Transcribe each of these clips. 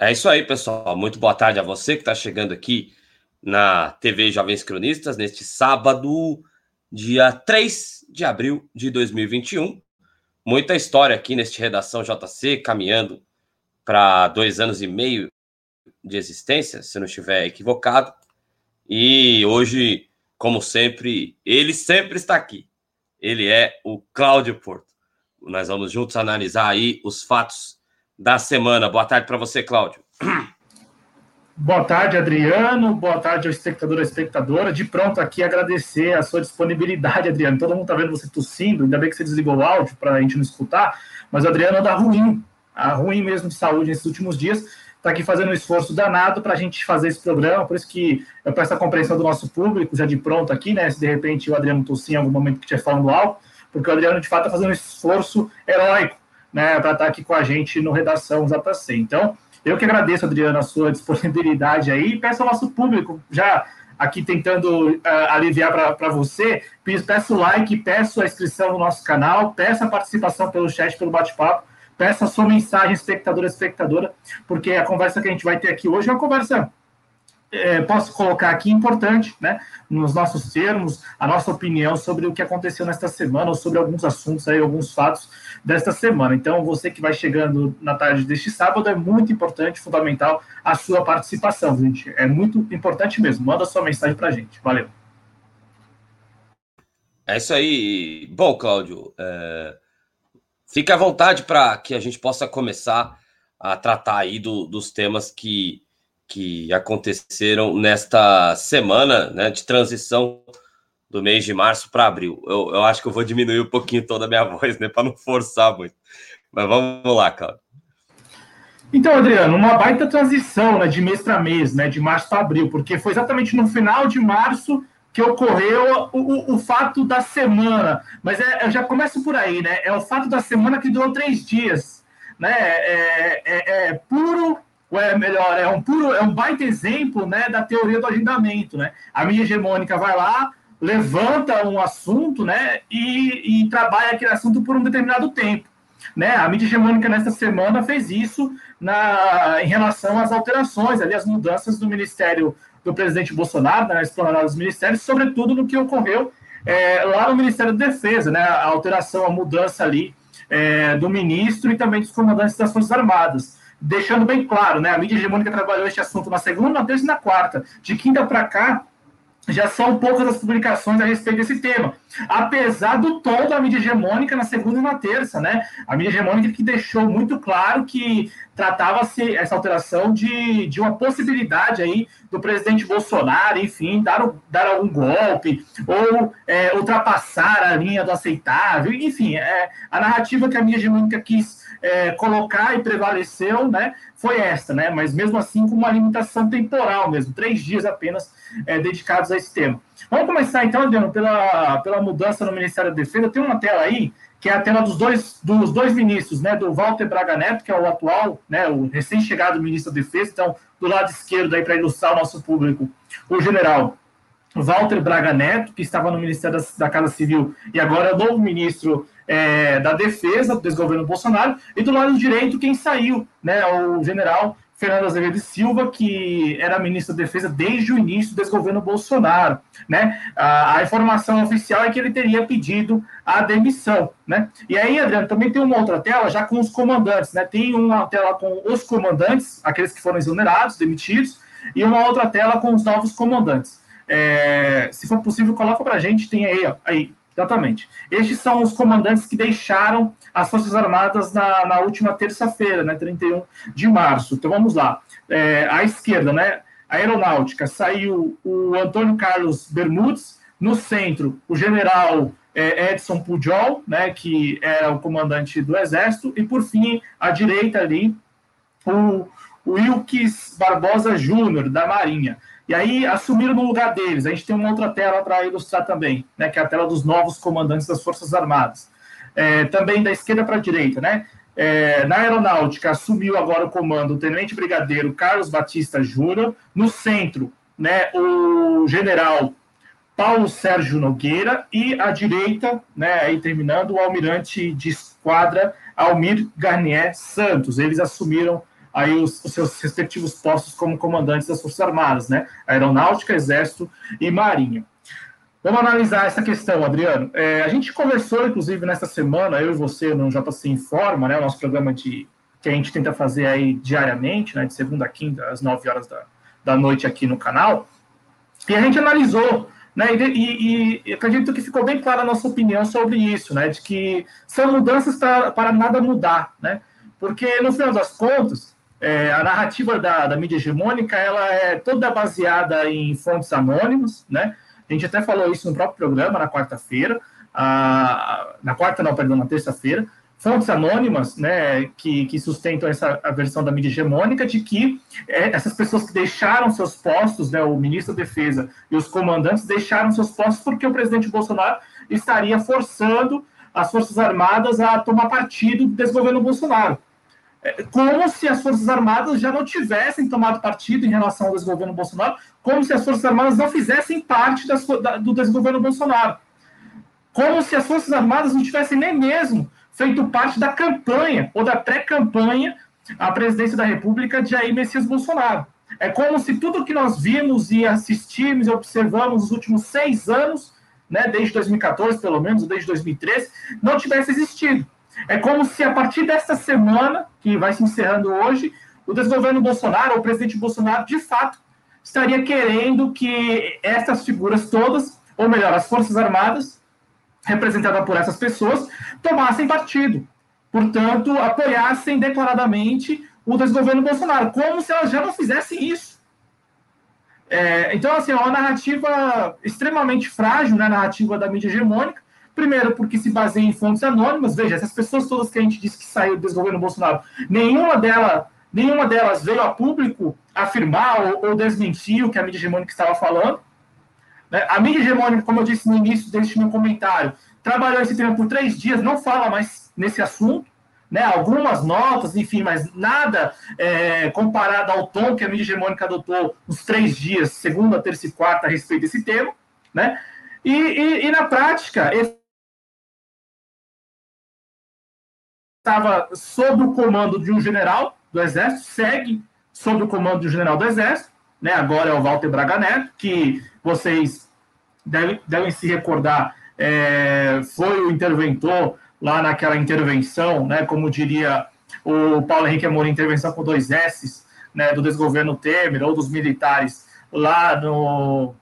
É isso aí, pessoal. Muito boa tarde a você que está chegando aqui na TV Jovens Cronistas neste sábado, dia 3 de abril de 2021. Muita história aqui neste Redação JC, caminhando para dois anos e meio de existência, se não estiver equivocado. E hoje, como sempre, ele sempre está aqui. Ele é o Cláudio Porto. Nós vamos juntos analisar aí os fatos da semana. Boa tarde para você, Cláudio. Boa tarde, Adriano. Boa tarde ao espectador e espectadora. De pronto aqui agradecer a sua disponibilidade, Adriano. Todo mundo está vendo você tossindo, ainda bem que você desligou o áudio para a gente não escutar, mas o Adriano anda ruim, a ruim mesmo de saúde nesses últimos dias. Está aqui fazendo um esforço danado para a gente fazer esse programa, por isso que eu peço a compreensão do nosso público, já de pronto aqui, né? Se de repente o Adriano tossir em algum momento que estiver falando alto, porque o Adriano de fato está fazendo um esforço heróico né, para estar tá aqui com a gente no Redação JC. Então, eu que agradeço, Adriano, a sua disponibilidade aí, e peço ao nosso público, já aqui tentando uh, aliviar para você, peço like, peço a inscrição no nosso canal, peço a participação pelo chat, pelo bate-papo, peço a sua mensagem, espectadora, espectadora, porque a conversa que a gente vai ter aqui hoje é uma conversa é, posso colocar aqui importante, né, nos nossos termos, a nossa opinião sobre o que aconteceu nesta semana, ou sobre alguns assuntos aí, alguns fatos desta semana. Então, você que vai chegando na tarde deste sábado, é muito importante, fundamental, a sua participação, gente. É muito importante mesmo. Manda sua mensagem para a gente. Valeu. É isso aí. Bom, Cláudio, é... fique à vontade para que a gente possa começar a tratar aí do, dos temas que que aconteceram nesta semana né, de transição do mês de março para abril. Eu, eu acho que eu vou diminuir um pouquinho toda a minha voz, né, para não forçar muito. Mas vamos lá, cara. Então, Adriano, uma baita transição né, de mês para mês, né, de março para abril, porque foi exatamente no final de março que ocorreu o, o, o fato da semana. Mas é, eu já começo por aí, né? É o fato da semana que durou três dias. Né? É, é, é puro ou é melhor, é um puro, é um baita exemplo né, da teoria do agendamento. Né? A mídia hegemônica vai lá, levanta um assunto né, e, e trabalha aquele assunto por um determinado tempo. Né? A mídia hegemônica nesta semana fez isso na, em relação às alterações, ali, as mudanças do Ministério do presidente Bolsonaro, né, na esplanada dos ministérios, sobretudo no que ocorreu é, lá no Ministério da Defesa, né, a alteração, a mudança ali é, do ministro e também dos comandantes das Forças Armadas deixando bem claro, né? A mídia hegemônica trabalhou este assunto na segunda, na terça e na quarta. De quinta para cá, já são poucas as publicações a respeito desse tema. Apesar do tom da mídia hegemônica na segunda e na terça, né? A mídia hegemônica que deixou muito claro que tratava-se essa alteração de, de uma possibilidade aí do presidente Bolsonaro, enfim, dar, dar algum golpe ou é, ultrapassar a linha do aceitável, enfim, é, a narrativa que a mídia hegemônica quis é, colocar e prevaleceu, né, foi esta, né, mas mesmo assim com uma limitação temporal mesmo, três dias apenas é, dedicados a esse tema. Vamos começar então, Adriano, pela, pela mudança no Ministério da Defesa. Tem uma tela aí, que é a tela dos dois, dos dois ministros, né, do Walter Braga Neto, que é o atual, né, o recém-chegado ministro da Defesa, então, do lado esquerdo aí para ilustrar o nosso público, o general Walter Braga Neto, que estava no Ministério da, da Casa Civil e agora é o novo ministro é, da Defesa do desgoverno Bolsonaro, e do lado direito quem saiu, né, o general Fernando Azevedo Silva, que era ministro da Defesa desde o início do desgoverno Bolsonaro, né? A, a, informação oficial é que ele teria pedido a demissão, né? E aí, Adriano, também tem uma outra tela já com os comandantes, né? Tem uma tela com os comandantes, aqueles que foram exonerados, demitidos, e uma outra tela com os novos comandantes. É, se for possível, coloca para gente, tem aí, ó, aí, exatamente. Estes são os comandantes que deixaram as Forças Armadas na, na última terça-feira, né, 31 de março. Então vamos lá. É, à esquerda, né, a aeronáutica, saiu o Antônio Carlos Bermudes, no centro, o general é, Edson Pujol, né, que era o comandante do Exército, e por fim, à direita ali, o, o Wilkes Barbosa Júnior, da Marinha. E aí assumiram no lugar deles. A gente tem uma outra tela para ilustrar também, né, que é a tela dos novos comandantes das Forças Armadas. É, também da esquerda para a direita, né? É, na aeronáutica assumiu agora o comando o tenente brigadeiro Carlos Batista Júnior. No centro, né, o general Paulo Sérgio Nogueira e à direita, né, aí terminando, o almirante de esquadra Almir Garnier Santos. Eles assumiram aí os, os, seus respectivos postos como comandantes das Forças Armadas, né? Aeronáutica, Exército e Marinha. Vamos analisar essa questão, Adriano. É, a gente conversou, inclusive, nesta semana, eu e você no JC Informa, né? O nosso programa de que a gente tenta fazer aí diariamente, né? De segunda a quinta, às 9 horas da, da noite aqui no canal. E a gente analisou né? E, e, e, acredito que ficou bem clara a nossa opinião sobre isso, né? De que são mudanças pra, para nada mudar, né? Porque, no final das contas, é, a narrativa da, da, mídia hegemônica ela é toda baseada em fontes anônimas, né? A gente até falou isso no próprio programa, na quarta-feira, na quarta não, perdão, na terça-feira, fontes anônimas, né, que, que sustentam essa a versão da mídia hegemônica de que é, essas pessoas que deixaram seus postos, né, o ministro da Defesa e os comandantes deixaram seus postos porque o presidente Bolsonaro estaria forçando as Forças Armadas a tomar partido do desgoverno Bolsonaro. É, como se as Forças Armadas já não tivessem tomado partido em relação ao desgoverno Bolsonaro, como se as Forças Armadas não fizessem parte das, da, do desgoverno Bolsonaro. Como se as Forças Armadas não tivessem nem mesmo feito parte da campanha ou da pré-campanha à presidência da República de Jair Messias Bolsonaro. É como se tudo que nós vimos e assistimos e observamos nos últimos seis anos, né, desde 2014 pelo menos, desde 2013, não tivesse existido. É como se a partir desta semana, que vai se encerrando hoje, o desgoverno Bolsonaro, o presidente Bolsonaro, de fato, estaria querendo que essas figuras todas, ou melhor, as Forças Armadas, representada por essas pessoas, tomassem partido. Portanto, apoiassem declaradamente o desgoverno Bolsonaro, como se elas já não fizessem isso. É, então, assim, é uma narrativa extremamente frágil, né, a narrativa da mídia hegemônica. Primeiro, porque se baseia em fontes anônimas. Veja, essas pessoas todas que a gente disse que saiu do desgoverno Bolsonaro, nenhuma, dela, nenhuma delas veio a público afirmar ou, ou desmentir o que a mídia hegemônica estava falando. Né? A mídia hegemônica, como eu disse no início deste meu comentário, trabalhou esse tema por três dias, não fala mais nesse assunto, né? algumas notas, enfim, mas nada é, comparado ao tom que a mídia hegemônica adotou nos três dias, segunda, terça e quarta, a respeito desse tema. Né? E, e, e na prática, estava sob o comando de um general do Exército, segue sob o comando de um general do Exército, né? agora é o Walter Braga Neto, que vocês devem, devem se recordar, é, foi o interventor lá naquela intervenção, né, como diria o Paulo Henrique Amorim, intervenção com dois S's, né, do desgoverno Temer ou dos militares lá no,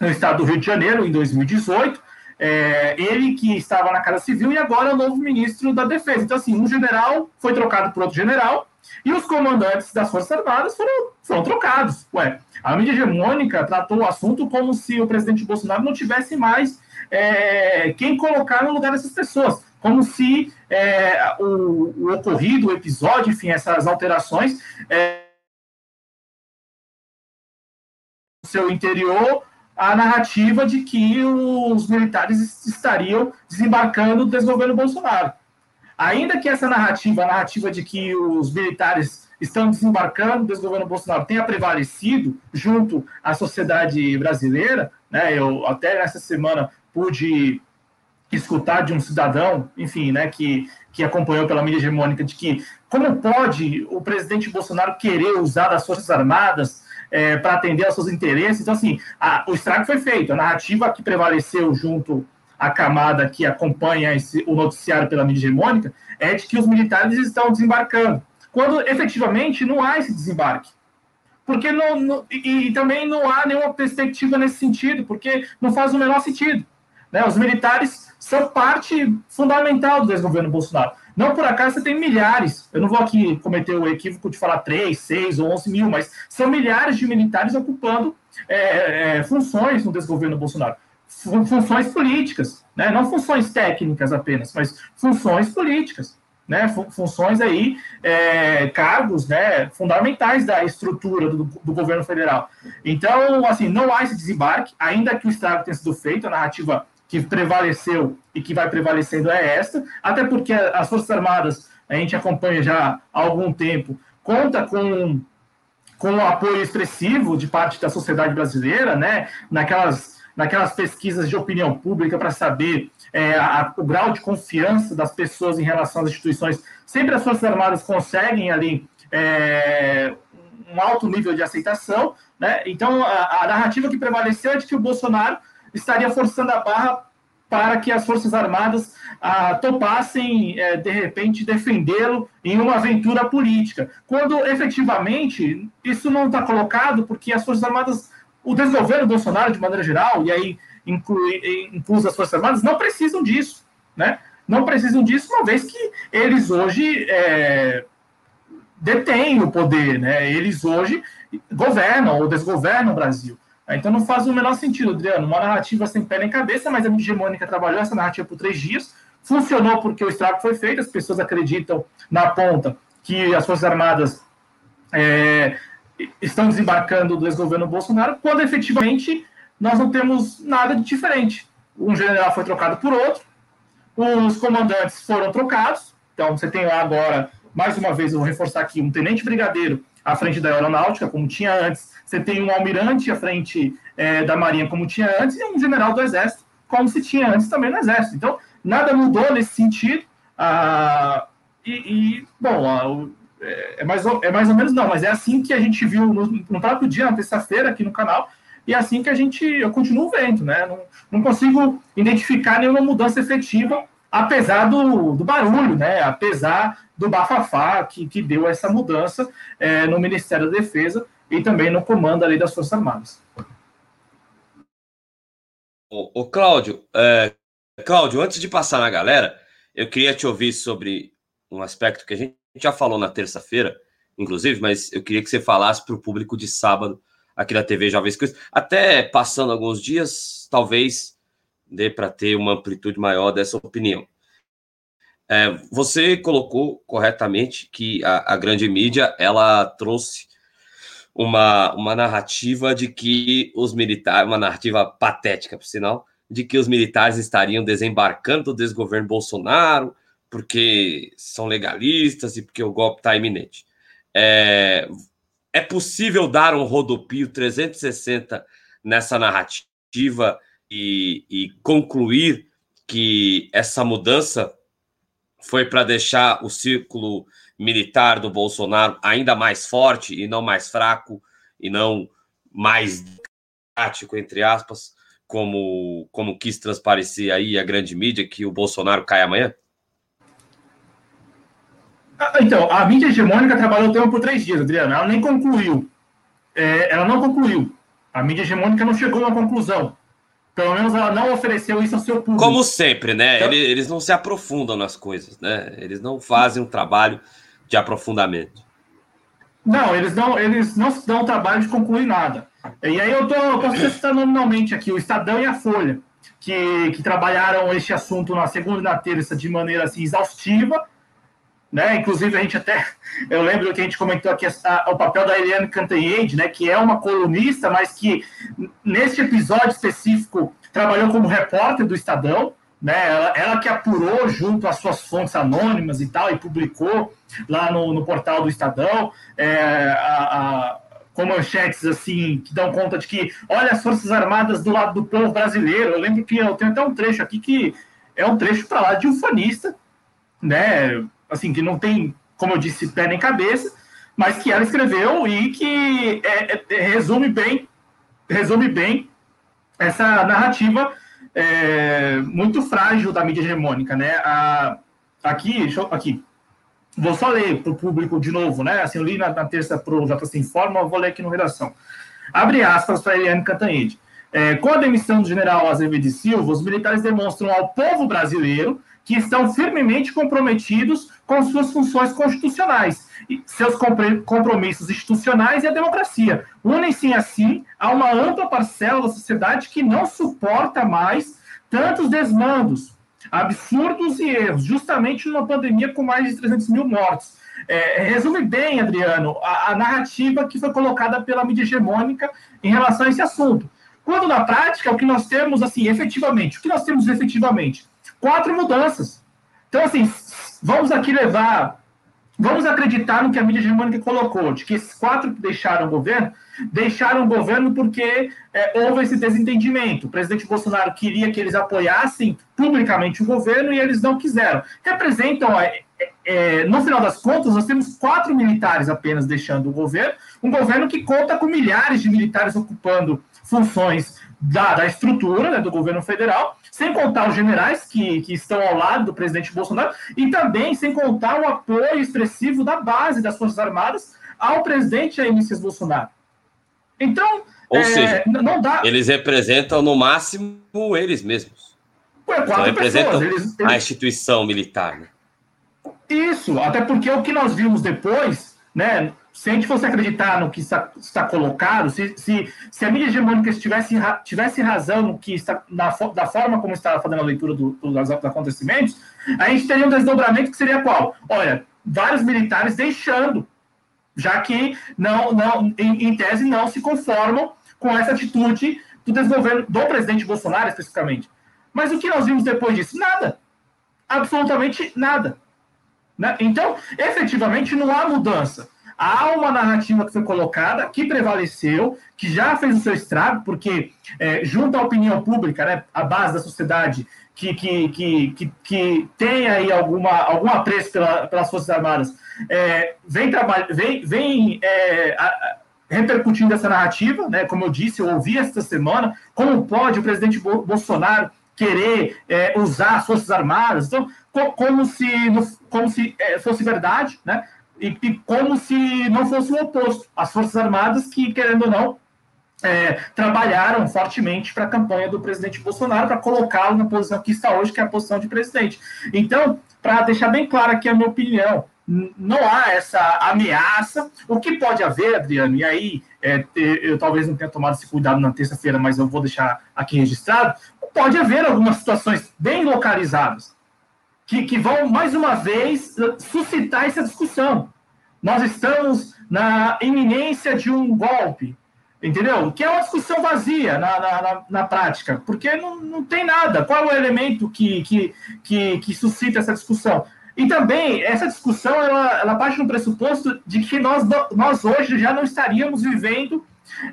no estado do Rio de Janeiro, em 2018, é, ele que estava na Casa Civil e agora é o novo ministro da Defesa. Então, assim, um general foi trocado por outro general, e os comandantes das Forças Armadas foram, foram trocados. Ué, a mídia hegemônica tratou o assunto como se o presidente Bolsonaro não tivesse mais é, quem colocar no lugar dessas pessoas. Como se é, o, o, ocorrido, o episódio, enfim, essas alterações, é, no seu interior, a narrativa de que os militares estariam desembarcando do desgoverno Bolsonaro. Ainda que essa narrativa, a narrativa de que os militares estão desembarcando do desgoverno Bolsonaro tenha prevalecido junto à sociedade brasileira, né? Eu até nessa semana pude escutar de um cidadão, enfim, né, que, que acompanhou pela mídia hegemônica, de que como pode o presidente Bolsonaro querer usar as Forças Armadas é, para atender aos seus interesses? Então, assim, a, o estrago foi feito. A narrativa que prevaleceu junto a camada que acompanha esse, o noticiário pela mídia hegemônica é de que os militares estão desembarcando, quando efetivamente não há esse desembarque. Porque não, não e, e, também não há nenhuma perspectiva nesse sentido, porque não faz o menor sentido. Né? Os militares são parte fundamental do desgoverno Bolsonaro. Não por acaso você tem milhares, eu não vou aqui cometer o equívoco de falar 3, 6 ou 11 mil, mas são milhares de militares ocupando é, é, funções no desgoverno Bolsonaro funções políticas, né? não funções técnicas apenas, mas funções políticas, né? funções aí, é, cargos né, fundamentais da estrutura do, do, governo federal. Então, assim, não há esse desembarque, ainda que o estrago tenha sido feito, a narrativa que prevaleceu e que vai prevalecendo é esta, até porque as Forças Armadas, a gente acompanha já há algum tempo, conta com com um apoio expressivo de parte da sociedade brasileira, né, naquelas naquelas pesquisas de opinião pública para saber é, a, o grau de confiança das pessoas em relação às instituições. Sempre as Forças Armadas conseguem ali é, um alto nível de aceitação. Né? Então, a, a narrativa que prevaleceu é de que o Bolsonaro estaria forçando a barra para que as Forças Armadas ah, topassem, é, de repente, defendê-lo em uma aventura política. Quando, efetivamente, isso não está colocado porque as Forças Armadas, o desgoverno Bolsonaro, de maneira geral, e aí inclui, inclui as Forças Armadas, não precisam disso, né? Não precisam disso, uma vez que eles hoje é, detêm o poder, né? Eles hoje governam ou desgovernam o Brasil. Então não faz o menor sentido, Adriano. Uma narrativa sem pé nem cabeça, mas a mídia hegemônica trabalhou essa narrativa por três dias. Funcionou porque o estrago foi feito, as pessoas acreditam na ponta que as Forças Armadas é, estão desembarcando do desgoverno Bolsonaro, quando efetivamente nós não temos nada de diferente. Um general foi trocado por outro, os comandantes foram trocados, então você tem lá agora, mais uma vez, eu vou reforçar aqui, um tenente brigadeiro à frente da aeronáutica, como tinha antes, você tem um almirante à frente é, da Marinha, como tinha antes, e um general do Exército, como se tinha antes também no Exército. Então, nada mudou nesse sentido. Ah, e, e, bom, ah, é, mais, é mais ou menos não, mas é assim que a gente viu no, no próprio dia, na terça-feira, aqui no canal, e é assim que a gente, eu continuo vendo, né? Não, não consigo identificar nenhuma mudança efetiva, apesar do, do barulho, né? Apesar do bafafá que, que deu essa mudança é, no Ministério da Defesa, e também no comando ali das Forças Armadas. O, o Cláudio, é, Cláudio, antes de passar na galera, eu queria te ouvir sobre um aspecto que a gente já falou na terça-feira, inclusive, mas eu queria que você falasse para o público de sábado aqui da TV Jovens Cruz. Até passando alguns dias, talvez dê para ter uma amplitude maior dessa opinião. É, você colocou corretamente que a, a grande mídia ela trouxe uma, uma narrativa de que os militares, uma narrativa patética, por sinal, de que os militares estariam desembarcando do desgoverno Bolsonaro porque são legalistas e porque o golpe está iminente. É, é possível dar um rodopio 360 nessa narrativa e, e concluir que essa mudança foi para deixar o círculo militar do Bolsonaro ainda mais forte e não mais fraco e não mais prático, entre aspas, como, como quis transparecer aí a grande mídia que o Bolsonaro cai amanhã? Ah, então, a mídia hegemônica trabalhou o tema por três dias, Adriano. Ela nem concluiu. É, ela não concluiu. A mídia hegemônica não chegou a uma conclusão. Pelo menos ela não ofereceu isso ao seu público. Como sempre, né? Então... Eles, eles não se aprofundam nas coisas, né? Eles não fazem um trabalho de aprofundamento. Não, eles não, eles não dão trabalho de concluir nada. E aí eu, tô, eu posso citar nominalmente aqui o Estadão e a Folha, que, que trabalharam este assunto na segunda e na terça de maneira assim, exaustiva. Né? Inclusive, a gente até. Eu lembro que a gente comentou aqui a, o papel da Eliane Cantanhede, né? que é uma colunista, mas que neste episódio específico trabalhou como repórter do Estadão né? Ela, ela, que apurou junto às suas fontes anônimas e tal, e publicou lá no, no portal do Estadão, é, a, a, com manchetes assim, que dão conta de que, olha as Forças Armadas do lado do povo brasileiro. Eu lembro que eu tenho até um trecho aqui que é um trecho para lá de ufanista, né? Assim, que não tem, como eu disse, pé nem cabeça, mas que ela escreveu e que é, é, resume bem, resume bem essa narrativa é, muito frágil da mídia hegemônica, né? A, aqui, eu, aqui, vou só ler para o público de novo, né? Assim, eu li na, na terça para o JC Informa, eu vou ler aqui no Redação. Abre aspas para Eliane Cantanhede. É, com a demissão do general Azevedo Silva, os militares demonstram ao povo brasileiro que estão firmemente comprometidos com suas funções constitucionais, seus compromissos institucionais e a democracia. Unem-se assim a uma ampla parcela da sociedade que não suporta mais tantos desmandos, absurdos e erros, justamente numa pandemia com mais de 300 mil mortos. É, resume bem, Adriano, a, a narrativa que foi colocada pela mídia hegemônica em relação a esse assunto. Quando na prática, o que nós temos, assim, efetivamente, o que nós temos efetivamente? quatro mudanças. Então, assim, vamos aqui levar vamos acreditar no que a mídia hegemônica colocou, de que esses quatro que deixaram o governo, deixaram o governo porque é, houve esse desentendimento. O presidente Bolsonaro queria que eles apoiassem publicamente o governo e eles não quiseram. Representam, é, é, no final das contas, nós temos quatro militares apenas deixando o governo, um governo que conta com milhares de militares ocupando funções da, da estrutura né, do governo federal, sem contar os generais que, que estão ao lado do presidente Bolsonaro, e também sem contar o apoio expressivo da base das Forças Armadas ao presidente Jair Messias Bolsonaro. Então, Ou é, seja, não dá. Eles representam no máximo eles mesmos. Quatro representam eles, eles... a instituição militar. Né? Isso, até porque o que nós vimos depois, né? Se a gente fosse acreditar no que está, está colocado, se, se, se, a mídia hegemônica tivesse, tivesse razão no que está, na, da forma como está fazendo a leitura do, do, dos acontecimentos, a gente teria um desdobramento que seria qual? Olha, vários militares deixando, já que não, não em, em tese não se conformam com essa atitude do desgoverno do presidente Bolsonaro especificamente. Mas o que nós vimos depois disso? Nada. Absolutamente nada. Né? Então, efetivamente, não há mudança há uma narrativa que foi colocada, que prevaleceu, que já fez o seu estrago, porque é, junto à opinião pública, né, a base da sociedade que, que, que, que, que tem aí alguma, algum apreço pela, pelas Forças Armadas, é, vem, vem, vem é, a, repercutindo essa narrativa, né, como eu disse, eu ouvi esta semana, como pode o presidente Bolsonaro querer é, usar as Forças Armadas, então, como se, como se é, fosse verdade, né? E, e, como se não fosse o oposto. As Forças Armadas, que, querendo ou não, é, trabalharam fortemente para a campanha do presidente Bolsonaro, para colocá-lo na posição que está hoje, que é a posição de presidente. Então, para deixar bem claro aqui a minha opinião, não há essa ameaça. O que pode haver, Adriano, e aí é, eu talvez não tenha tomado esse cuidado na terça-feira, mas eu vou deixar aqui registrado, pode haver algumas situações bem localizadas que, que vão, mais uma vez, suscitar essa discussão. Nós estamos na iminência de um golpe, entendeu? Que é uma discussão vazia na, na, na, na prática, porque não, não tem nada. Qual é o elemento que, que, que, que suscita essa discussão? E também, essa discussão, ela, ela parte no pressuposto de que nós, nós hoje já não estaríamos vivendo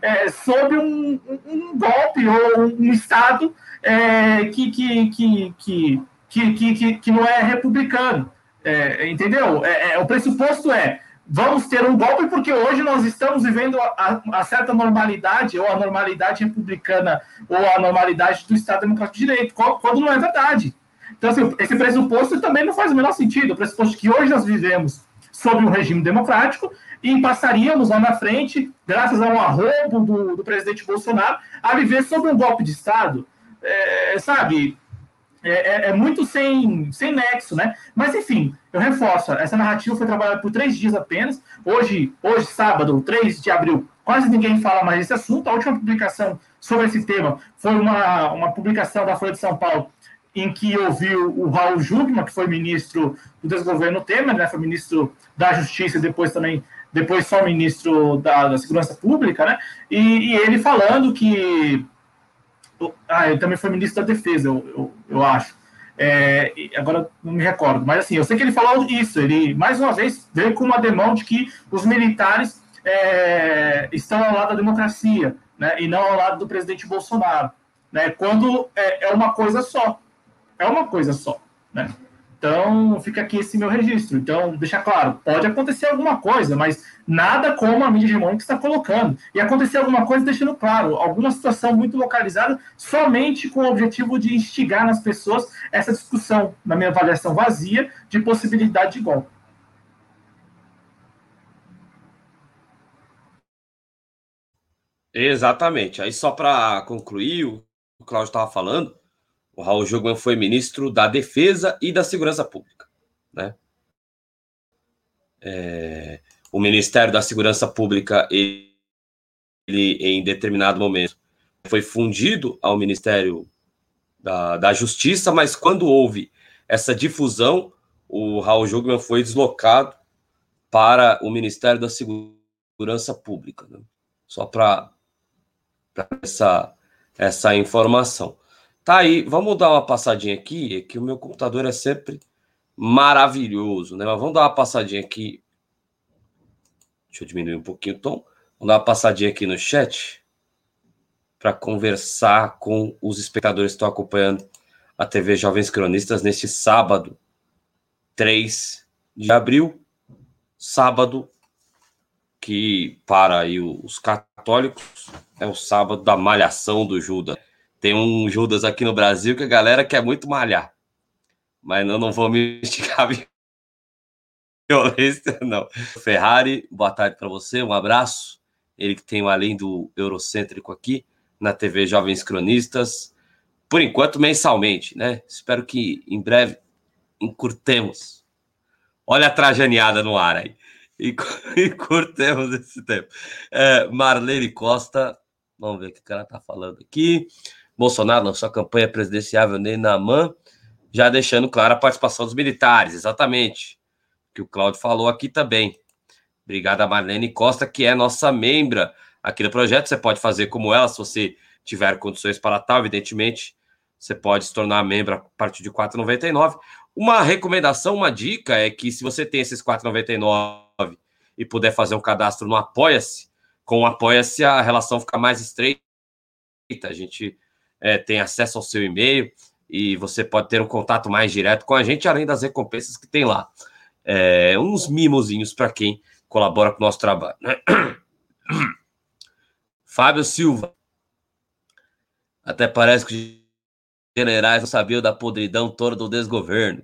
é, sob um, um, golpe ou um Estado é, que, que, que, que que, que, que, que não é republicano. É, entendeu? É, é, o pressuposto é vamos ter um golpe porque hoje nós estamos vivendo a, a, certa normalidade, ou a normalidade republicana, ou a normalidade do Estado Democrático de Direito, quando não é verdade. Então, assim, esse pressuposto também não faz o menor sentido. O pressuposto que hoje nós vivemos sob um regime democrático e passaríamos lá na frente, graças a um arrobo do, do presidente Bolsonaro, a viver sob um golpe de Estado. É, sabe, é, é, é, muito sem, sem nexo, né? Mas enfim, eu reforço, essa narrativa foi trabalhada por três dias apenas. Hoje, hoje, sábado, 3 de abril, quase ninguém fala mais desse assunto. A última publicação sobre esse tema foi uma, uma publicação da Folha de São Paulo, em que ouviu o Raul Jugman, que foi ministro do desgoverno Temer, né? Foi ministro da Justiça e depois também depois só ministro da, da Segurança Pública, né? E, e ele falando que ah, ele também foi ministro da Defesa, eu, eu, eu acho. É, agora não me recordo, mas assim, eu sei que ele falou isso. Ele, mais uma vez, veio com uma demão de que os militares é, estão ao lado da democracia, né, e não ao lado do presidente Bolsonaro, né, quando é, é uma coisa só. É uma coisa só, né? Então, fica aqui esse meu registro. Então, deixa claro, pode acontecer alguma coisa, mas nada como a mídia hegemônica está colocando. E acontecer alguma coisa deixando claro, alguma situação muito localizada, somente com o objetivo de instigar nas pessoas essa discussão, na minha avaliação vazia, de possibilidade de golpe. Exatamente. Aí, só para concluir, o Cláudio estava falando, o Raul Jugman foi ministro da Defesa e da Segurança Pública, né? É, o Ministério da Segurança Pública, ele, ele, em determinado momento, foi fundido ao Ministério da, da Justiça, mas quando houve essa difusão, o Raul Jugman foi deslocado para o Ministério da Segurança Pública. Né? Só para essa, essa informação. Tá aí, vamos dar uma passadinha aqui, é que o meu computador é sempre maravilhoso, né? Mas vamos dar uma passadinha aqui. Deixa eu diminuir um pouquinho o tom. Vamos dar uma passadinha aqui no chat para conversar com os espectadores que estão acompanhando a TV Jovens Cronistas neste sábado, 3 de abril, sábado que para aí os católicos é o sábado da malhação do Judas. Tem um Judas aqui no Brasil que a galera quer muito malhar. Mas eu não vou me esticar violência, não. Ferrari, boa tarde para você, um abraço. Ele que tem o além do Eurocêntrico aqui na TV Jovens Cronistas. Por enquanto, mensalmente, né? Espero que em breve encurtemos. Olha a trajaneada no ar aí. E, e curtemos esse tempo. É, Marlene Costa, vamos ver o que o cara tá falando aqui. Bolsonaro lançou campanha presidenciável nem na MAN, já deixando clara a participação dos militares, exatamente. Que o Cláudio falou aqui também. Obrigado a Marlene Costa, que é nossa membra aqui no projeto. Você pode fazer como ela, se você tiver condições para tal, evidentemente. Você pode se tornar membro a partir de R$ 4,99. Uma recomendação, uma dica é que se você tem esses R$ 4,99 e puder fazer um cadastro no Apoia-se, com o Apoia-se a relação fica mais estreita. A gente é, tem acesso ao seu e-mail e você pode ter um contato mais direto com a gente, além das recompensas que tem lá. É, uns mimozinhos para quem colabora com o nosso trabalho. Né? Fábio Silva. Até parece que generais não sabiam da podridão toda do desgoverno.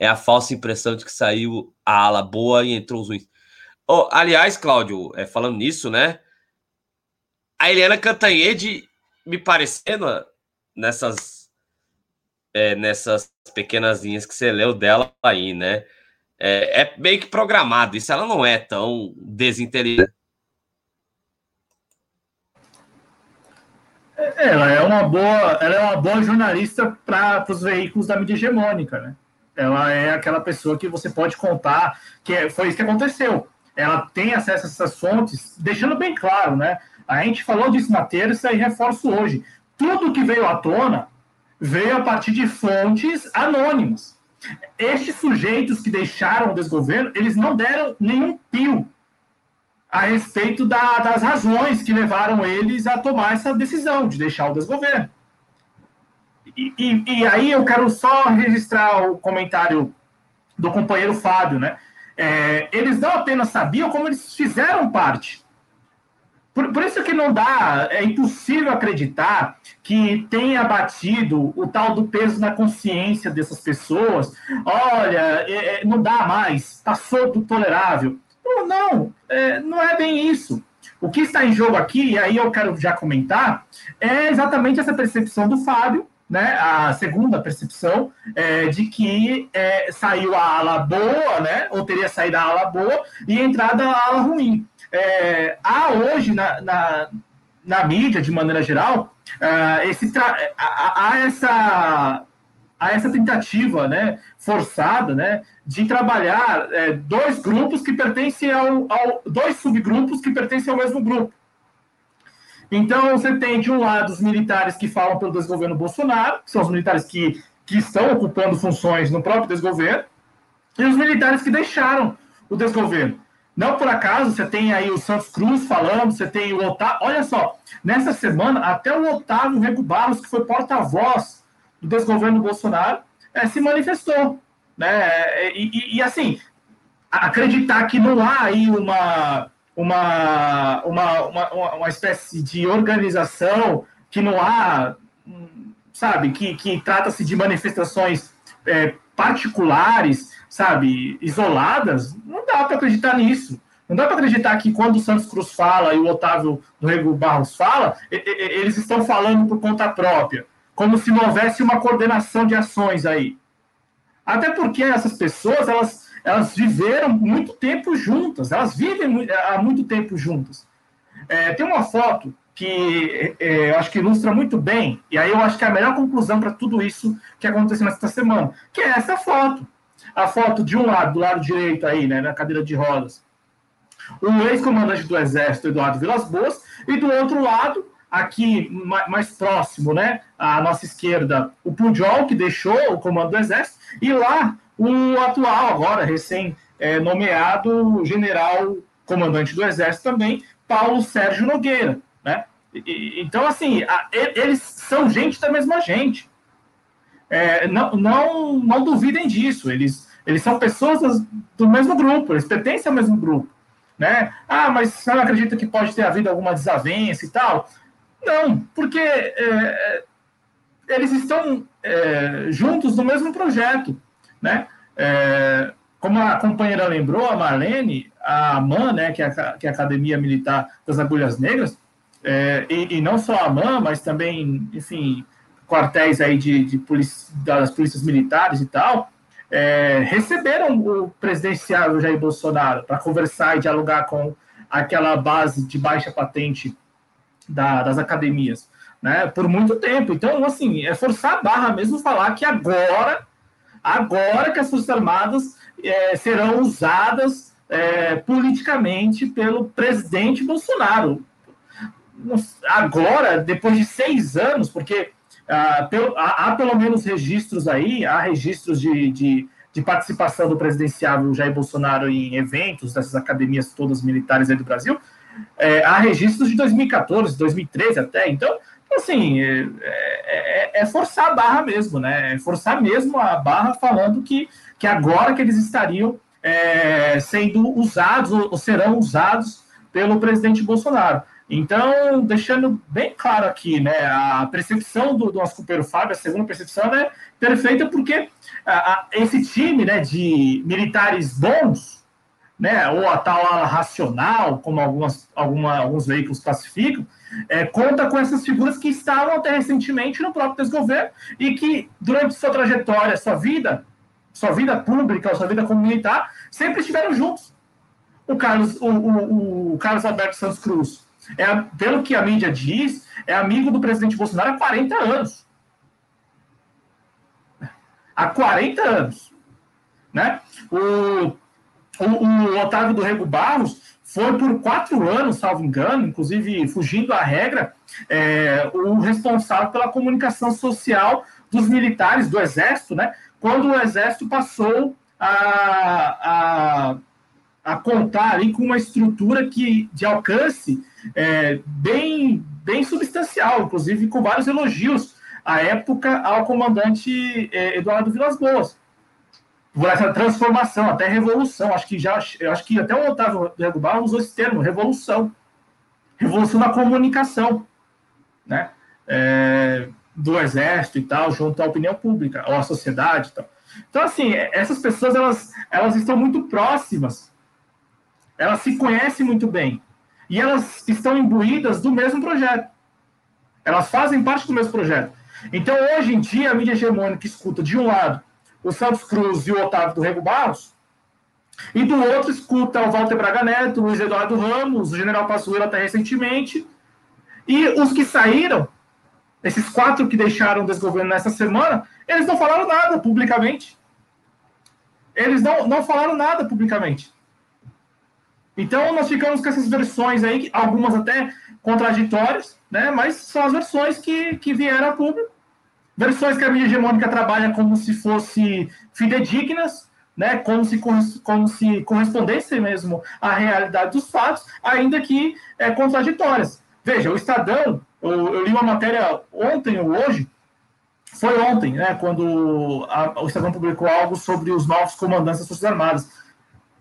É a falsa impressão de que saiu a ala boa e entrou os ruins. Oh, aliás, Cláudio, é, falando nisso, né? A Eliana Cantanhede, me parecendo, nessas, é, nessas pequenas linhas que você leu dela aí, né? É, é meio que programado. Isso ela não é tão desinteligente Ela é uma boa, ela é uma boa jornalista para os veículos da mídia hegemônica, né? Ela é aquela pessoa que você pode contar que é, foi isso que aconteceu. Ela tem acesso a essas fontes, deixando bem claro, né? A gente falou disso na terça e reforço hoje. Tudo que veio à tona veio a partir de fontes anônimas. Estes sujeitos que deixaram o desgoverno, eles não deram nenhum pio a respeito da, das razões que levaram eles a tomar essa decisão de deixar o desgoverno. E, e, e, aí eu quero só registrar o comentário do companheiro Fábio, né? É, eles não apenas sabiam, como eles fizeram parte. Por, por, isso que não dá, é impossível acreditar que tenha batido o tal do peso na consciência dessas pessoas. Olha, é, é não dá mais, passou do tolerável. Não, não, é, não é bem isso. O que está em jogo aqui, e aí eu quero já comentar, é exatamente essa percepção do Fábio, né, a segunda percepção é, de que é, saiu a ala boa, né, ou teria saído a ala boa e entrada a ala ruim. É, há hoje na, na, na, mídia, de maneira geral, uh, esse há, essa essa tentativa né, forçada né, de trabalhar é, dois grupos que pertencem ao, ao, dois subgrupos que pertencem ao mesmo grupo. Então você tem de um lado os militares que falam pelo desgoverno Bolsonaro, que são os militares que, que estão ocupando funções no próprio desgoverno, e os militares que deixaram o desgoverno. Não por acaso, você tem aí o Santos Cruz falando, você tem o Otávio. Olha só, nessa semana, até o Otávio Rego Barros, que foi porta-voz do desgoverno Bolsonaro é, se manifestou. Né? E, e, e, assim, acreditar que não há aí uma, uma, uma, uma, uma espécie de organização, que não há, sabe, que, que trata-se de manifestações é, particulares, sabe, isoladas, não dá para acreditar nisso. Não dá para acreditar que quando o Santos Cruz fala e o Otávio Rego Barros fala, eles estão falando por conta própria como se não houvesse uma coordenação de ações aí. Até porque essas pessoas, elas, elas viveram muito tempo juntas, elas vivem há muito tempo juntas. É, tem uma foto que é, eu acho que ilustra muito bem, e aí eu acho que é a melhor conclusão para tudo isso que aconteceu nesta semana, que é essa foto. A foto de um lado, do lado direito aí, né, na cadeira de rodas, o ex-comandante do Exército, Eduardo Vilas Boas, e do outro lado, aqui mais próximo, né, à nossa esquerda, o Pujol, que deixou o comando do Exército, e lá o atual, agora recém-nomeado é, general comandante do Exército também, Paulo Sérgio Nogueira. Né? E, então, assim, a, eles são gente da mesma gente. É, não, não, não duvidem disso. Eles, eles são pessoas do mesmo grupo, eles pertencem ao mesmo grupo. Né? Ah, mas você não acredita que pode ter havido alguma desavença e tal? Não, porque é, eles estão é, juntos no mesmo projeto. Né? É, como a companheira lembrou, a Marlene, a AMAN, né, que, é a, que é a Academia Militar das Agulhas Negras, é, e, e, não só a AMAN, mas também, enfim, quartéis aí de, de das polícias militares e tal, é, receberam o presidenciável Jair Bolsonaro para conversar e dialogar com aquela base de baixa patente da, das academias, né, por muito tempo. Então, assim, é forçar a barra mesmo falar que agora, agora que as Forças Armadas é, serão usadas é, politicamente pelo presidente Bolsonaro. Agora, depois de seis anos, porque ah, há, pelo menos registros aí, há registros de, de, de, participação do presidenciável Jair Bolsonaro em eventos dessas academias todas militares aí do Brasil, é, há registros de 2014, 2013 até, então, assim, é, é, é, forçar a barra mesmo, né? É forçar mesmo a barra falando que, que agora que eles estariam é, sendo usados ou serão usados pelo presidente Bolsonaro. Então, deixando bem claro aqui, né, a percepção do, do companheiro Fábio, a segunda percepção é perfeita porque a, a, esse time né, de militares bons, né, ou a tal ala racional, como algumas, alguma, alguns veículos classificam, é, conta com essas figuras que estavam até recentemente no próprio desgoverno e que, durante sua trajetória, sua vida, sua vida pública, sua vida como militar, sempre estiveram juntos. O Carlos, o, o, o Carlos Alberto Santos Cruz é, pelo que a mídia diz, é amigo do presidente Bolsonaro há 40 anos. Há 40 anos. Né? O, o, o Otávio do Rego Barros foi por quatro anos, salvo engano, inclusive fugindo à regra, é, o responsável pela comunicação social dos militares do Exército, né? Quando o Exército passou a, a a contar ali com uma estrutura que, de alcance é, bem, bem substancial, inclusive com vários elogios à época ao comandante é, Eduardo Vilas Boas por essa transformação, até revolução. Acho que já, acho que até o Otávio Rego Barros usou esse termo, revolução, revolução da comunicação, né? É, do exército e tal, junto à opinião pública, ou à sociedade e tal. Então, assim, essas pessoas, elas, elas estão muito próximas elas se conhecem muito bem. E elas estão imbuídas do mesmo projeto. Elas fazem parte do mesmo projeto. Então, hoje em dia, a mídia hegemônica escuta, de um lado, o Santos Cruz e o Otávio do Rego Barros, e do outro escuta o Walter Braga Neto, o Luiz Eduardo Ramos, o General Pazuello até recentemente, e os que saíram, esses quatro que deixaram o desgoverno nessa semana, eles não falaram nada publicamente. Eles não, não falaram nada publicamente. Então, nós ficamos com essas versões aí, algumas até contraditórias, né? mas são as versões que, que vieram a público. Versões que a mídia hegemônica trabalha como se fossem fidedignas, né? como, se, como se correspondessem mesmo à realidade dos fatos, ainda que é, contraditórias. Veja, o Estadão, eu, eu li uma matéria ontem ou hoje, foi ontem, né, quando a, o Estadão publicou algo sobre os novos comandantes das Forças Armadas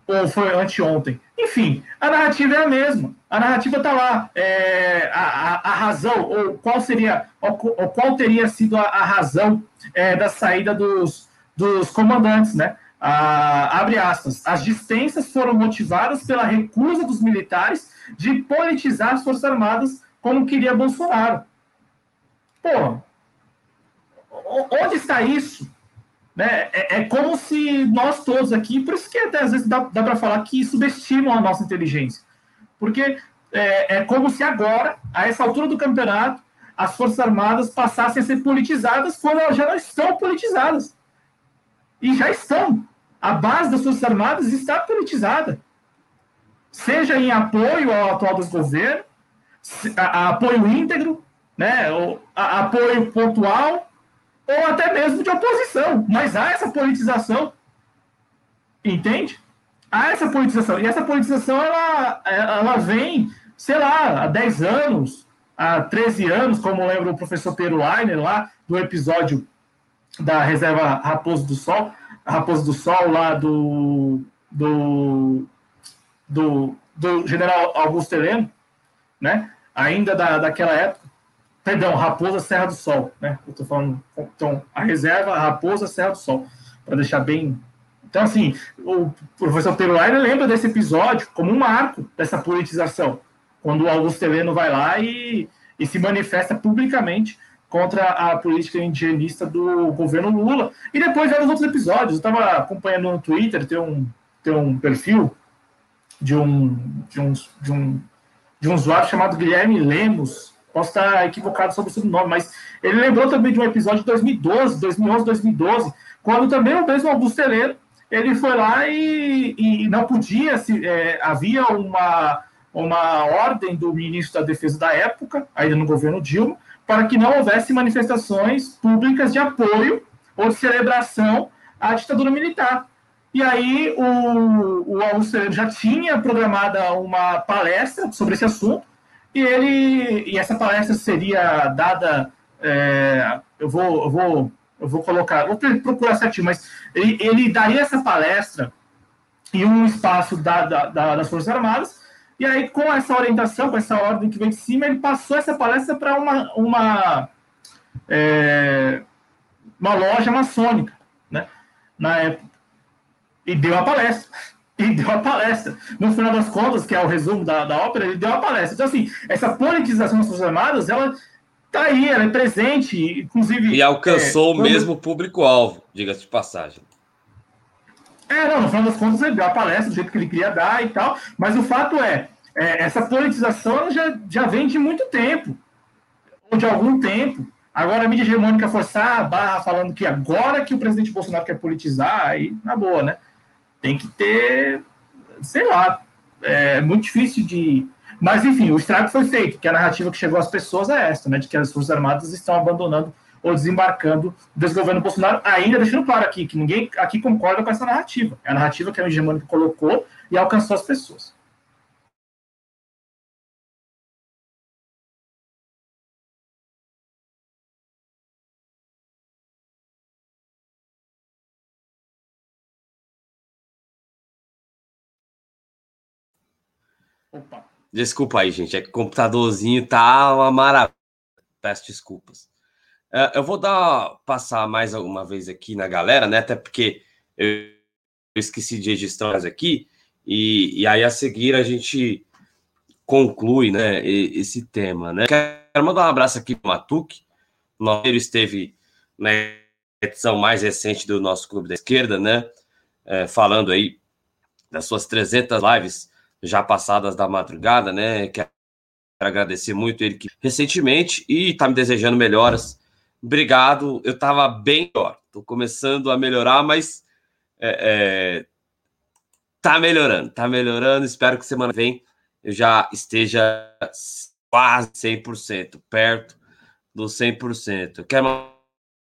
ou foi anteontem. Enfim, a narrativa é a mesma. A narrativa está lá. É, a, a, a, razão, ou qual seria, ou, ou qual teria sido a, a razão é, da saída dos, dos comandantes, né? abre aspas. As dispensas foram motivadas pela recusa dos militares de politizar as Forças Armadas como queria Bolsonaro. Pô, onde está isso? Né? É, é, como se nós todos aqui, por isso que até às vezes dá, dá para falar que subestimam a nossa inteligência. Porque é, é, como se agora, a essa altura do campeonato, as Forças Armadas passassem a ser politizadas quando elas já não estão politizadas. E já estão. A base das Forças Armadas está politizada. Seja em apoio ao atual desgoverno, apoio íntegro, né, apoio pontual, ou até mesmo de oposição. Mas há essa politização Entende? Há essa politização. E essa politização, ela, ela vem, sei lá, há 10 anos, há 13 anos, como lembra o professor Pedro Leiner lá, do episódio da reserva Raposo do Sol, Raposo do Sol lá do, do, do, do general Augusto Heleno, né? ainda da, daquela época, perdão, Raposa Serra do Sol, né? Eu tô falando, então, a reserva Raposa Serra do Sol, para deixar bem. Então, assim, o professor Peruaira lembra desse episódio como um marco dessa politização, quando o Augusto Heleno vai lá e, e se manifesta publicamente contra a política indigenista do governo Lula. E depois vários outros episódios. Eu estava acompanhando no Twitter, tem um, tem um perfil de um, de um, de um de um usuário chamado Guilherme Lemos. Posso estar equivocado sobre o seu nome, mas ele lembrou também de um episódio de 2012, 2011, 2012, quando também o mesmo Augusto Heleno, ele foi lá e, e não podia, se, é, havia uma, uma ordem do ministro da Defesa da época, ainda no governo Dilma, para que não houvesse manifestações públicas de apoio ou de celebração à ditadura militar. E aí o, o Augusto já tinha programada uma palestra sobre esse assunto, e ele e essa palestra seria dada. É, eu, vou, eu, vou, eu vou colocar, vou procurar certinho, mas ele, ele daria essa palestra em um espaço da, da, da, das Forças Armadas, e aí, com essa orientação, com essa ordem que vem de cima, ele passou essa palestra para uma, uma, é, uma loja maçônica, né? Na época e deu a palestra. E deu a palestra. No final das contas, que é o resumo da, da ópera, ele deu a palestra. Então, assim, essa politização das Forças Armadas, ela tá aí, ela é presente, inclusive. E alcançou é, o mesmo público-alvo, diga-se de passagem. É, não, no final das contas, ele deu a palestra do jeito que ele queria dar e tal, mas o fato é, é essa politização já, já vem de muito tempo, ou de algum tempo. Agora a mídia hegemônica forçar a barra falando que agora que o presidente Bolsonaro quer politizar, aí na boa, né? Tem que ter, sei lá, é muito difícil de. Mas, enfim, o estrago foi feito, que a narrativa que chegou às pessoas é esta, né? De que as Forças Armadas estão abandonando ou desembarcando o desgoverno Bolsonaro, ainda deixando claro aqui que ninguém aqui concorda com essa narrativa. É a narrativa que a hegemônica colocou e alcançou as pessoas. Opa. Desculpa aí, gente. É que o computadorzinho tá uma maravilha. Peço desculpas. Uh, eu vou dar passar mais alguma vez aqui na galera, né? Até porque eu, esqueci de registrar aqui. E, e, aí a seguir a gente conclui, né? Esse tema, né? Quero mandar um abraço aqui para o Matuque. Nogueiro esteve na edição mais recente do nosso Clube da Esquerda, né? É, falando aí das suas 300 lives já passadas da madrugada, né? Quero agradecer muito ele que recentemente e tá me desejando melhoras. Obrigado. Eu tava bem pior. Tô começando a melhorar, mas é, é, tá melhorando, tá melhorando. Espero que semana vem eu já esteja quase 100%, perto do 100%. Quero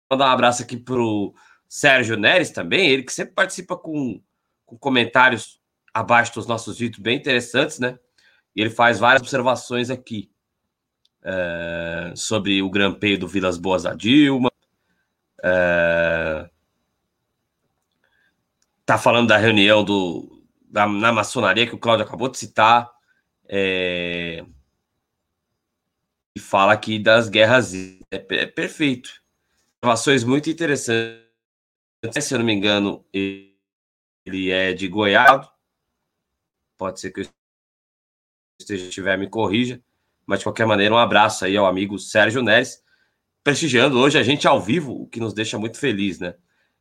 mandar um abraço aqui pro Sérgio Neres também, ele que sempre participa com, com comentários abaixo dos nossos vídeos bem interessantes, né? E ele faz várias observações aqui é, sobre o grampeio do Vilas Boas da Dilma. É, tá falando da reunião do, da, na maçonaria que o Cláudio acabou de citar. É, e fala aqui das guerras. É, é perfeito. Observações muito interessantes. Se eu não me engano, ele é de Goiás Pode ser que eu esteja tiver, me corrija. Mas, de qualquer maneira, um abraço aí ao amigo Sérgio Neres, prestigiando hoje a gente ao vivo, o que nos deixa muito feliz, né?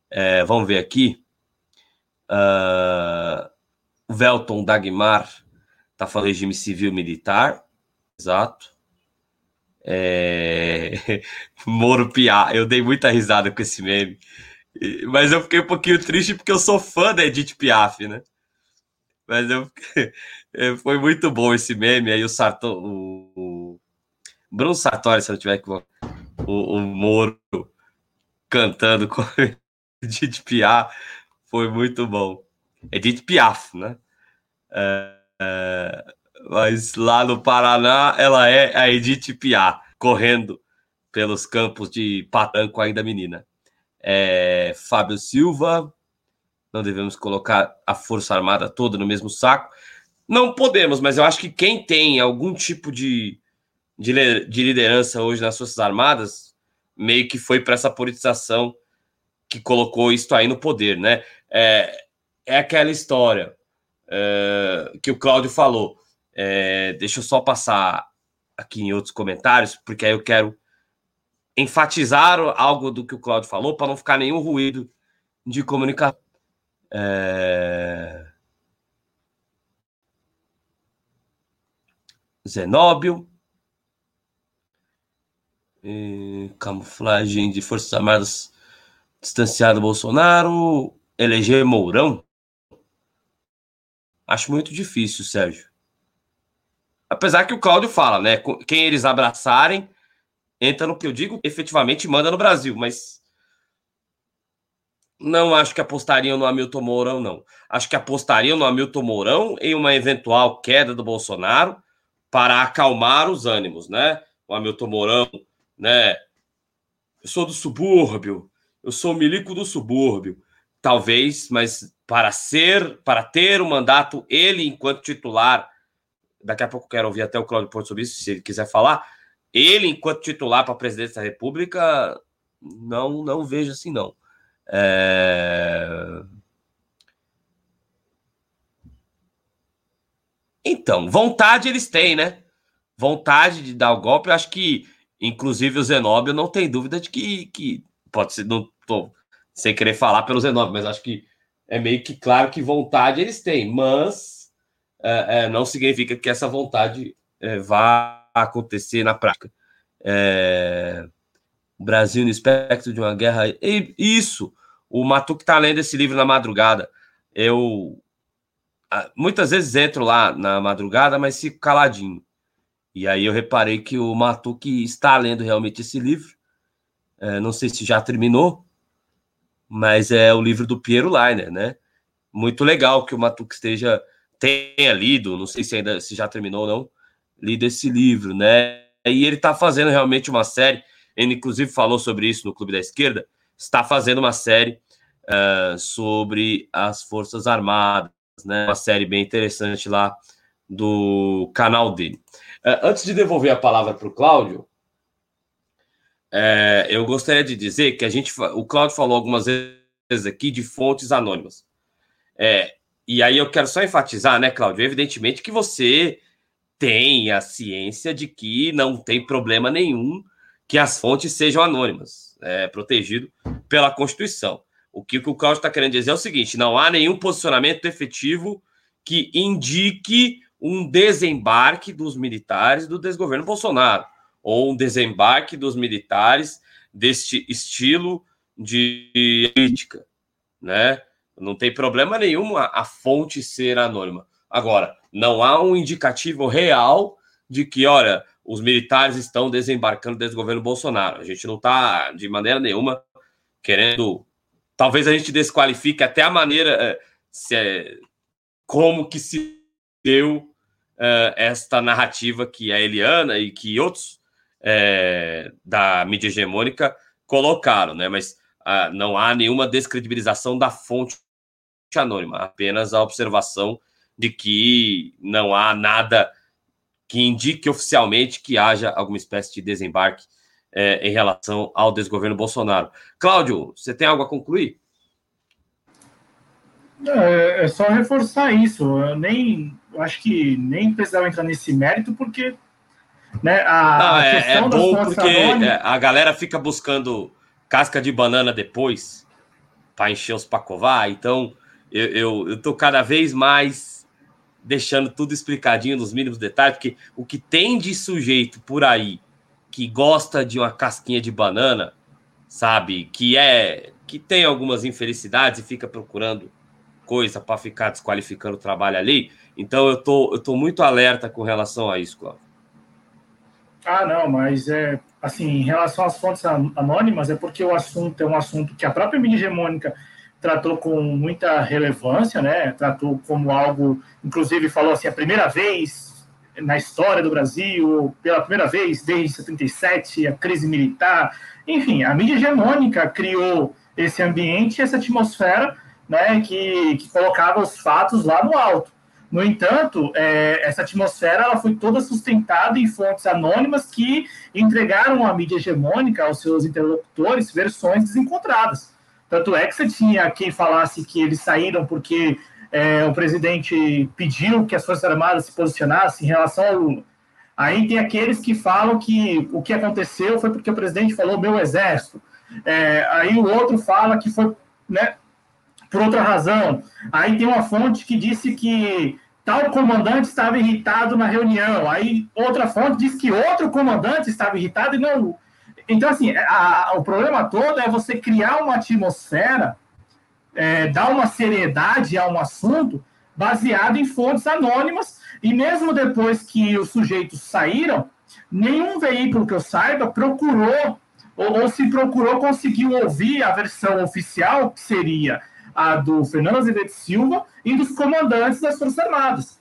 É, vamos ver aqui. Uh, Velton Dagmar tá falando regime civil militar. Exato. É... Moro Piá. Eu dei muita risada com esse meme. Mas eu fiquei um pouquinho triste porque eu sou fã da Edith Piaf, né? Mas eu, é, foi muito bom esse meme. Aí o Sarto, o, Bruno Sartori, se eu tiver que o, o Moro cantando com de Piá, foi muito bom. Edith Piaf, né? É, é, mas lá no Paraná ela é a Edith Piaf, correndo pelos campos de Patanco, ainda menina. É, Fábio Silva, não devemos colocar a Força Armada toda no mesmo saco. Não podemos, mas eu acho que quem tem algum tipo de, de, de liderança hoje nas Forças Armadas meio que foi para essa politização que colocou isso aí no poder, né? É, é aquela história é, que o Cláudio falou. É, deixa eu só passar aqui em outros comentários, porque aí eu quero enfatizar algo do que o Cláudio falou para não ficar nenhum ruído de comunicação. É... Zenóbio. E... Camuflagem de Forças Armadas distanciado Bolsonaro. Eleger Mourão. Acho muito difícil, Sérgio. Apesar que o Cláudio fala, né? Quem eles abraçarem entra no que eu digo, efetivamente manda no Brasil, mas não acho que apostariam no Hamilton Mourão, não. Acho que apostariam no Hamilton Mourão em uma eventual queda do Bolsonaro para acalmar os ânimos, né? O Hamilton Mourão, né? Eu sou do subúrbio, eu sou milico do subúrbio. Talvez, mas para ser, para ter o um mandato, ele enquanto titular, daqui a pouco quero ouvir até o Cláudio Porto sobre isso, se ele quiser falar, ele, enquanto titular para a presidência da República, não, não vejo assim, não. É... Então, vontade eles têm, né? Vontade de dar o golpe, eu acho que, inclusive, o Zenóbio não tem dúvida de que, que pode ser, não tô sem querer falar pelo Zenóbio, mas acho que é meio que claro que vontade eles têm, mas é, é, não significa que essa vontade é, vá acontecer na prática. É... Brasil no espectro de uma guerra. E isso, o Matuque está lendo esse livro na madrugada. Eu muitas vezes entro lá na madrugada, mas fico caladinho. E aí eu reparei que o Matuque está lendo realmente esse livro. É, não sei se já terminou, mas é o livro do Piero Leiner, né? Muito legal que o Matuque esteja tenha lido, não sei se ainda se já terminou ou não, lido esse livro, né? E ele está fazendo realmente uma série. Ele, inclusive, falou sobre isso no Clube da Esquerda. Está fazendo uma série uh, sobre as Forças Armadas, né? Uma série bem interessante lá do canal dele. Uh, antes de devolver a palavra para o Cláudio, uh, eu gostaria de dizer que a gente, o Cláudio falou algumas vezes aqui de fontes anônimas. É, e aí eu quero só enfatizar, né, Cláudio? Evidentemente que você tem a ciência de que não tem problema nenhum que as fontes sejam anônimas, é protegido pela Constituição. O que o Cláudio está querendo dizer é o seguinte: não há nenhum posicionamento efetivo que indique um desembarque dos militares do desgoverno Bolsonaro, ou um desembarque dos militares deste estilo de política, né? Não tem problema nenhum a, a fonte ser anônima. Agora, não há um indicativo real de que, olha, os militares estão desembarcando desde o governo Bolsonaro. A gente não está, de maneira nenhuma, querendo. Talvez a gente desqualifique até a maneira eh, se é, como que se deu uh, esta narrativa que a Eliana e que outros é, da mídia hegemônica colocaram, né? Mas uh, não há nenhuma descredibilização da fonte anônima, apenas a observação de que não há nada que indique oficialmente que haja alguma espécie de desembarque é, em relação ao desgoverno Bolsonaro. Cláudio, você tem algo a concluir? É, é só reforçar isso. Eu nem eu acho que nem precisava entrar nesse mérito, porque né, a, Não, é, é bom porque é, a galera fica buscando casca de banana depois para encher os pacovar. Então eu, eu, eu tô cada vez mais deixando tudo explicadinho nos mínimos detalhes, porque o que tem de sujeito por aí que gosta de uma casquinha de banana, sabe, que é que tem algumas infelicidades e fica procurando coisa para ficar desqualificando o trabalho ali. Então eu tô eu tô muito alerta com relação a isso, Cláudio. Ah, não, mas é assim, em relação às fontes anônimas, é porque o assunto é um assunto que a própria mídia hegemônica tratou com muita relevância, né? Tratou como algo, inclusive falou assim, a primeira vez na história do Brasil, pela primeira vez desde 77, a crise militar, enfim, a mídia hegemônica criou esse ambiente, essa atmosfera, né, que, que colocava os fatos lá no alto. No entanto, é, essa atmosfera ela foi toda sustentada em fontes anônimas que entregaram à mídia hegemônica, aos seus interlocutores, versões desencontradas. Tanto é que você tinha quem falasse que eles saíram porque é, o presidente pediu que as Forças Armadas se posicionassem em relação ao Lula. Aí tem aqueles que falam que o que aconteceu foi porque o presidente falou meu exército. É, aí o outro fala que foi né, por outra razão. Aí tem uma fonte que disse que tal comandante estava irritado na reunião. Aí outra fonte diz que outro comandante estava irritado e não. Então, assim, a, a, o problema todo é você criar uma atmosfera, é, dar uma seriedade a um assunto baseado em fontes anônimas, e mesmo depois que os sujeitos saíram, nenhum veículo que eu saiba procurou, ou, ou se procurou, conseguiu ouvir a versão oficial, que seria a do Fernando Azevedo Silva e dos comandantes das Forças Armadas.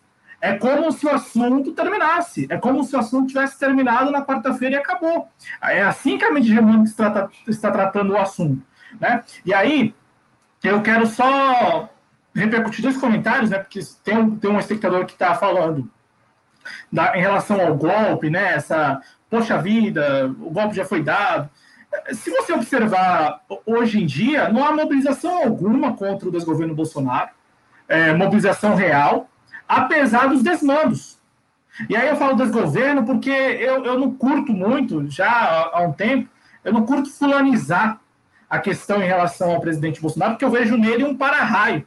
É como se o assunto terminasse. É como se o assunto tivesse terminado na quarta-feira e acabou. É assim que a mídia hegemônica está, está tratando o assunto. Né? E aí, eu quero só repercutir dois comentários, né? Porque tem um, tem um espectador que está falando da, em relação ao golpe, né? Essa, poxa vida, o golpe já foi dado se você observar hoje em dia, não há mobilização alguma contra o desgoverno Bolsonaro, é, mobilização real, apesar dos desmandos. E aí eu falo desgoverno porque eu, eu não curto muito, já há, um tempo, eu não curto fulanizar a questão em relação ao presidente Bolsonaro, porque eu vejo nele um para-raio.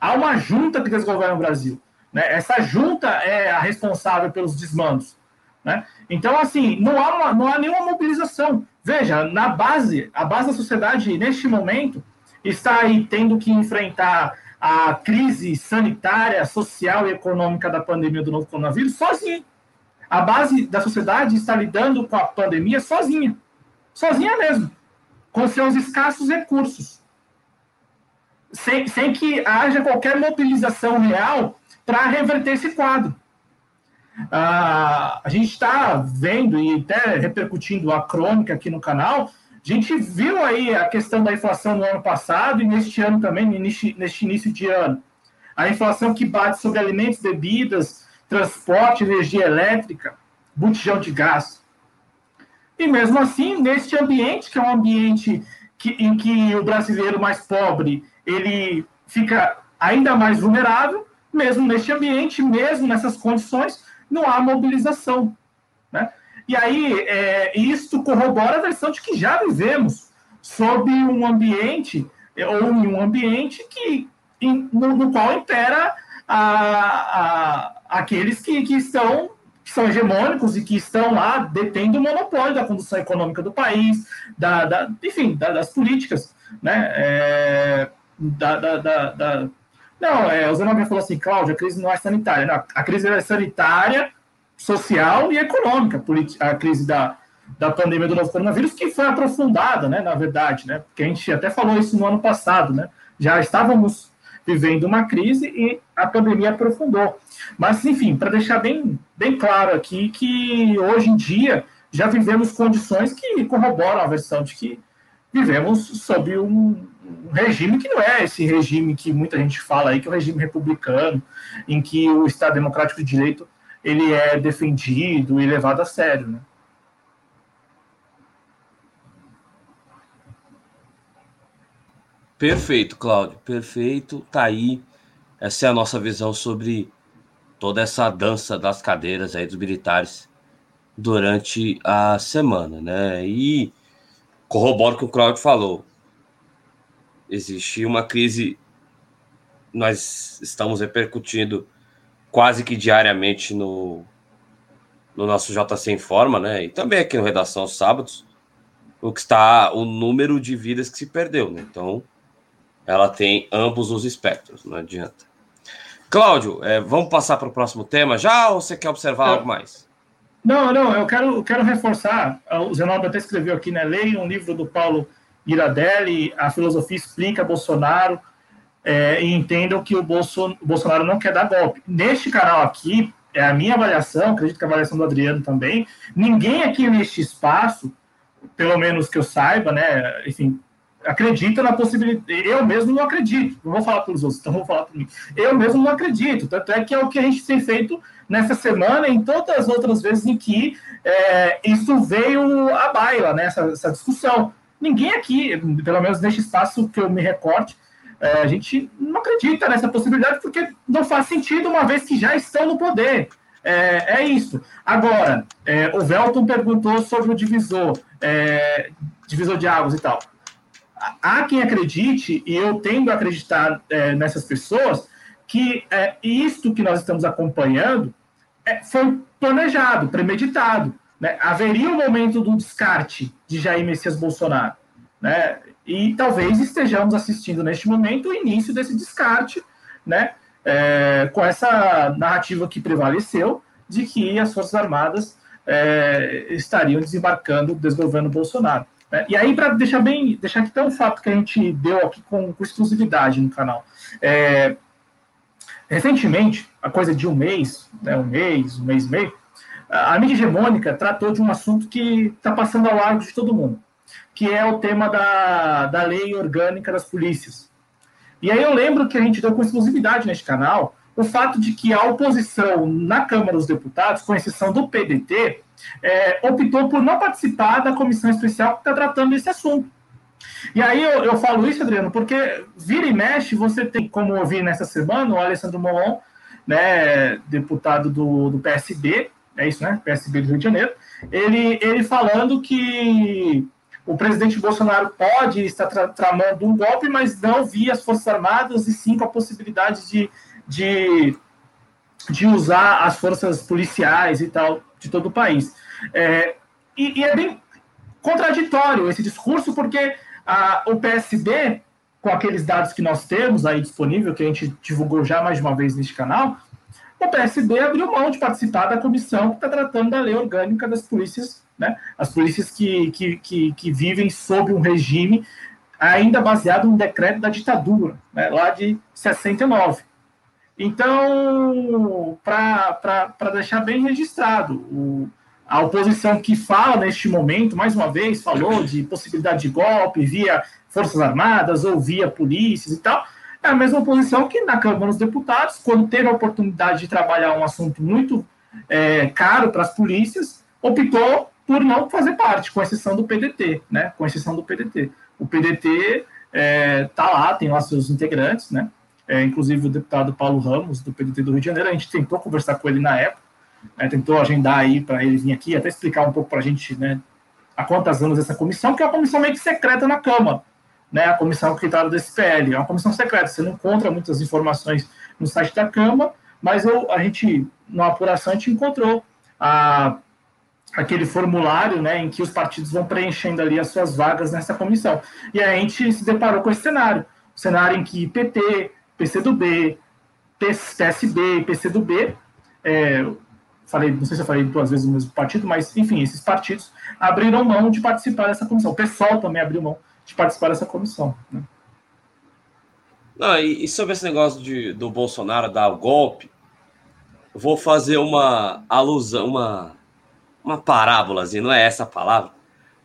Há uma junta que desgoverna o Brasil. Né? Essa junta é a responsável pelos desmandos. Né? Então, assim, não há, uma, não há nenhuma mobilização. Veja, na base, a base da sociedade, neste momento, está aí tendo que enfrentar a crise sanitária, social e econômica da pandemia do novo coronavírus sozinha. A base da sociedade está lidando com a pandemia sozinha. Sozinha mesmo. Com seus escassos recursos. Sem, sem que haja qualquer mobilização real para reverter esse quadro. Ah, a gente está vendo e até repercutindo a crônica aqui no canal. A gente viu aí a questão da inflação no ano passado e neste ano também, neste, neste início de ano. A inflação que bate sobre alimentos, bebidas, transporte, energia elétrica, botijão de gás. E mesmo assim, neste ambiente, que é um ambiente que, em que o brasileiro mais pobre ele fica ainda mais vulnerável, mesmo neste ambiente, mesmo nessas condições, não há mobilização. Né? E aí, é, isso corrobora a versão de que já vivemos sob um ambiente, ou em um ambiente que, em, no, no, qual impera a, a, aqueles que, que estão que são hegemônicos e que estão lá detendo o monopólio da condução econômica do país, da, da enfim, da, das políticas, né? É, da, da, da, não, é, o Zenobia falou assim, Cláudio, a crise não é sanitária. Não, a crise é sanitária, social e econômica, a crise da, da pandemia do novo coronavírus, que foi aprofundada, né, na verdade, né, porque a gente até falou isso no ano passado, né, já estávamos vivendo uma crise e a pandemia aprofundou. Mas, enfim, para deixar bem, bem claro aqui que hoje em dia já vivemos condições que corroboram a versão de que vivemos sob um, regime que não é esse regime que muita gente fala aí, que é o regime republicano, em que o Estado Democrático de Direito ele é defendido e levado a sério, né? Perfeito, Cláudio, perfeito. Tá aí. Essa é a nossa visão sobre toda essa dança das cadeiras aí dos militares durante a semana, né? E corroboro o que o Cláudio falou existe uma crise, nós estamos repercutindo quase que diariamente no, no nosso JC Informa, né? E também aqui no Redação Sábados, o que está o número de vidas que se perdeu, né? Então, ela tem ambos os espectros, não adianta. Cláudio, é, vamos passar para o próximo tema já ou você quer observar algo mais? Não, não, eu quero, quero reforçar. O Zenaldo até escreveu aqui, né? Leia um livro do Paulo Iradelli, a filosofia explica Bolsonaro. É, e entendam que o, o Bolsonaro não quer dar golpe. Neste canal aqui, é a minha avaliação, acredito que a avaliação do Adriano também, ninguém aqui neste espaço, pelo menos que eu saiba, né, enfim, acredita na possibilidade. Eu mesmo não acredito, não vou falar pelos outros, então vou falar por mim. Eu mesmo não acredito, tanto é que é o que a gente tem feito nessa semana e em todas as outras vezes em que é, isso veio à baila, né, essa, essa discussão. Ninguém aqui, pelo menos neste espaço que eu me recorte, é, a gente não acredita nessa possibilidade porque não faz sentido, uma vez que já estão no poder. É, é isso. Agora, é, o Velton perguntou sobre o divisor, é, divisor de águas e tal. Há quem acredite, e eu tendo a acreditar é, nessas pessoas, que é, isto que nós estamos acompanhando é, foi planejado, premeditado. Né? Haveria um momento do descarte de Jair Messias Bolsonaro. Né? E talvez estejamos assistindo neste momento o início desse descarte, né? É, com essa narrativa que prevaleceu de que as Forças Armadas é, estariam desembarcando o desgoverno Bolsonaro. Né? E aí, para deixar bem, deixar aqui tão um fato que a gente deu aqui com, com exclusividade no canal. É, recentemente, a coisa de um mês, né, um mês, um mês e meio, a mídia hegemônica tratou de um assunto que está passando ao largo de todo mundo que é o tema da, da lei orgânica das polícias. E aí eu lembro que a gente deu com exclusividade neste canal o fato de que a oposição na Câmara dos Deputados, com exceção do PDT, é, optou por não participar da comissão especial que está tratando desse assunto. E aí eu, eu, falo isso, Adriano, porque vira e mexe, você tem, como eu vi nessa semana, o Alessandro Molon, né, deputado do, do PSB, é isso, né? PSB do Rio de Janeiro, ele, ele falando que o presidente Bolsonaro pode estar tra tramando um golpe, mas não via as Forças Armadas, e sim com a possibilidade de, de, de usar as forças policiais e tal de todo o país. É, e, e, é bem contraditório esse discurso, porque a, o PSB, com aqueles dados que nós temos aí disponível, que a gente divulgou já mais de uma vez neste canal, o PSB abriu mão de participar da comissão que está tratando da lei orgânica das polícias né? As polícias que, que, que, que vivem sob um regime ainda baseado no decreto da ditadura, né? lá de 69. Então, para deixar bem registrado, o, a oposição que fala neste momento, mais uma vez, falou de possibilidade de golpe via Forças Armadas ou via polícias e tal, é a mesma oposição que na Câmara dos Deputados, quando teve a oportunidade de trabalhar um assunto muito é, caro para as polícias, optou por não fazer parte, com exceção do PDT, né? Com exceção do PDT. O PDT é, tá lá, tem lá seus integrantes, né? É, inclusive o deputado Paulo Ramos, do PDT do Rio de Janeiro, a gente tentou conversar com ele na época, né? tentou agendar aí para ele vir aqui, até explicar um pouco para a gente, né? Há quantas anos essa comissão, que é uma comissão meio que secreta na Câmara, né? A comissão que trata desse PL, é uma comissão secreta, você não encontra muitas informações no site da Câmara, mas eu, a gente, na apuração, a gente encontrou a aquele formulário né, em que os partidos vão preenchendo ali as suas vagas nessa comissão. E a gente se deparou com esse cenário. Cenário em que PT, PCdoB, PSB PCdoB, é, falei, não sei se eu falei duas vezes o mesmo partido, mas enfim, esses partidos abriram mão de participar dessa comissão. O PSOL também abriu mão de participar dessa comissão. Né? Não, e, e, sobre esse negócio de, do Bolsonaro dar o golpe, vou fazer uma alusão, uma uma parábola, assim, não é essa a palavra,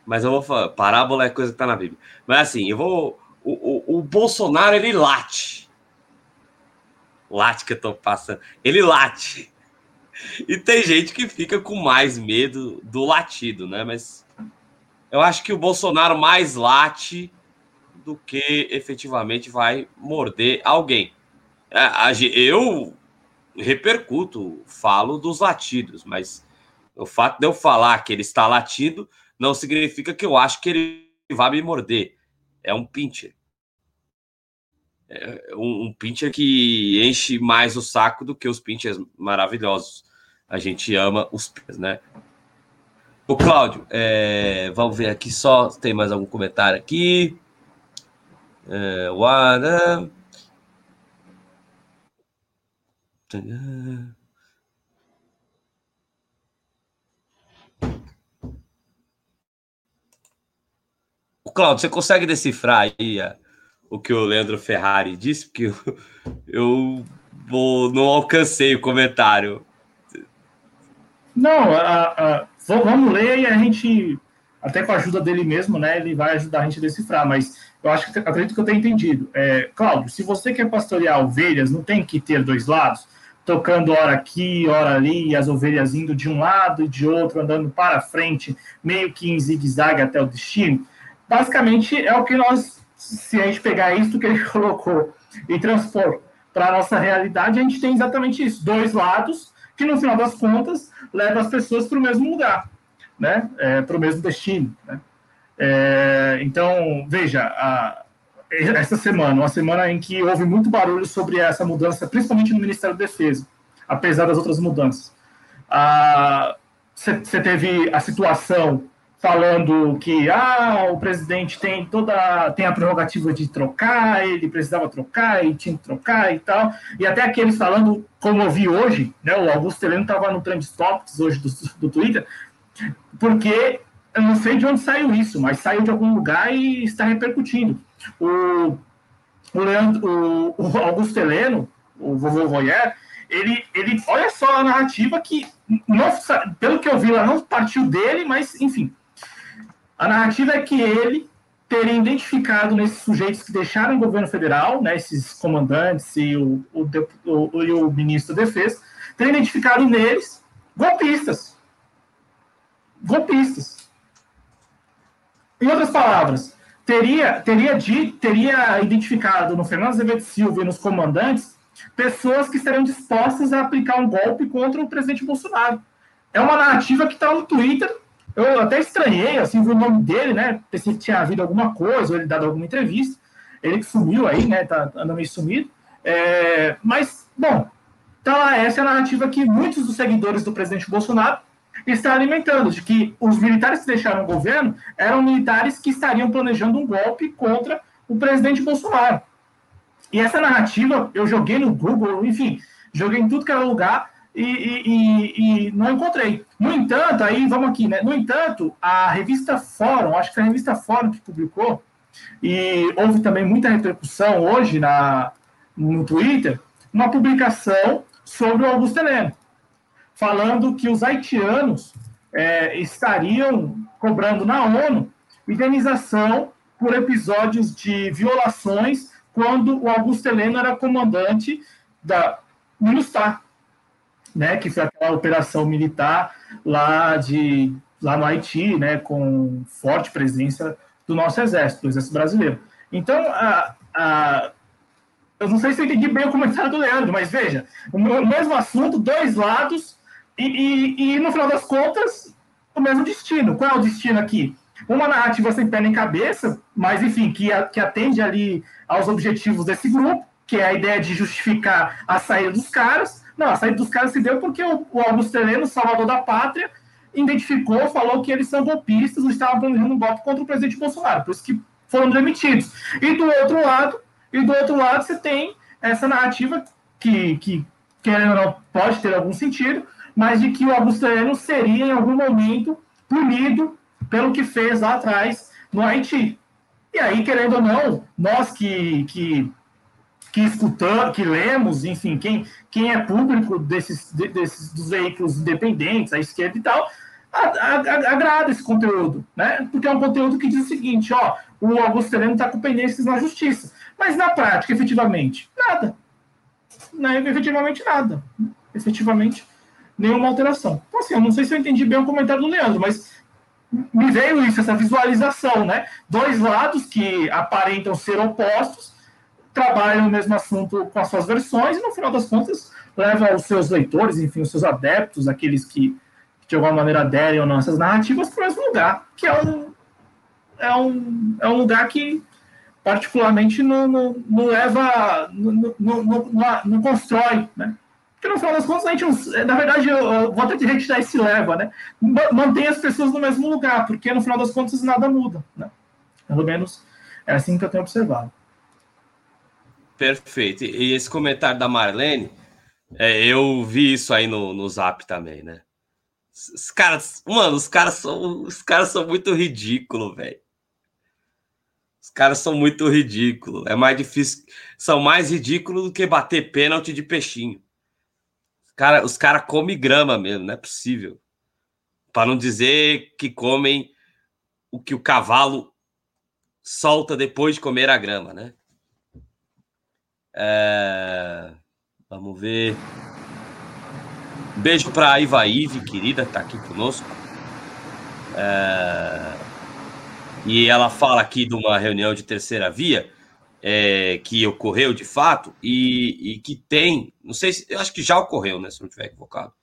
mas eu vou falar, parábola é coisa que tá na Bíblia. Mas assim, eu vou. O, o, o Bolsonaro, ele late. Late que eu tô passando. Ele late. E tem gente que fica com mais medo do latido, né? Mas eu acho que o Bolsonaro mais late do que efetivamente vai morder alguém. É, eu repercuto, falo dos latidos, mas o fato de eu falar que ele está latindo não significa que eu acho que ele vai me morder. É um pincher. É um, um pincher que enche mais o saco do que os pinchers maravilhosos. A gente ama os pinchers, né? O Cláudio, é, vamos ver aqui só tem mais algum comentário aqui. É. O Claudio, você consegue decifrar aí a, o que o Leandro Ferrari disse, porque eu, eu vou, não alcancei o comentário. Não, a, a, vamos ler e a gente, até com a ajuda dele mesmo, né? Ele vai ajudar a gente a decifrar, mas eu acho que acredito que eu tenho entendido. É, Cláudio, se você quer pastorear ovelhas, não tem que ter dois lados, tocando hora aqui, hora ali, e as ovelhas indo de um lado e de outro, andando para frente, meio que em zigue-zague até o destino. Basicamente é o que nós, se a gente pegar isso que ele colocou e transpor para a nossa realidade, a gente tem exatamente isso: dois lados que no final das contas leva as pessoas para o mesmo lugar, né? É, para o mesmo destino. Né? É, então, veja, a, essa semana, uma semana em que houve muito barulho sobre essa mudança, principalmente no Ministério da Defesa, apesar das outras mudanças. Você teve a situação falando que ah, o presidente tem toda tem a prerrogativa de trocar, ele precisava trocar e tinha que trocar e tal. E até aqueles falando, como eu vi hoje, né, o Augusto Heleno estava no Trend Topics hoje do, do Twitter, porque eu não sei de onde saiu isso, mas saiu de algum lugar e está repercutindo. O, o, Leandro, o, o Augusto Heleno, o vovô Voyer, ele, ele, olha só a narrativa que, não, pelo que eu vi, ela não partiu dele, mas, enfim, a narrativa é que ele teria identificado nesses sujeitos que deixaram o governo federal, né, esses comandantes e o, o, o, e o ministro da Defesa, teria identificado neles golpistas. Golpistas. Em outras palavras, teria, teria, de, teria identificado no Fernando Azevedo Silva e nos comandantes pessoas que estariam dispostas a aplicar um golpe contra o presidente Bolsonaro. É uma narrativa que está no Twitter eu até estranhei, assim, vi o nome dele, né? Pensei que tinha havido alguma coisa, ou ele dado alguma entrevista. Ele que sumiu aí, né? Tá andando meio sumido. É, mas, bom, tá lá, essa é a narrativa que muitos dos seguidores do presidente Bolsonaro estão alimentando, de que os militares que deixaram o governo eram militares que estariam planejando um golpe contra o presidente Bolsonaro. E essa narrativa eu joguei no Google, enfim, joguei em tudo que era lugar e, e, e, não encontrei. No entanto, aí vamos aqui, né? No entanto, a revista Fórum, acho que foi a revista Fórum que publicou, e houve também muita repercussão hoje na, no Twitter, uma publicação sobre o Augusto Heleno, falando que os haitianos é, estariam cobrando na ONU indenização por episódios de violações quando o Augusto Heleno era comandante da MINUSTAH, né, que foi aquela operação militar lá de lá no Haiti, né, com forte presença do nosso exército, do exército brasileiro. Então, a, a, eu não sei se eu entendi bem o comentário do Leandro, mas veja, o mesmo assunto, dois lados, e, e, e no final das contas, o mesmo destino. Qual é o destino aqui? Uma narrativa sem pé nem cabeça, mas enfim, que, que atende ali aos objetivos desse grupo, que é a ideia de justificar a saída dos caras, não, a saída dos caras se deu porque o, o Augusto Heleno, salvador da pátria, identificou, falou que eles são golpistas, estavam planejando um golpe contra o presidente Bolsonaro, por isso que foram demitidos. E do outro lado, e do outro lado você tem essa narrativa que, que querendo ou não, pode ter algum sentido, mas de que o Augusto Heleno seria em algum momento punido pelo que fez lá atrás no Haiti. E aí, querendo ou não, nós que, que que escutamos, que lemos, enfim, quem, quem é público desses, desses dos veículos independentes, à esquerda e tal, agrada esse conteúdo, né? Porque é um conteúdo que diz o seguinte, ó, o Augusto Heleno está com pendências na justiça. Mas na prática, efetivamente, nada. Não, efetivamente nada. Efetivamente, nenhuma alteração. Então, assim, eu não sei se eu entendi bem o comentário do Leandro, mas me veio isso, essa visualização, né? Dois lados que aparentam ser opostos, trabalham o mesmo assunto com as suas versões e, no final das contas, leva os seus leitores, enfim, os seus adeptos, aqueles que, de alguma maneira, aderem ou não essas narrativas, para o mesmo lugar, que é um, é um, é um lugar que, particularmente, não, não, não leva, não, não, não, não constrói, né? Porque no final das contas, a gente na verdade, eu, vou até retirar esse leva, né? Mantém as pessoas no mesmo lugar, porque no final das contas nada muda, né? Pelo menos é assim que eu tenho observado. Perfeito. E esse comentário da Marlene, é, eu vi isso aí no, no Zap também, né? Os caras, mano, os caras são, os caras são muito ridículos, velho. Os caras são muito ridículos. É mais difícil. São mais ridículos do que bater pênalti de peixinho. Cara, os caras comem grama mesmo, não é possível. Para não dizer que comem o que o cavalo solta depois de comer a grama, né? É... Vamos ver. Beijo para a Iva Ive, querida, que tá aqui conosco. É... E ela fala aqui de uma reunião de terceira via é, que ocorreu de fato e, e, que tem, não sei se, eu acho que já ocorreu, né? Se não estiver equivocado.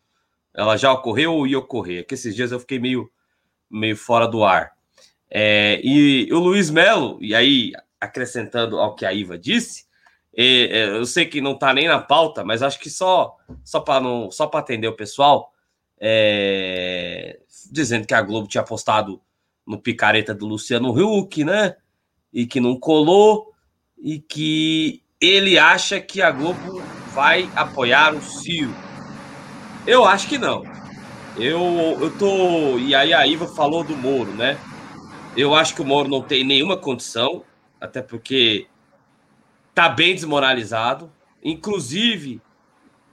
Ela já ocorreu ou ia ocorrer? É que esses dias eu fiquei meio, meio fora do ar. É, e o Luiz Melo, e aí acrescentando ao que a Iva disse, é, é eu sei que não está nem na pauta, mas acho que só só para não só para atender o pessoal, é, dizendo que a Globo tinha apostado no picareta do Luciano Huck, né? E que não colou e que ele acha que a Globo vai apoiar o Ciro. Eu acho que não. Eu, eu tô. E aí a Iva falou do Moro, né? Eu acho que o Moro não tem nenhuma condição, até porque tá bem desmoralizado, inclusive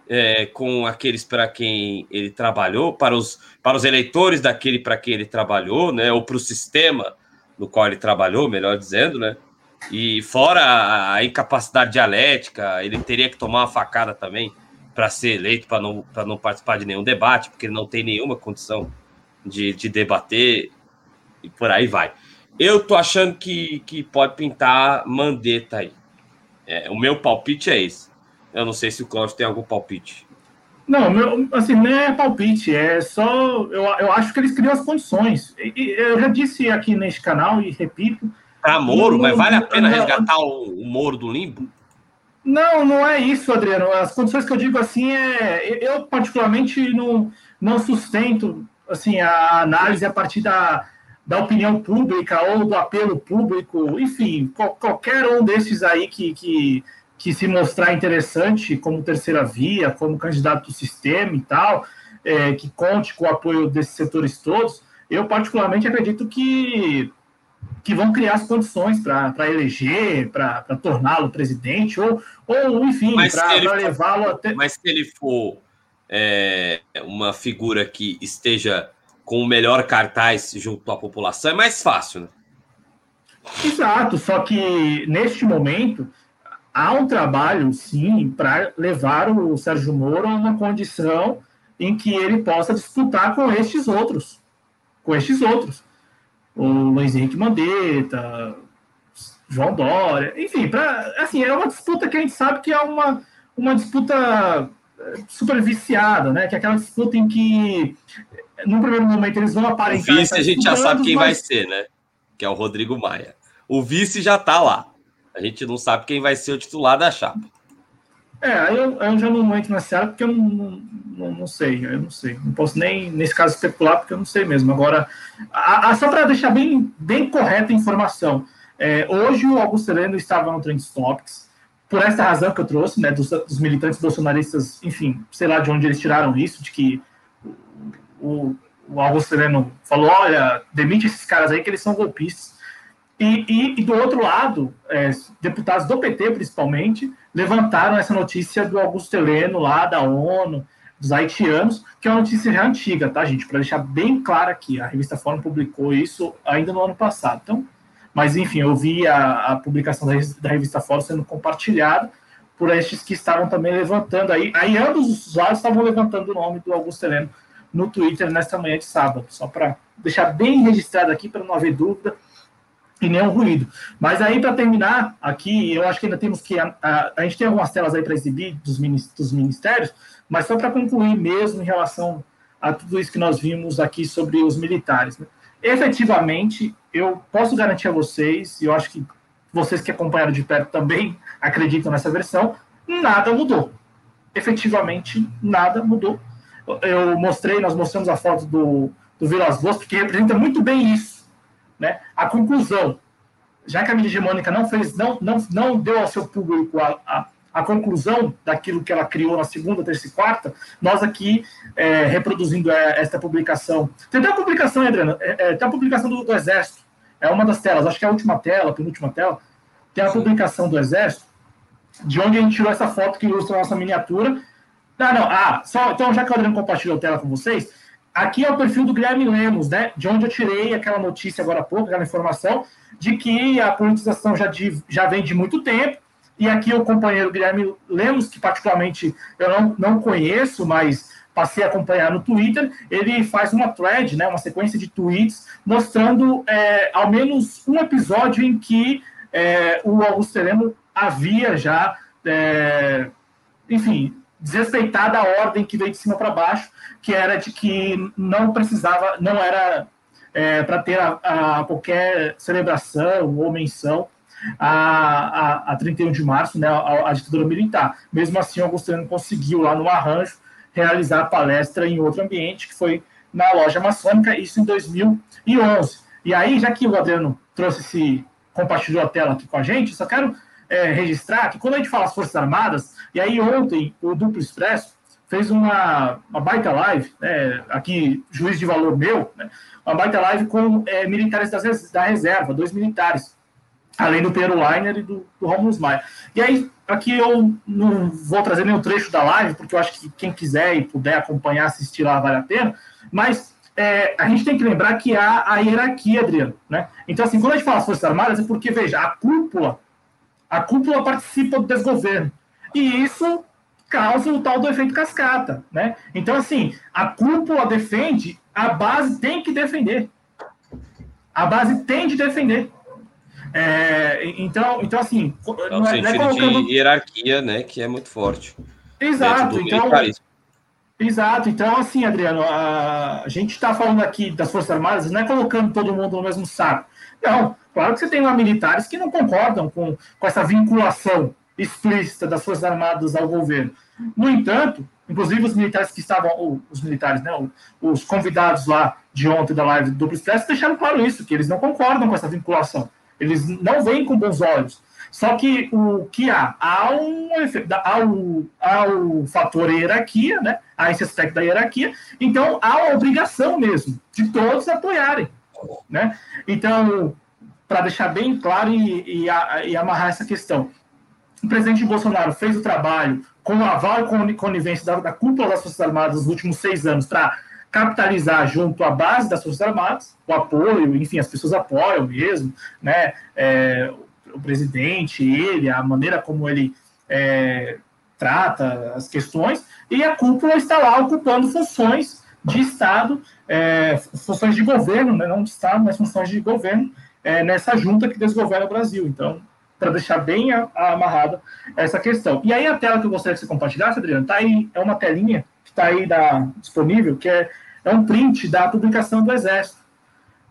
é, com aqueles para quem ele trabalhou, para os, para os eleitores daquele para quem ele trabalhou, né? Ou para o sistema no qual ele trabalhou, melhor dizendo, né? E fora a, incapacidade dialética, ele teria que tomar uma facada também para ser eleito, para não, não participar de nenhum debate, porque ele não tem nenhuma condição de, de debater e por aí vai. Eu tô achando que, que pode pintar Mandetta aí. É, o meu palpite é esse. Eu não sei se o Cláudio tem algum palpite. Não, meu, assim, não é palpite, é só. Eu, eu acho que eles criam as condições. E, eu já disse aqui neste canal e repito. Para Moro, mas vale a pena resgatar o, o Moro do limbo? Não, não é isso, Adriano. As condições que eu digo assim é. Eu, particularmente, não, não sustento assim, a análise a partir da, da opinião pública ou do apelo público, enfim, qual, qualquer um desses aí que, que, que, se mostrar interessante como terceira via, como candidato do sistema e tal, é, que conte com o apoio desses setores todos, eu particularmente acredito que, que vão criar as condições para eleger, para torná-lo presidente, ou, ou enfim, para levá-lo até. Mas se ele for é, uma figura que esteja com o melhor cartaz junto à população, é mais fácil, né? Exato, só que neste momento há um trabalho, sim, para levar o Sérgio Moro a uma condição em que ele possa disputar com estes outros, com estes outros. O Luiz Henrique Mandetta, João Dória, enfim, pra, assim, é uma disputa que a gente sabe que é uma, uma disputa eh, super viciada, né? Que é aquela disputa em que no primeiro momento eles vão aparentar. O vice a gente já sabe quem mas... vai ser, né? Que é o Rodrigo Maia. O vice já tá lá. A gente não sabe quem vai ser o titular da chapa. É, eu, eu já não entro nessa área porque eu não, não, não, sei, eu não sei. Não posso nem, nesse caso, especular porque eu não sei mesmo. Agora, a, a, só para deixar bem, bem correta a informação, é, hoje o Augusto Heleno estava no Trend Topics, por essa razão que eu trouxe, né, dos, dos militantes bolsonaristas, enfim, sei lá de onde eles tiraram isso, de que o, o Augusto Sereno falou: olha, demite esses caras aí que eles são golpistas. E, e, e do outro lado, é, deputados do PT, principalmente, levantaram essa notícia do Augusto Heleno lá da ONU, dos haitianos, que é uma notícia já antiga, tá, gente? Para deixar bem claro aqui, a revista Fórum publicou isso ainda no ano passado. Então, mas enfim, eu vi a, a publicação da, da revista Fórum sendo compartilhada por estes que estavam também levantando aí. Aí ambos os usuários estavam levantando o nome do Augusto Heleno no Twitter nesta manhã de sábado, só para deixar bem registrado aqui para não haver dúvida e nenhum ruído. Mas aí, para terminar, aqui, eu acho que ainda temos que. A, a, a gente tem algumas telas aí para exibir dos, dos ministérios, mas só para concluir mesmo em relação a tudo isso que nós vimos aqui sobre os militares. Né? Efetivamente, eu posso garantir a vocês, e eu acho que vocês que acompanharam de perto também acreditam nessa versão, nada mudou. Efetivamente, nada mudou eu mostrei, nós mostramos a foto do, do Vilas Boas, porque representa muito bem isso. Né? A conclusão, já que a mídia hegemônica não fez, não, não, não deu ao seu público a, a, a conclusão daquilo que ela criou na segunda, terça e quarta, nós aqui é, reproduzindo é, esta publicação. Tem até a publicação, Adriana, é, é, tem a publicação do, do Exército, é uma das telas, acho que é a última tela, a penúltima tela, tem a publicação do Exército, de onde a gente tirou essa foto que ilustra a nossa miniatura. Ah, não, ah, só, então já que o Adriano compartilhou a tela com vocês, aqui é o perfil do Guilherme Lemos, né, de onde eu tirei aquela notícia agora há pouco, aquela informação, de que a politização já, de, já vem de muito tempo, e aqui o companheiro Guilherme Lemos, que particularmente eu não, não conheço, mas passei a acompanhar no Twitter, ele faz uma thread, né, uma sequência de tweets, mostrando é, ao menos um episódio em que é, o Augusto Heleno havia já, é, enfim, desrespeitado a ordem que veio de cima para baixo, que era de que não precisava, não era é, para ter a, a, qualquer celebração ou menção a, a, a 31 de março, né, a, a ditadura militar. Mesmo assim, o Heleno conseguiu lá no arranjo realizar a palestra em outro ambiente, que foi na loja maçônica, isso em 2011. E aí, já que o Adriano trouxe esse, compartilhou a tela aqui com a gente, só quero é, registrar que quando a gente fala as Forças Armadas, e aí ontem o Duplo Expresso fez uma, uma baita live, né, aqui, juiz de valor meu, né, uma baita live com é, militares das, da reserva, dois militares, além do Pedro Leiner e do, do Romulus Maia. E aí, aqui eu não vou trazer nenhum trecho da live, porque eu acho que quem quiser e puder acompanhar, assistir lá, vale a pena, mas é, a gente tem que lembrar que há a hierarquia, Adriano, né? Então, assim, quando a gente fala Forças Armadas, é porque, veja, a cúpula, a cúpula participa do desgoverno, e isso causa o tal do efeito cascata, né? Então, assim, a cúpula defende, a base tem que defender. A base tem de defender. É, então, então, assim. É não é, não é colocando... de hierarquia, né? Que é muito forte. Exato. Então, exato. Então, assim, Adriano, a, a gente está falando aqui das Forças Armadas, não é colocando todo mundo no mesmo saco. Não, claro que você tem lá militares que não concordam com, com essa vinculação explícita das Forças Armadas ao governo. No entanto, inclusive os militares que estavam, os militares, né, os convidados lá de ontem da live do Duplo deixaram claro isso, que eles não concordam com essa vinculação. Eles não veem com bons olhos. Só que o que há? Há um, há o, há o fator hierarquia, né? há esse aspecto da hierarquia, então há a obrigação mesmo de todos apoiarem. Né? Então, para deixar bem claro e, e, e, amarrar essa questão, o presidente Bolsonaro fez o trabalho com o aval e conivência da, da cúpula das Forças Armadas nos últimos seis anos para capitalizar junto à base das Forças Armadas, o apoio, enfim, as pessoas apoiam mesmo, né? É, o presidente, ele, a maneira como ele é, trata as questões, e a cúpula está lá ocupando funções de Estado, é, funções de governo, né? não de Estado, mas funções de governo, é, nessa junta que desgoverna o Brasil. Então, para deixar bem amarrada essa questão. E aí a tela que eu gostaria que você compartilhasse, Adriano, tá aí, é uma telinha que está aí da, disponível, que é é um print da publicação do Exército.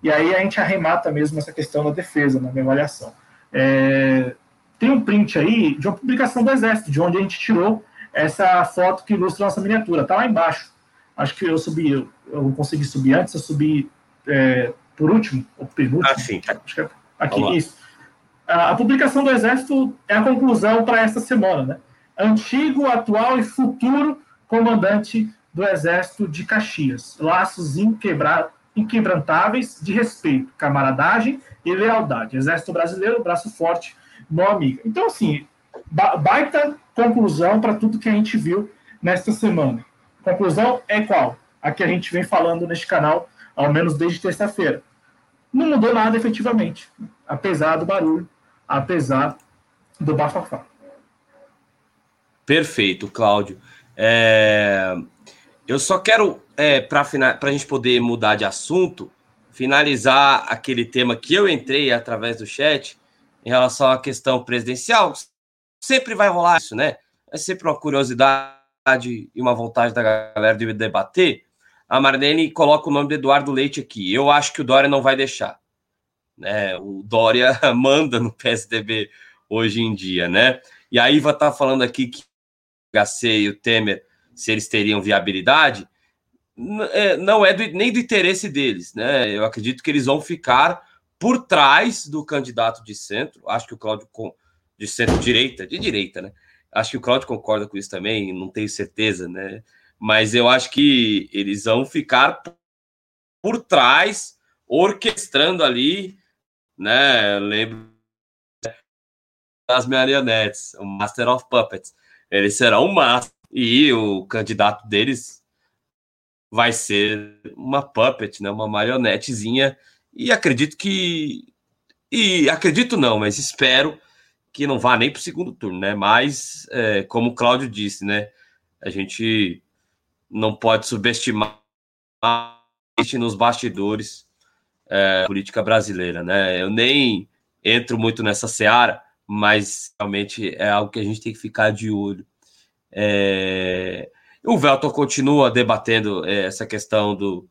E aí a gente arremata mesmo essa questão da defesa, na minha avaliação. É, tem um print aí de uma publicação do Exército, de onde a gente tirou essa foto que ilustra a nossa miniatura. Está lá embaixo. Acho que eu subi, eu, eu consegui subir antes, eu subi é, por último, ou penúltimo. Ah, sim. Acho que é aqui, isso. A, a, publicação do Exército é a conclusão para esta semana, né? Antigo, atual e futuro comandante do Exército de Caxias. Laços inquebrantáveis de respeito, camaradagem e lealdade. Exército Brasileiro, braço forte, mão amiga. Então, assim, baita conclusão para tudo que a gente viu nesta semana. Conclusão é qual? A que a gente vem falando neste canal, ao menos desde terça-feira. Não mudou nada efetivamente, apesar do barulho, apesar do bafafá. Perfeito, Cláudio. É... Eu só quero, é, para a gente poder mudar de assunto, finalizar aquele tema que eu entrei através do chat em relação à questão presidencial. Sempre vai rolar isso, né? É sempre uma curiosidade e uma vontade da galera de debater. A Marlene coloca o nome do Eduardo Leite aqui. Eu acho que o Dória não vai deixar. Né? O Dória manda no PSDB hoje em dia, né? E a Iva tá falando aqui que o HC e o Temer se eles teriam viabilidade, é, não é do, nem do interesse deles, né? Eu acredito que eles vão ficar por trás do candidato de centro. Acho que o Cláudio de centro-direita, de direita, né? Acho que o Cláudio concorda com isso também, não tenho certeza, né? Mas eu acho que eles vão ficar por trás, orquestrando ali né? Eu lembro das marionetes, o Master of Puppets. Ele será um master e o candidato deles vai ser uma puppet, né? Uma marionetezinha. E acredito que e acredito não, mas espero que não vá nem para o segundo turno, né? Mas é, como o Cláudio disse, né? A gente não pode subestimar nos bastidores é, política brasileira, né? Eu nem entro muito nessa seara, mas realmente é algo que a gente tem que ficar de olho. É... O Velton continua debatendo é, essa questão do,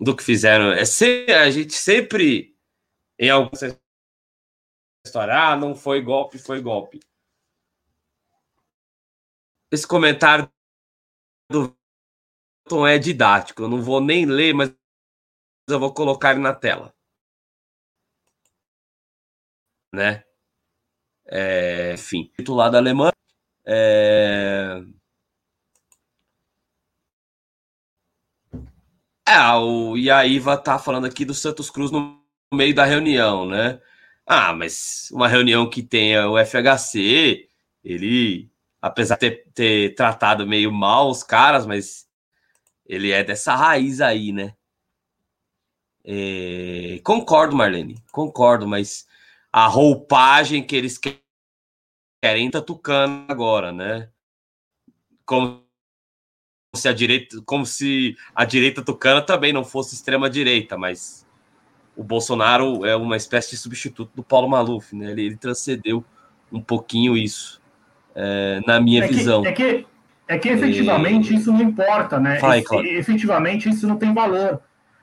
do que fizeram. É sempre, a gente sempre, em alguma história, ah, não foi golpe, foi golpe. Esse comentário do é didático, eu não vou nem ler, mas eu vou colocar ele na tela. Né? É, enfim, titular da. É... É, o, e a Iva tá falando aqui do Santos Cruz no meio da reunião, né? Ah, mas uma reunião que tenha o FHC, ele, apesar de ter, ter tratado meio mal os caras, mas ele é dessa raiz aí, né? É, concordo, Marlene, concordo, mas a roupagem que eles querem tá tucando agora, né? Como se a direita, como se a direita tucana também não fosse extrema direita, mas o Bolsonaro é uma espécie de substituto do Paulo Maluf, né? Ele, ele transcendeu um pouquinho isso, é, na minha é visão. Que, é que é que efetivamente e... isso não importa, né? Vai, claro. Efetivamente isso não tem valor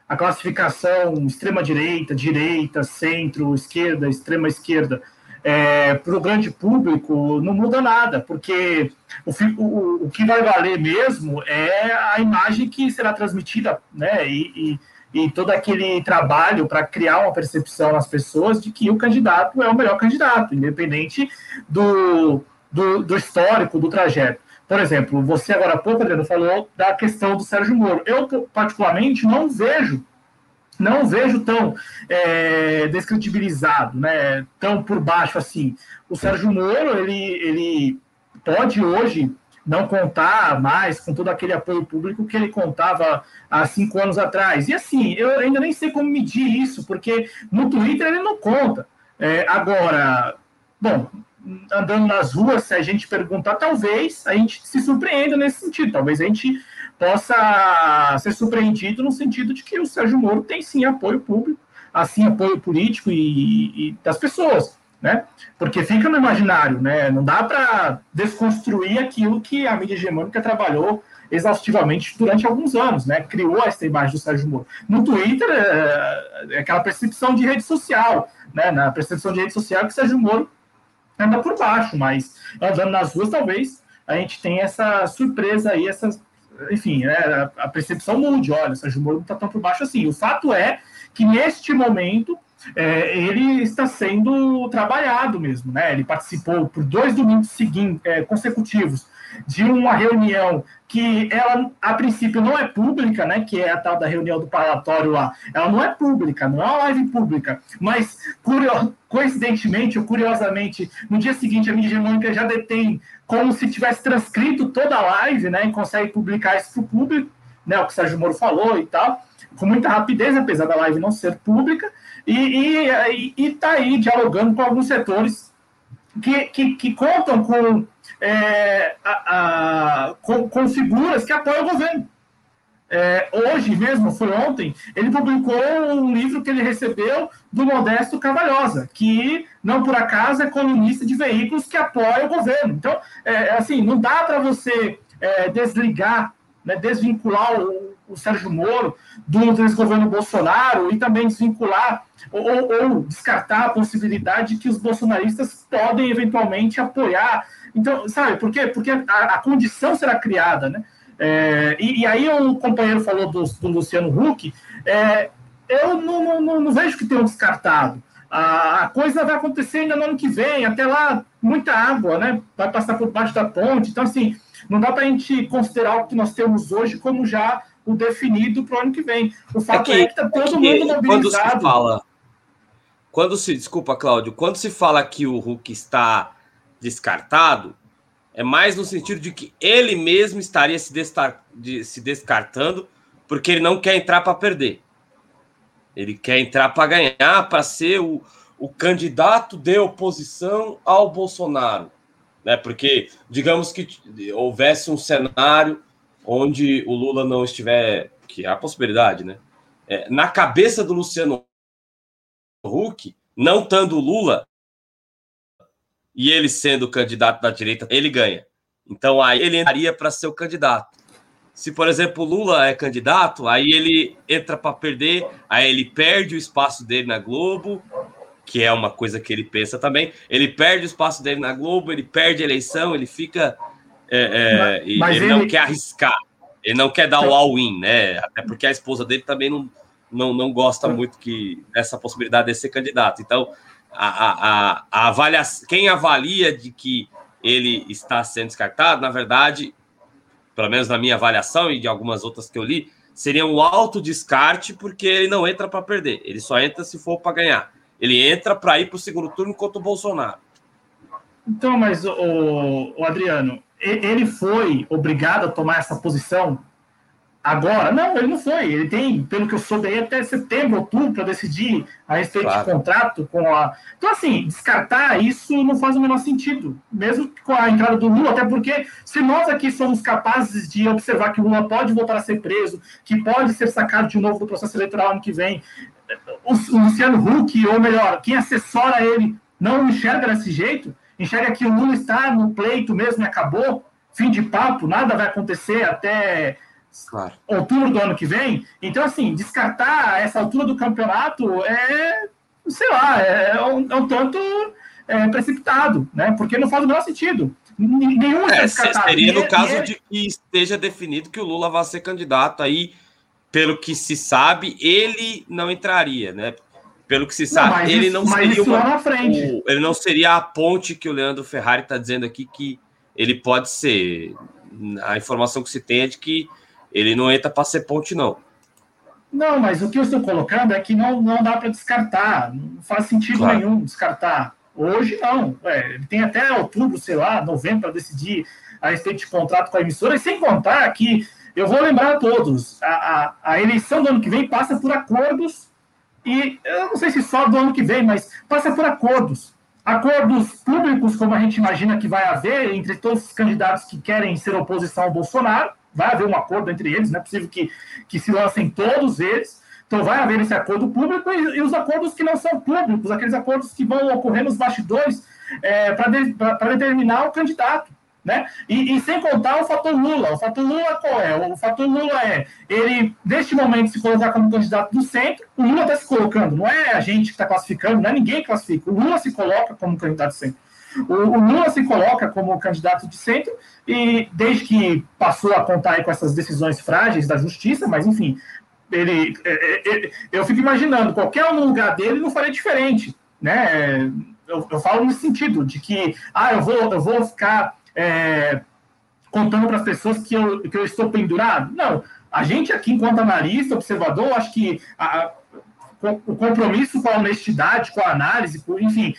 a classificação extrema-direita, direita, centro, esquerda, extrema-esquerda, é, para o grande público não muda nada, porque o, o, o, que vai valer mesmo é a imagem que será transmitida, né? E, e, e todo aquele trabalho para criar uma percepção nas pessoas de que o candidato é o melhor candidato, independente do, do, do histórico, do trajeto. Por exemplo, você agora há pouco, Adriano, falou da questão do Sérgio Moro. Eu, particularmente, não vejo, não vejo tão é, descredibilizado, né, tão por baixo assim. O Sérgio Moro, ele, ele pode hoje não contar mais com todo aquele apoio público que ele contava há cinco anos atrás. E assim, eu ainda nem sei como medir isso, porque no Twitter ele não conta. É, agora, bom, andando nas ruas, se a gente perguntar, talvez a gente se surpreenda nesse sentido. Talvez a gente possa ser surpreendido no sentido de que o Sérgio Moro tem sim apoio público, assim apoio político e, e das pessoas, né? Porque fica no imaginário, né? Não dá para desconstruir aquilo que a mídia hegemônica trabalhou exaustivamente durante alguns anos, né? Criou essa imagem do Sérgio Moro. No Twitter, é, é aquela percepção de rede social, né? Na percepção de rede social que o Sérgio Moro anda por baixo, mas andando nas ruas, talvez a gente tenha essa surpresa aí, essa, enfim, né, a, percepção mude. Olha, Sérgio Moro não está tão por baixo assim. O fato é que neste momento é, ele está sendo trabalhado mesmo, né? Ele participou por dois domingos seguintes, é, consecutivos de uma reunião que ela, a princípio, não é pública, né? Que é a tal da reunião do parlatório lá. Ela não é pública, não é uma live pública. Mas, coincidentemente ou curiosamente, no dia seguinte, a mídia hegemônica já detém como se tivesse transcrito toda a live, né? E consegue publicar isso para o público, né? O que o Sérgio Moro falou e tal, com muita rapidez, apesar da live não ser pública. E está aí dialogando com alguns setores que, que, que contam com é, a, a, com, com, figuras que apoiam o governo. É, hoje mesmo, foi ontem, ele publicou um livro que ele recebeu do Modesto Cavalhosa, que não por acaso é colunista de veículos que apoia o governo. Então, é, assim, não dá para você é, desligar, né, desvincular o, o Sérgio Moro do desgoverno Bolsonaro e também desvincular ou, ou, descartar a possibilidade de que os bolsonaristas podem eventualmente apoiar então, sabe, por quê? Porque a, a condição será criada, né? É, e, e, aí o companheiro falou do, do Luciano Huck, é, eu não, não, não, vejo que tenham descartado. A, a, coisa vai acontecer ainda no ano que vem, até lá muita água, né? Vai passar por baixo da ponte. Então, assim, não dá para a gente considerar o que nós temos hoje como já o definido para o ano que vem. O fato é que, é que está todo é mundo mobilizado. Quando se fala quando se, desculpa, Cláudio, quando se fala que o Hulk está descartado, é mais no sentido de que ele mesmo estaria se, destar, de, se descartando porque ele não quer entrar para perder. Ele quer entrar para ganhar, para ser o, o candidato de oposição ao Bolsonaro. Né? Porque, digamos que houvesse um cenário onde o Lula não estiver, que há a possibilidade, né? É, na cabeça do Luciano Huck, não estando o Lula, e ele sendo o candidato da direita, ele ganha. Então aí ele entraria para ser o candidato. Se, por exemplo, o Lula é candidato, aí ele entra para perder, aí ele perde o espaço dele na Globo, que é uma coisa que ele pensa também. Ele perde o espaço dele na Globo, ele perde a eleição, ele fica. É, é, mas, ele, ele, não quer arriscar, ele não quer dar o all-in, né? Até porque a esposa dele também não, não, não gosta muito que dessa possibilidade de ser candidato. Então, a, a, a avaliação, quem avalia de que ele está sendo descartado, na verdade, pelo menos na minha avaliação e de algumas outras que eu li, seria um alto descarte, porque ele não entra para perder, ele só entra se for para ganhar. Ele entra para ir para o segundo turno contra o Bolsonaro. Então, mas o, o Adriano, ele foi obrigado a tomar essa posição agora? Não, ele não foi. Ele tem, pelo que eu soube, aí até setembro, outubro, para decidir a respeito claro. de contrato com a. Então, assim, descartar isso não faz o menor sentido, mesmo com a entrada do Lula, até porque se nós aqui somos capazes de observar que o Lula pode voltar a ser preso, que pode ser sacado de novo do processo eleitoral ano que vem, o, Luciano Huck, ou melhor, quem assessora ele, não enxerga desse jeito, enxerga que o Lula está no pleito mesmo e acabou, fim de papo, nada vai acontecer até claro. outubro do ano que vem. Então, assim, descartar essa altura do campeonato é, sei lá, é um, é um tanto é, precipitado, né? Porque não faz o menor sentido. Nenhum é, seria no caso de que esteja definido que o Lula vai ser candidato aí pelo que se sabe, ele não entraria, né? Pelo que se sabe, não, ele isso, não seria uma, o, ele não seria a ponte que o Leandro Ferrari está dizendo aqui que ele pode ser. A informação que se tem é de que ele não entra para ser ponte, não. Não, mas o que eu estou colocando é que não, não dá para descartar, não faz sentido claro. nenhum descartar. Hoje não. É, ele tem até outubro, sei lá, novembro para decidir a respeito de contrato com a emissora, e sem contar que eu vou lembrar a todos: a, a, a, eleição do ano que vem passa por acordos, e eu não sei se só do ano que vem, mas passa por acordos. Acordos públicos, como a gente imagina que vai haver entre todos os candidatos que querem ser oposição ao Bolsonaro, vai haver um acordo entre eles, não é possível que, que se lancem todos eles. Então vai haver esse acordo público e, e os acordos que não são públicos, aqueles acordos que vão ocorrer nos bastidores é, para de, determinar o candidato. Né? E, e, sem contar o fator Lula. O fator Lula qual é? O fator Lula é ele, neste momento, se colocar como candidato do centro. O Lula está se colocando, não é a gente que está classificando, não é ninguém que classifica. O Lula se coloca como candidato do centro. O, o, Lula se coloca como candidato de centro e desde que passou a contar com essas decisões frágeis da justiça, mas enfim, ele, ele, é, é, é, eu fico imaginando qualquer um no lugar dele não faria diferente, né? Eu, eu falo nesse sentido de que ah, eu vou, eu vou ficar é, contando para as pessoas que eu, que eu estou pendurado. Não, a gente aqui, enquanto analista, observador, acho que a, o compromisso com a honestidade, com a análise, enfim,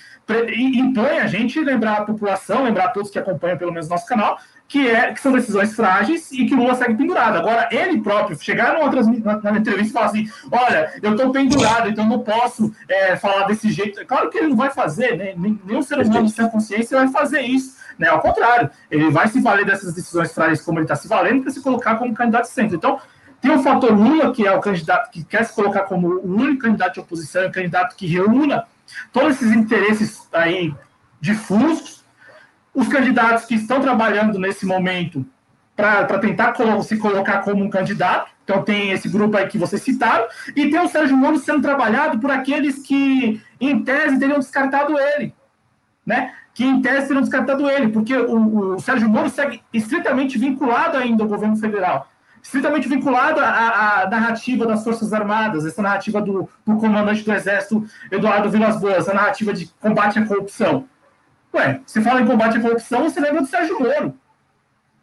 impõe a gente lembrar a população, lembrar a todos que acompanham pelo menos nosso canal, que, é, que são decisões frágeis e que Lula segue pendurado. Agora, ele próprio chegar numa entrevista e falar assim: olha, eu estou pendurado, então não posso é, falar desse jeito. Claro que ele não vai fazer, né? Nenhum ser humano sem consciência vai fazer isso. Né? Ao contrário, ele vai se valer dessas decisões frágeis como ele está se valendo para se colocar como candidato centro. Então, tem o fator Lula, que é o candidato que quer se colocar como o único candidato de oposição, o candidato que reúna todos esses interesses aí difusos. Os candidatos que estão trabalhando nesse momento para tentar se colocar como um candidato. Então tem esse grupo aí que vocês citaram, e tem o Sérgio Moro sendo trabalhado por aqueles que, em tese, teriam descartado ele. Né? Que em tese teriam descartado ele, porque o, o Sérgio Moro segue estritamente vinculado ainda ao governo federal estritamente vinculado à, à, narrativa das Forças Armadas, essa narrativa do, do comandante do Exército, Eduardo Vilas Boas, a narrativa de combate à corrupção. Ué, se fala em combate à corrupção, você lembra do Sérgio Moro.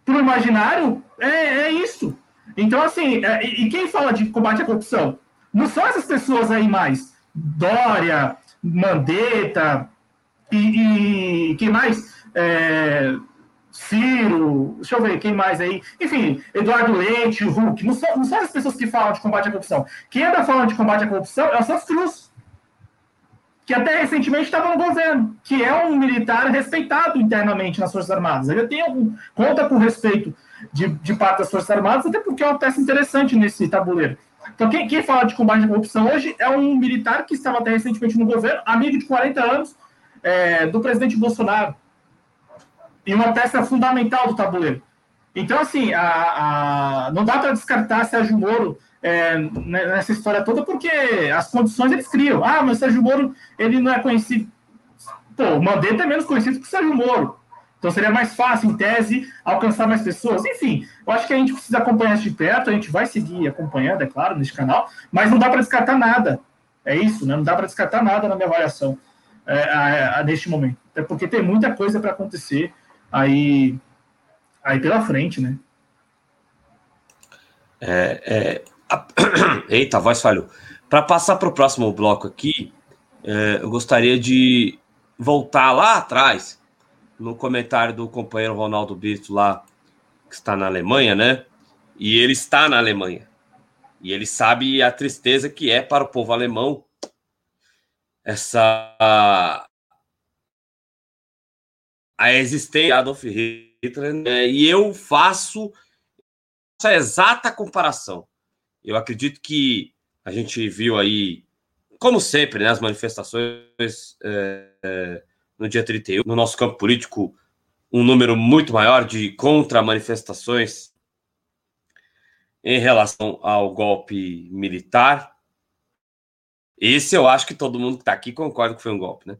Para o imaginário, é, é isso. Então, assim, é, e quem fala de combate à corrupção? Não são essas pessoas aí mais. Dória, Mandetta e, e quem mais? É, Ciro, deixa eu ver quem mais aí. Enfim, Eduardo Leite, Hulk. Não são, não são as pessoas que falam de combate à corrupção. Quem anda falando de combate à corrupção é o Santos Cruz, que até recentemente estava no governo, que é um militar respeitado internamente nas Forças Armadas. Ele tem algum, conta com respeito de, de parte das Forças Armadas, até porque é uma peça interessante nesse tabuleiro. Então, quem, quem fala de combate à corrupção hoje é um militar que estava até recentemente no governo, amigo de 40 anos é, do presidente Bolsonaro e uma peça fundamental do tabuleiro. Então, assim, a, a não dá para descartar Sérgio Moro é, nessa história toda, porque as condições eles criam. Ah, mas Sérgio Moro ele não é conhecido. Pô, o Mandetta é menos conhecido que o Sérgio Moro. Então seria mais fácil, em tese, alcançar mais pessoas. Enfim, eu acho que a gente precisa acompanhar isso de perto, a gente vai seguir acompanhando, é claro, nesse canal, mas não dá para descartar nada. É isso, né? Não dá para descartar nada na minha avaliação é, a, a, neste momento. Até porque tem muita coisa para acontecer aí, aí pela frente, né? É, é... Eita, a voz falhou. Para passar para o próximo bloco aqui, é, eu gostaria de voltar lá atrás, no comentário do companheiro Ronaldo Brito lá, que está na Alemanha, né? E ele está na Alemanha. E ele sabe a tristeza que é para o povo alemão essa a existência de Adolf Hitler, né? e eu faço essa exata comparação. Eu acredito que a gente viu aí, como sempre, né, as manifestações é, no dia 31, no nosso campo político, um número muito maior de contra-manifestações em relação ao golpe militar. Esse eu acho que todo mundo que está aqui concorda que foi um golpe, né?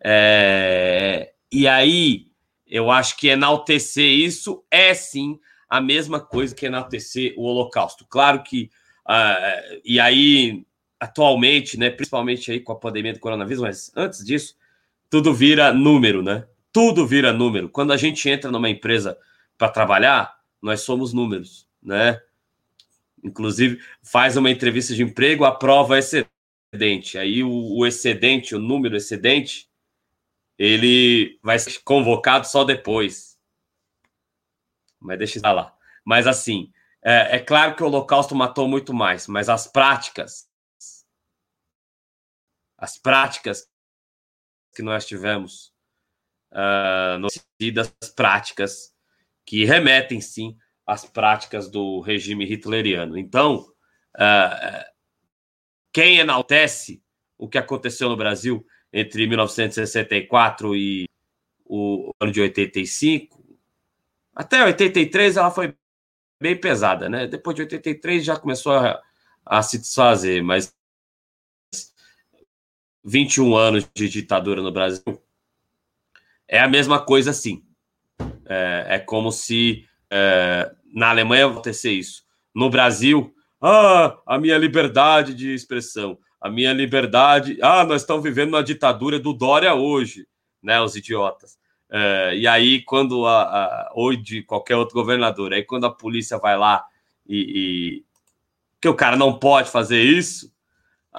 É, e aí, eu acho que enaltecer isso é sim a mesma coisa que enaltecer o Holocausto. Claro que, uh, e aí, atualmente, né, principalmente aí com a pandemia do coronavírus, mas antes disso, tudo vira número, né? Tudo vira número. Quando a gente entra numa empresa para trabalhar, nós somos números, né? Inclusive, faz uma entrevista de emprego, aprova excedente. Aí o, o excedente, o número excedente, ele vai ser convocado só depois. Mas deixa eu lá. Mas assim, é, é, claro que o Holocausto matou muito mais, mas as práticas, as práticas que nós tivemos uh, das práticas que remetem sim às práticas do regime hitleriano. Então, uh, quem enaltece o que aconteceu no Brasil entre 1964 e o ano de 85. Até 83 ela foi bem pesada, né? Depois de 83 já começou a, a se desfazer, mas 21 anos de ditadura no Brasil é a mesma coisa assim. É, é como se é, na Alemanha acontecer isso. No Brasil, ah, a minha liberdade de expressão a minha liberdade. Ah, nós estamos vivendo uma ditadura do Dória hoje, né? Os idiotas. É, e aí, quando a, a, ou de qualquer outro governador, aí quando a polícia vai lá e, e, que o cara não pode fazer isso,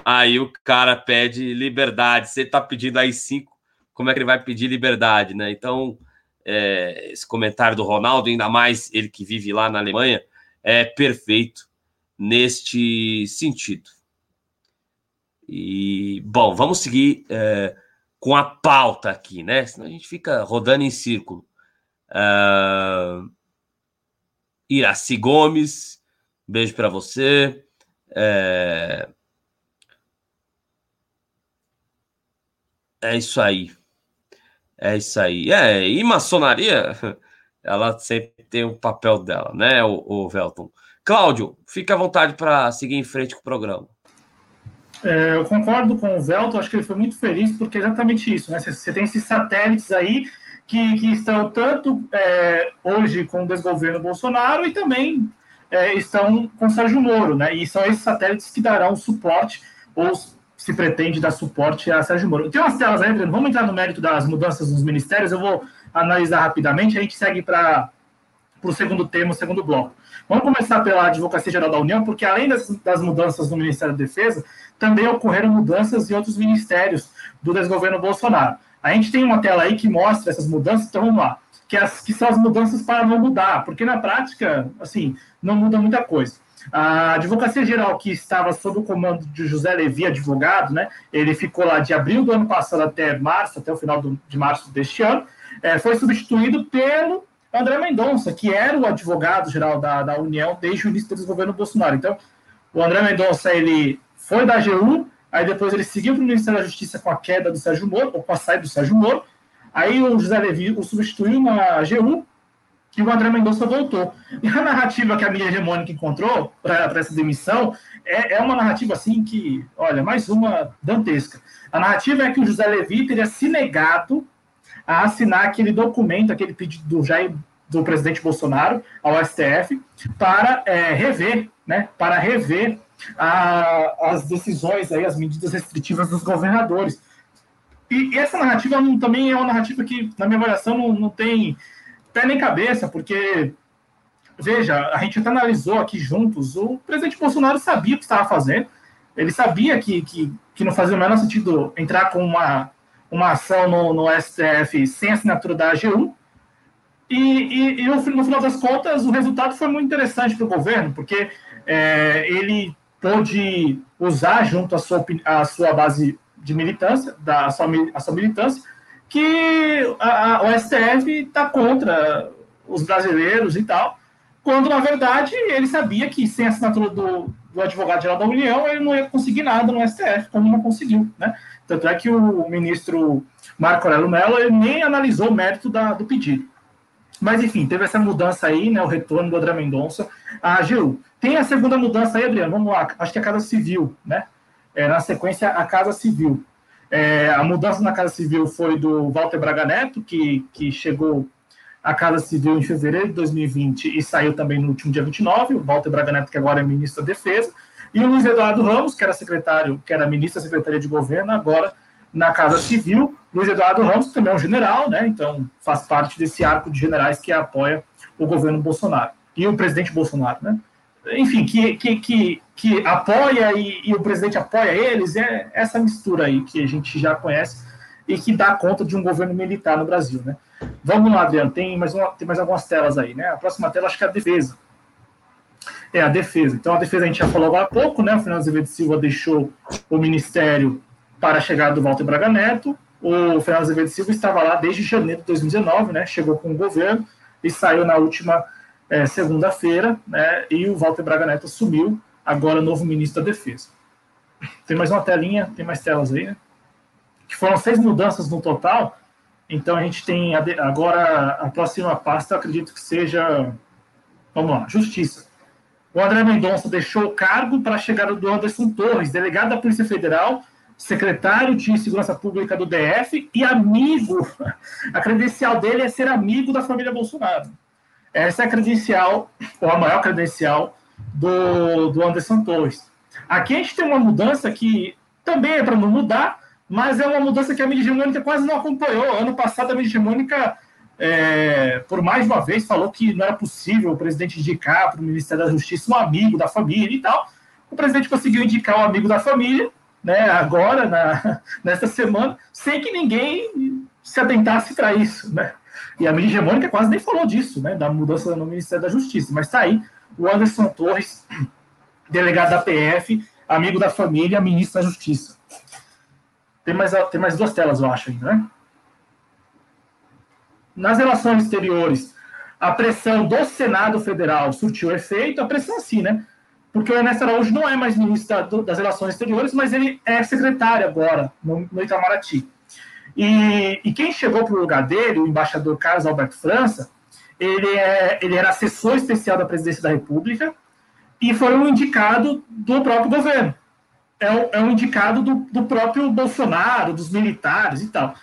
aí o cara pede liberdade. Você está pedindo aí cinco, como é que ele vai pedir liberdade, né? Então, é, esse comentário do Ronaldo, ainda mais ele que vive lá na Alemanha, é perfeito neste sentido. E, bom, vamos seguir é, com a pauta aqui, né? Senão a gente fica rodando em círculo. Uh, Iraci Gomes, beijo para você. É, é isso aí. É isso aí. É, e maçonaria, ela sempre tem o papel dela, né, o, o Velton? Cláudio, fique à vontade para seguir em frente com o programa. É, eu concordo com o Velto, acho que ele foi muito feliz, porque é exatamente isso, né? Você, tem esses satélites aí que, que estão tanto é, hoje com o desgoverno Bolsonaro e também é, estão com o Sérgio Moro, né? E são esses satélites que darão suporte, ou se pretende dar suporte a Sérgio Moro. Tem umas telas aí, vamos entrar no mérito das mudanças nos ministérios, eu vou analisar rapidamente, a gente segue para o segundo tema, o segundo bloco. Vamos começar pela Advocacia Geral da União, porque além das, das mudanças no Ministério da Defesa, também ocorreram mudanças em outros ministérios, do desgoverno Bolsonaro. A gente tem uma tela aí que mostra essas mudanças, então vamos lá, que, as, que são as mudanças para não mudar, porque na prática, assim, não muda muita coisa. A Advocacia Geral, que estava sob o comando de José Levi, advogado, né, ele ficou lá de abril do ano passado até março, até o final do, de março deste ano, é, foi substituído pelo André Mendonça, que era o advogado-geral da, da União desde o início do governo Bolsonaro. Então, o André Mendonça, ele foi da AGU, aí depois ele seguiu para o Ministério da Justiça com a queda do Sérgio Moro, ou com a saída do Sérgio Moro, aí o José Levi o substituiu na AGU, e o André Mendonça voltou. E a narrativa que a mídia hegemônica encontrou para essa demissão é, é, uma narrativa assim que, olha, mais uma dantesca. A narrativa é que o José Levi teria se negado a assinar aquele documento, aquele pedido do Jair, do presidente Bolsonaro ao STF para é, rever, né, para rever a, as decisões aí, as medidas restritivas dos governadores. E, e essa narrativa não, também é uma narrativa que, na minha avaliação, não, não tem pé nem cabeça, porque veja, a gente até analisou aqui juntos, o presidente Bolsonaro sabia o que estava fazendo, ele sabia que, que, que não fazia o menor sentido entrar com uma uma ação no, no STF sem assinatura da AGU. E, e, e no, final das contas, o resultado foi muito interessante para o governo, porque é, ele pôde usar junto à sua, à sua base de militância, da a sua, sua militância, que a, a, o STF está contra os brasileiros e tal, quando na verdade ele sabia que sem a assinatura do, do advogado-geral da União ele não ia conseguir nada no STF, como não conseguiu, né? Tanto é que o ministro Marco Aurélio Mello nem analisou o mérito da, do pedido. Mas, enfim, teve essa mudança aí, né, o retorno do André Mendonça à AGU. Tem a segunda mudança aí, Adriano, vamos lá, acho que é a Casa Civil, né? É, na sequência, a Casa Civil. É, a mudança na Casa Civil foi do Walter Braga Neto, que, que chegou à Casa Civil em fevereiro de 2020 e saiu também no último dia 29, o Walter Braga Neto, que agora é ministro da Defesa, e o Luiz Eduardo Ramos, que era secretário, que era ministro da Secretaria de Governo, agora na Casa Civil. Luiz Eduardo Ramos também é um general, né? Então faz parte desse arco de generais que apoia o governo Bolsonaro e o presidente Bolsonaro, né? Enfim, que, que, que, que apoia e, e o presidente apoia eles, é essa mistura aí que a gente já conhece e que dá conta de um governo militar no Brasil, né? Vamos lá, Adriano, tem mais, uma, tem mais algumas telas aí, né? A próxima tela acho que é a defesa é a defesa. Então, a defesa a gente já falou agora há pouco, né? O Fernando Azevedo Silva deixou o ministério para a chegada do Walter Braga Neto. O Fernando Azevedo Silva estava lá desde janeiro de 2019, né? Chegou com o governo e saiu na última é, segunda-feira, né? E o Walter Braga Neto assumiu, agora novo ministro da Defesa. Tem mais uma telinha, tem mais telas aí, né? Que foram seis mudanças no total. Então a gente tem agora a próxima pasta, acredito que seja, vamos lá, Justiça. O André Mendonça deixou o cargo para a chegada do Anderson Torres, delegado da Polícia Federal, secretário de Segurança Pública do DF e amigo. A credencial dele é ser amigo da família Bolsonaro. Essa é a credencial, ou a maior credencial, do, do Anderson Torres. Aqui a gente tem uma mudança que também é para não mudar, mas é uma mudança que a mídia hegemônica quase não acompanhou. Ano passado, a mídia hegemônica é, por mais uma vez, falou que não era possível o presidente indicar para o Ministério da Justiça um amigo da família e tal. O presidente conseguiu indicar um amigo da família, né, agora, na, nesta semana, sem que ninguém se atentasse para isso. Né? E a mídia hegemônica quase nem falou disso, né, da mudança no Ministério da Justiça. Mas está aí o Anderson Torres, delegado da PF, amigo da família, ministro da Justiça. Tem mais, tem mais duas telas, eu acho, ainda, né? Nas relações exteriores, a pressão do Senado Federal surtiu efeito, a pressão sim, né? Porque o Ernesto Araújo não é mais ministro das Relações Exteriores, mas ele é secretário agora, no, no Itamaraty. E, e, quem chegou para o lugar dele, o embaixador Carlos Alberto França, ele, é, ele era assessor especial da presidência da República e foi um indicado do próprio governo. É um, é um indicado do, do próprio Bolsonaro, dos militares e tal.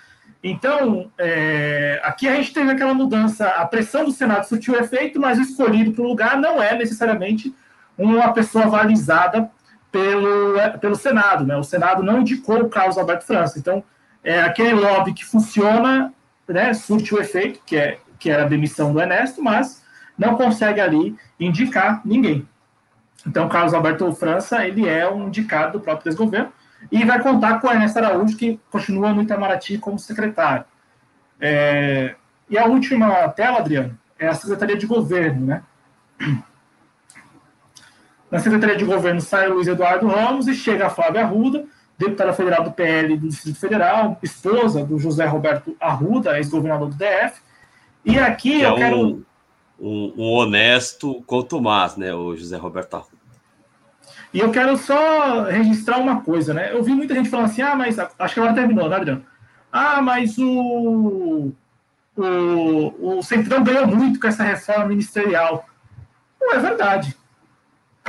Então, é, aqui a gente teve aquela mudança, a pressão do Senado surtiu efeito, mas o escolhido para o lugar não é necessariamente uma pessoa avalizada pelo, é, pelo Senado. Né? O Senado não indicou o Carlos Alberto França. Então, é, aquele lobby que funciona né, surte o efeito, que, é, que era a demissão do Ernesto, mas não consegue ali indicar ninguém. Então, Carlos Alberto França, ele é um indicado do próprio desgoverno, e vai contar com a Ernesto Araújo, que continua no Itamaraty como secretário. É, e a última tela, Adriano, é a Secretaria de Governo, né? Na Secretaria de Governo sai o Luiz Eduardo Ramos e chega a Flávia Arruda, deputada federal do PL do Distrito Federal, esposa do José Roberto Arruda, ex-governador do DF. E aqui que eu é quero. Um, um, um honesto contumaz, né, o José Roberto Arruda. E eu quero só registrar uma coisa, né? Eu vi muita gente falando assim, ah, mas acho que agora terminou, né, Adriano? Ah, mas o, o, o Centrão ganhou muito com essa reforma ministerial. Não é verdade.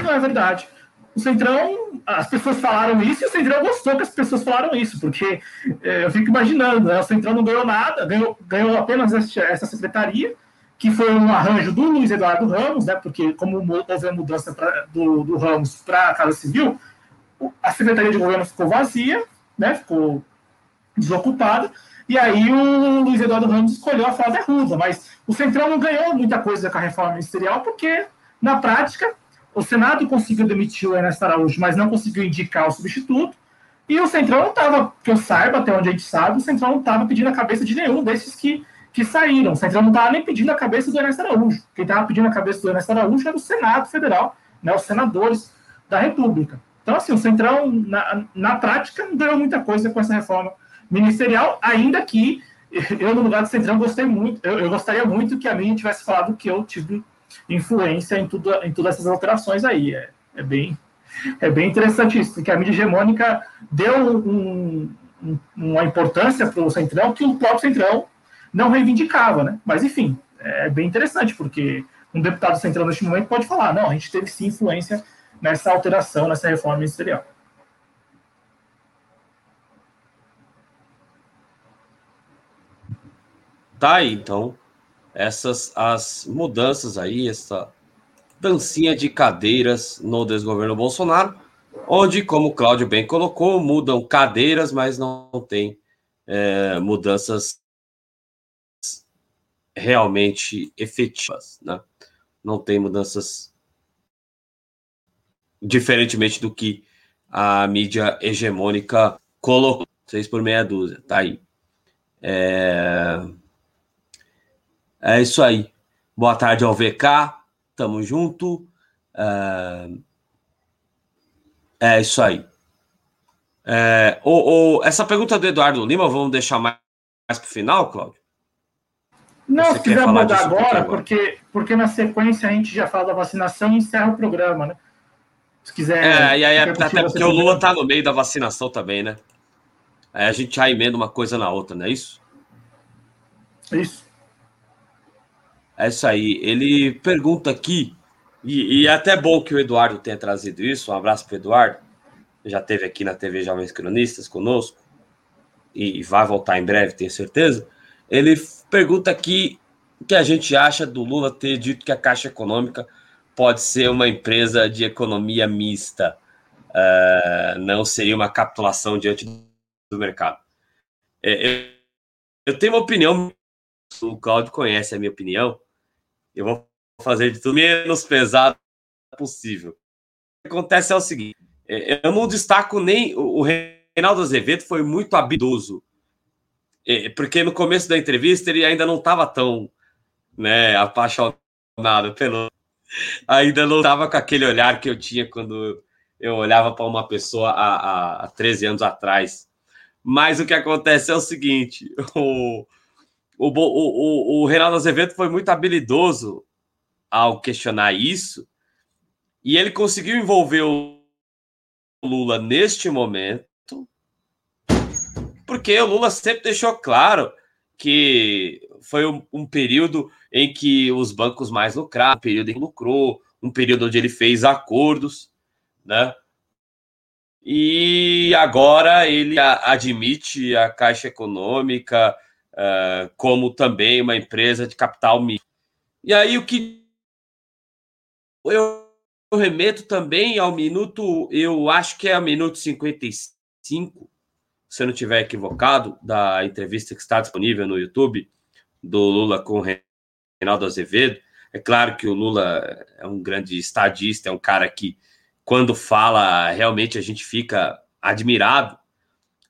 Não é verdade. O Centrão, as pessoas falaram isso e o Centrão gostou que as pessoas falaram isso, porque é, eu fico imaginando, né? O Centrão não ganhou nada, ganhou, ganhou apenas essa secretaria, que foi um arranjo do Luiz Eduardo Ramos, né? Porque como houve a mudança pra, do, do Ramos para a Casa Civil, a Secretaria de Governo ficou vazia, né? Ficou desocupada. E aí o Luiz Eduardo Ramos escolheu a Flávia Ruda, mas o Centrão não ganhou muita coisa com a reforma ministerial, porque, na prática, o Senado conseguiu demitir o Ernesto Araújo, mas não conseguiu indicar o substituto. E o Centrão não estava, que eu saiba, até onde a gente sabe, o Centrão não estava pedindo a cabeça de nenhum desses que, que saíram. O Centrão não estava nem pedindo a cabeça do Ernesto Araújo. Quem estava pedindo a cabeça do Ernesto Araújo era o Senado Federal, né, os senadores da República. Então, assim, o Centrão, na, na prática, não ganhou muita coisa com essa reforma ministerial, ainda que eu, no lugar do Centrão, gostei muito, eu, eu gostaria muito que a mim tivesse falado que eu tive influência em, tudo, em todas essas alterações aí. É, é, bem, é bem interessante isso, porque a mídia hegemônica deu um, um, uma importância para o Centrão que o próprio Centrão não reivindicava, né? Mas, enfim, é bem interessante, porque um deputado central neste momento pode falar, não, a gente teve sim influência nessa alteração, nessa reforma ministerial. Tá aí, então essas as mudanças aí, essa dancinha de cadeiras no desgoverno Bolsonaro, onde, como o Cláudio bem colocou, mudam cadeiras, mas não tem é, mudanças realmente efetivas, né? Não tem mudanças diferentemente do que a mídia hegemônica colocou. Seis por meia dúzia, tá aí. É... É isso aí. Boa tarde ao VK. Tamo junto. É, é isso aí. É, o, o, essa pergunta do Eduardo Lima, vamos deixar mais, mais para o final, Cláudio? Não, se quiser mudar agora, porque, porque na sequência a gente já fala da vacinação e encerra o programa, né? Se quiser. É, e aí, até porque o Lula está no meio da vacinação também, né? Aí a gente já emenda uma coisa na outra, não é isso? Isso. É isso aí. Ele pergunta aqui, e, e, é até bom que o Eduardo tenha trazido isso. Um abraço para o Eduardo. Já esteve aqui na TV Jovens Cronistas conosco e, e vai voltar em breve, tenho certeza. Ele pergunta aqui o que a gente acha do Lula ter dito que a Caixa Econômica pode ser uma empresa de economia mista. Uh, não seria uma capitulação diante do mercado. É, eu, eu tenho uma opinião, o Claudio conhece a minha opinião, eu vou fazer de tudo menos pesado possível. O que acontece é o seguinte: é, eu não destaco nem. O Reinaldo Azevedo foi muito habilidoso. Porque no começo da entrevista ele ainda não estava tão né, apaixonado pelo. Ainda não estava com aquele olhar que eu tinha quando eu olhava para uma pessoa há, há 13 anos atrás. Mas o que acontece é o seguinte: o, o, o, o, Reinaldo Azevedo foi muito habilidoso ao questionar isso, e ele conseguiu envolver o Lula neste momento, porque o Lula sempre deixou claro que foi um, um período em que os bancos mais lucraram, um período em que lucrou, um período onde ele fez acordos, né? E agora ele admite a Caixa Econômica, uh, como também uma empresa de capital mínimo. E aí o que eu, remeto também ao minuto, eu acho que é o minuto 55, se eu não estiver equivocado, da entrevista que está disponível no YouTube do Lula com Reinaldo Azevedo. É claro que o Lula é um grande estadista, é um cara que, quando fala, realmente a gente fica admirado.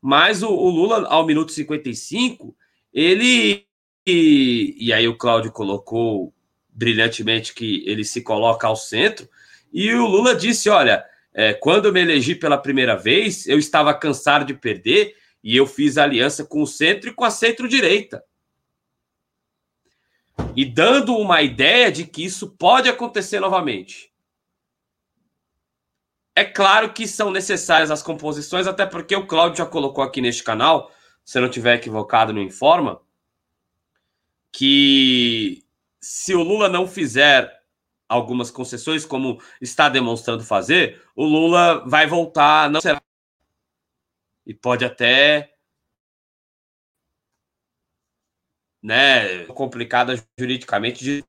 Mas o, o Lula, ao minuto 55, ele. E, e aí o Cláudio colocou brilhantemente que ele se coloca ao centro. E o Lula disse: olha, é, quando eu me elegi pela primeira vez, eu estava cansado de perder e eu fiz aliança com o centro e com a centro-direita. E dando uma ideia de que isso pode acontecer novamente. É claro que são necessárias as composições, até porque o Cláudio já colocou aqui neste canal, se eu não estiver equivocado no Informa, que se o Lula não fizer algumas concessões, como está demonstrando fazer, o Lula vai voltar, não será. E pode até. Né, complicada juridicamente.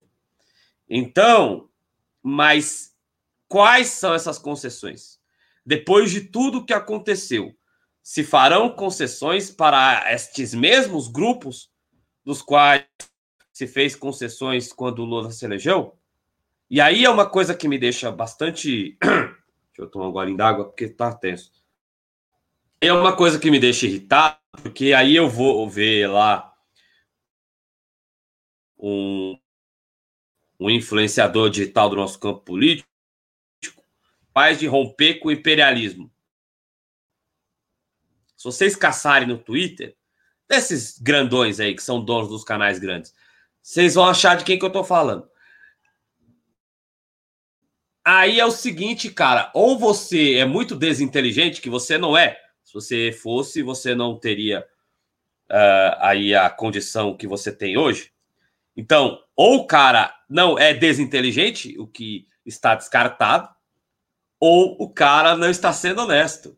Então, mas quais são essas concessões? Depois de tudo que aconteceu, se farão concessões para estes mesmos grupos dos quais se fez concessões quando o Lula se elegeu? E aí é uma coisa que me deixa bastante. Deixa eu tomar um golinho d'água porque tá tenso. É uma coisa que me deixa irritado, porque aí eu vou ver lá um, um influenciador digital do nosso campo político capaz de romper com o imperialismo. Se vocês caçarem no Twitter, desses grandões aí que são donos dos canais grandes, vocês vão achar de quem que eu tô falando. Aí é o seguinte, cara, ou você é muito desinteligente, que você não é. Se você fosse, você não teria uh, aí a condição que você tem hoje. Então, ou o cara não é desinteligente, o que está descartado, ou o cara não está sendo honesto.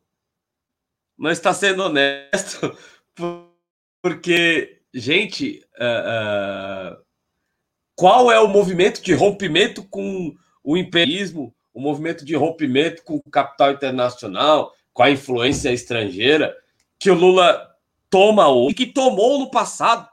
Não está sendo honesto porque, gente, uh, uh, qual é o movimento de rompimento com o imperialismo, o movimento de rompimento com o capital internacional, com a influência estrangeira, que o Lula toma hoje e que tomou no passado.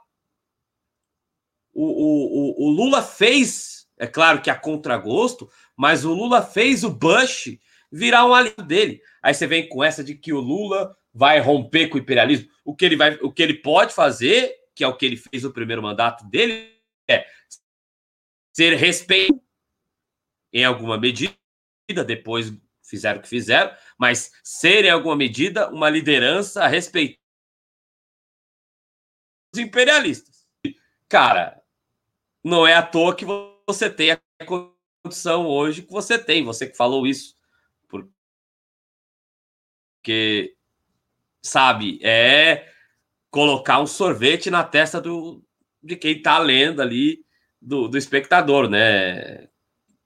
O, o, o, o Lula fez, é claro que a contragosto, mas o Lula fez o Bush virar um aliado dele. Aí você vem com essa de que o Lula vai romper com o imperialismo. O que ele vai, o que ele pode fazer, que é o que ele fez no primeiro mandato dele, é ser respeito em alguma medida, depois fizeram o que fizeram, mas ser em alguma medida uma liderança a respeito dos imperialistas. Cara, não é à toa que você tem a condição hoje que você tem, você que falou isso. Porque, sabe, é colocar um sorvete na testa do, de quem está lendo ali, do, do espectador, né?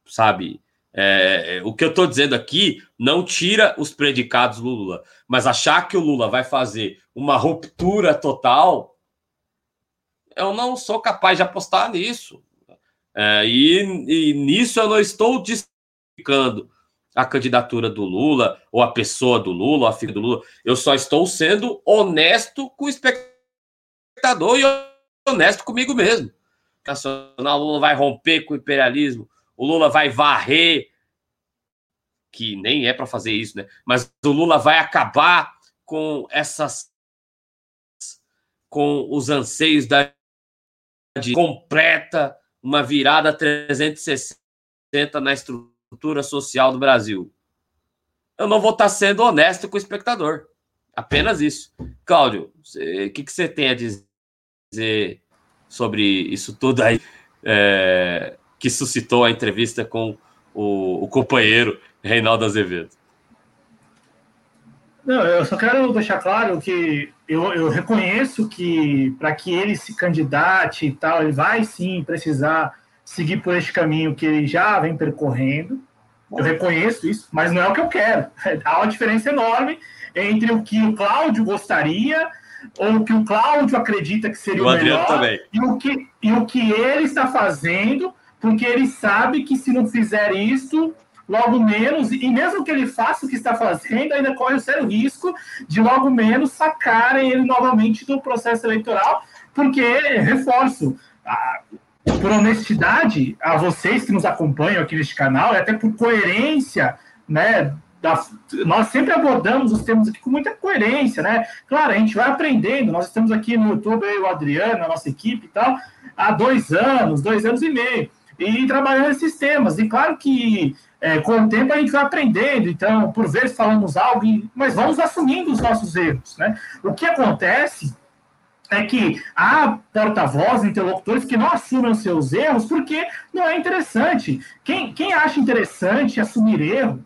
Sabe? É, o que eu estou dizendo aqui não tira os predicados do Lula, mas achar que o Lula vai fazer uma ruptura total, eu não sou capaz de apostar nisso. É, e, e, nisso eu não estou justificando a candidatura do Lula, ou a pessoa do Lula, a filha do Lula. Eu só estou sendo honesto com o espectador e honesto comigo mesmo. Nacional Lula vai romper com o imperialismo o Lula vai varrer, que nem é para fazer isso, né? Mas o Lula vai acabar com essas com os anseios da de completa uma virada 360 na estrutura social do Brasil. Eu não vou estar tá sendo honesto com o espectador. Apenas isso. Cláudio, o que, que você tem a dizer sobre isso tudo aí? É, que suscitou a entrevista com o, o companheiro Reinaldo Azevedo. Não, eu só quero deixar claro que eu, eu reconheço que para que ele se candidate e tal, ele vai sim precisar seguir por este caminho que ele já vem percorrendo. Eu reconheço isso, mas não é o que eu quero. Há uma diferença enorme entre o que o Cláudio gostaria ou o que o Cláudio acredita que seria o, o melhor também. E, o que, e o que ele está fazendo porque ele sabe que se não fizer isso, logo menos, e mesmo que ele faça o que está fazendo, ainda corre o sério risco de logo menos sacarem ele novamente do processo eleitoral, porque, reforço, por honestidade a vocês que nos acompanham aqui neste canal, e até por coerência, né, da, nós sempre abordamos os temas aqui com muita coerência, né? Claro, a gente vai aprendendo. Nós estamos aqui no YouTube, eu, o Adriano, a nossa equipe e tal, há dois anos, dois anos e meio, e trabalhando esses temas. E claro que é, com o tempo a gente vai aprendendo, então, por vezes falamos algo, mas vamos assumindo os nossos erros, né? O que acontece é que há porta-voz, interlocutores que não assumem seus erros porque não é interessante. Quem, quem acha interessante assumir erro,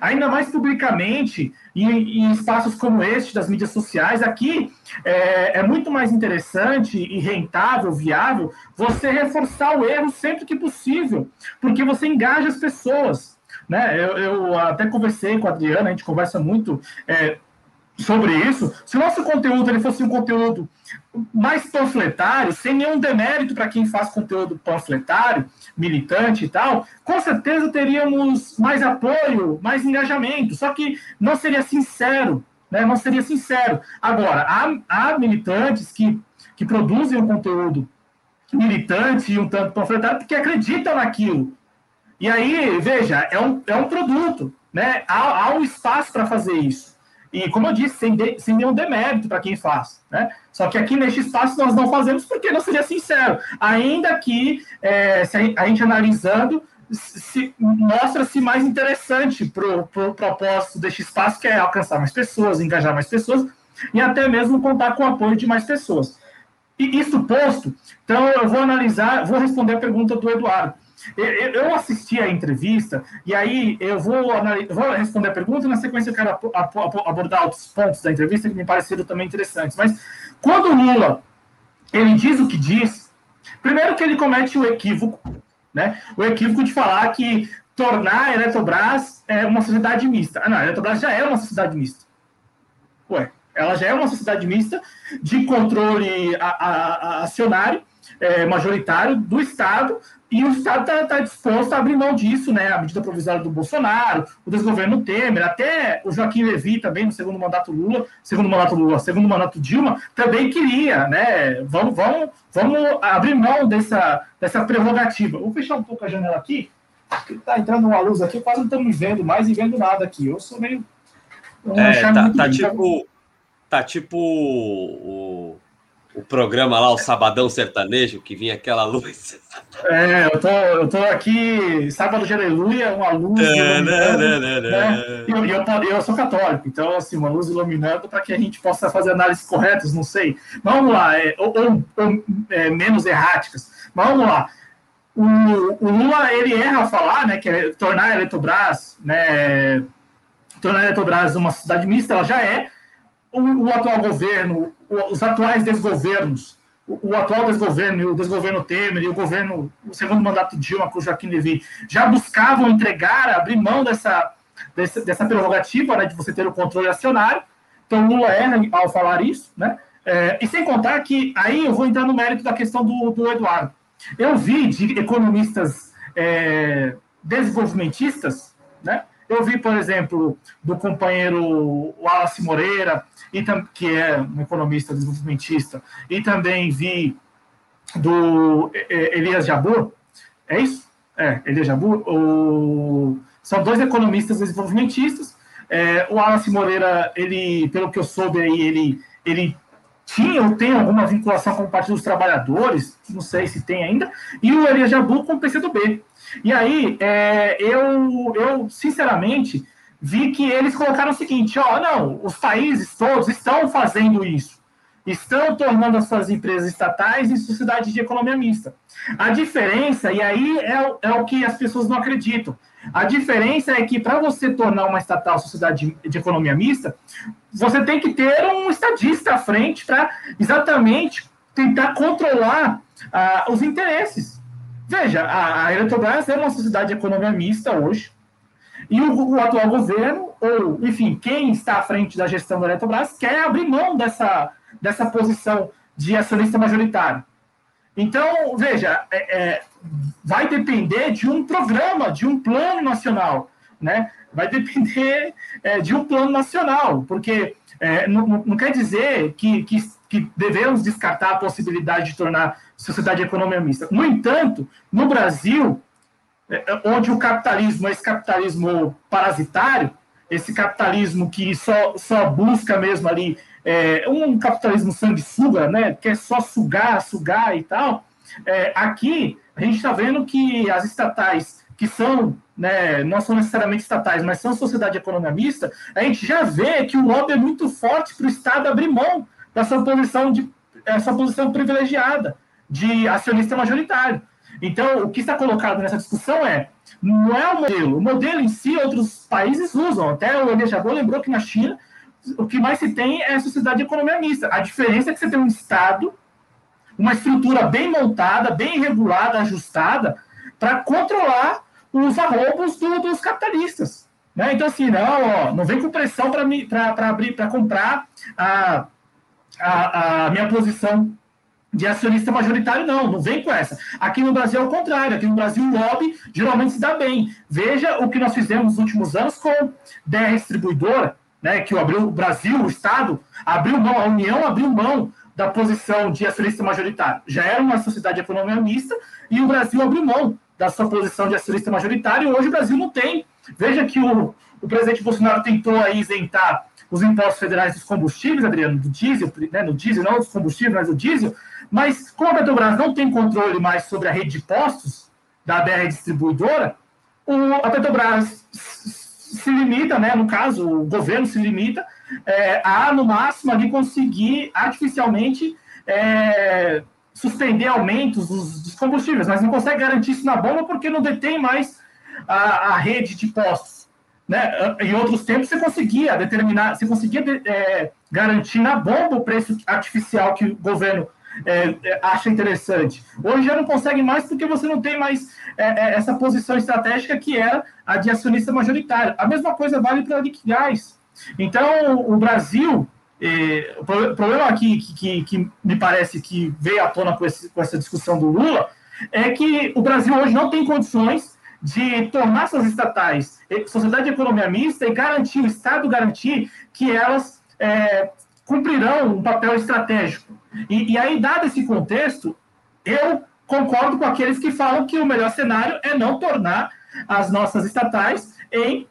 ainda mais publicamente, em, em espaços como este das mídias sociais, aqui é, é, muito mais interessante e rentável, viável, você reforçar o erro sempre que possível, porque você engaja as pessoas. Né? Eu, eu até conversei com a Adriana, a gente conversa muito. É, sobre isso, se o nosso conteúdo ele fosse um conteúdo mais panfletário, sem nenhum demérito para quem faz conteúdo panfletário, militante e tal, com certeza teríamos mais apoio, mais engajamento, só que não seria sincero, né? não seria sincero. Agora, há, há militantes que, que produzem um conteúdo militante e um tanto panfletário porque acreditam naquilo. E aí, veja, é um, é um produto, né? há, há um espaço para fazer isso. E, como eu disse, sem, de, sem nenhum demérito para quem faz. Né? Só que aqui neste espaço nós não fazemos porque não seria sincero. Ainda que, é, a, a gente analisando, se, mostra-se mais interessante para o pro propósito deste espaço, que é alcançar mais pessoas, engajar mais pessoas e até mesmo contar com o apoio de mais pessoas. E isso posto, então eu vou analisar, vou responder a pergunta do Eduardo. Eu assisti a entrevista e aí eu vou, vou responder a pergunta e na sequência eu quero abordar outros pontos da entrevista que me pareceram também interessantes. Mas quando o Lula ele diz o que diz, primeiro que ele comete o equívoco, né? O equívoco de falar que tornar a Eletrobras é uma sociedade mista. Ah, não, a Eletrobras já é uma sociedade mista. Ué, ela já é uma sociedade mista de controle a, a, a acionário é, majoritário do Estado, e o Estado está tá disposto a abrir mão disso, né? A medida provisória do Bolsonaro, o desgoverno Temer, até o Joaquim Levi também no segundo mandato Lula, segundo mandato Lula, segundo mandato Dilma, também queria, né? Vamos, vamos, vamos abrir mão dessa, dessa prerrogativa. Vou fechar um pouco a janela aqui, porque está entrando uma luz aqui, quase não estamos vendo mais e vendo nada aqui. Eu sou meio. É, tá, tá tipo. Tá tipo o o programa lá, o Sabadão Sertanejo, que vinha aquela luz. É, eu tô, eu tô aqui, sábado de aleluia, uma luz. Né, né, né, né? E eu, eu, eu, sou católico, então, assim, uma luz iluminando para que a gente possa fazer análises corretas, não sei. Vamos lá, é, ou, ou, ou é, menos erráticas. Vamos lá. O, o, Lula, ele erra falar, né, que é tornar a Eletrobras, né, tornar a Eletrobras uma cidade mista, ela já é, o, o atual governo, os atuais desgovernos, o, o, atual desgoverno, o desgoverno Temer e o governo, o segundo mandato de Dilma com o Joaquim Levy, já buscavam entregar, abrir mão dessa, dessa, dessa prerrogativa né, de você ter o controle acionário. Então, Lula erra ao falar isso, né? É, e sem contar que aí eu vou entrar no mérito da questão do, do Eduardo. Eu vi de economistas é, desenvolvimentistas, né? Eu vi, por exemplo, do companheiro Wallace Moreira, que é um economista desenvolvimentista, e também vi do Elias Jabur, é isso? É, Elias Jabur, o... são dois economistas desenvolvimentistas. É, o Wallace Moreira, ele, pelo que eu soube aí, ele, ele tinha ou tem alguma vinculação com o Partido dos Trabalhadores, não sei se tem ainda, e o Elias Jabur com o PCdoB. E aí, é, eu, eu, sinceramente, vi que eles colocaram o seguinte: ó, não, os países todos estão fazendo isso. Estão tornando as suas empresas estatais em sociedades de economia mista. A diferença, e aí é, é o que as pessoas não acreditam, a diferença é que para você tornar uma estatal sociedade de, de, economia mista, você tem que ter um estadista à frente para exatamente tentar controlar uh, os interesses. Veja, a, a Eletrobras é uma sociedade de economia mista hoje, e o, o, atual governo, ou, enfim, quem está à frente da gestão da Eletrobras, quer abrir mão dessa, dessa posição de acionista majoritário. Então, veja, é, é, vai depender de um programa, de um plano nacional, né? Vai depender é, de um plano nacional, porque é, não, não, quer dizer que, que, que devemos descartar a possibilidade de tornar sociedade de economia mista. No entanto, no Brasil, é, é, onde o capitalismo é esse capitalismo parasitário, esse capitalismo que só, só busca mesmo ali é, um capitalismo sanguessuga, né, que é só sugar, sugar e tal, é, aqui a gente está vendo que as estatais que são, né, não são necessariamente estatais, mas são sociedade econômica mista, a gente já vê que o lobby é muito forte para o Estado abrir mão dessa posição de essa posição privilegiada de acionista majoritário. Então, o que está colocado nessa discussão é não é o modelo. O modelo em si, outros países usam. Até o Jabot lembrou que na China o que mais se tem é a sociedade de economia mista. A diferença é que você tem um Estado, uma estrutura bem montada, bem regulada, ajustada, para controlar os arrombos do, dos capitalistas. Né? Então, assim, não, ó, não vem com pressão para abrir, para comprar a, a, a minha posição de acionista majoritário, não, não vem com essa. Aqui no Brasil é o contrário, aqui no Brasil o lobby geralmente se dá bem. Veja o que nós fizemos nos últimos anos com DR Distribuidora, né, que abriu, o Brasil, o Estado, abriu mão, a União abriu mão da posição de acionista majoritário. Já era uma sociedade econômica mista e o Brasil abriu mão da sua posição de acionista majoritário e hoje o Brasil não tem. Veja que o, o presidente Bolsonaro tentou aí isentar os impostos federais dos combustíveis, Adriano, do diesel, né, no diesel, não dos combustíveis, mas do diesel, mas como a Petrobras não tem controle mais sobre a rede de postos da BR distribuidora, a Petrobras se limita, né, no caso, o governo se limita é, a, no máximo, ali conseguir artificialmente é, suspender aumentos dos, dos, combustíveis, mas não consegue garantir isso na bomba porque não detém mais a, a rede de postos. Né? Em outros tempos, você conseguia determinar, você conseguia é, garantir na bomba o preço artificial que o governo é, é, acha interessante. Hoje já não consegue mais porque você não tem mais é, é, essa posição estratégica que era a de acionista majoritário. A mesma coisa vale para a Liquigás. Então, o Brasil, é, o problema aqui que, que, que, me parece que veio à tona com, esse, com essa discussão do Lula é que o Brasil hoje não tem condições de tornar suas estatais sociedade de economia mista e garantir, o Estado garantir que elas é, cumprirão um papel estratégico. E, e aí, dado esse contexto, eu concordo com aqueles que falam que o melhor cenário é não tornar as nossas estatais em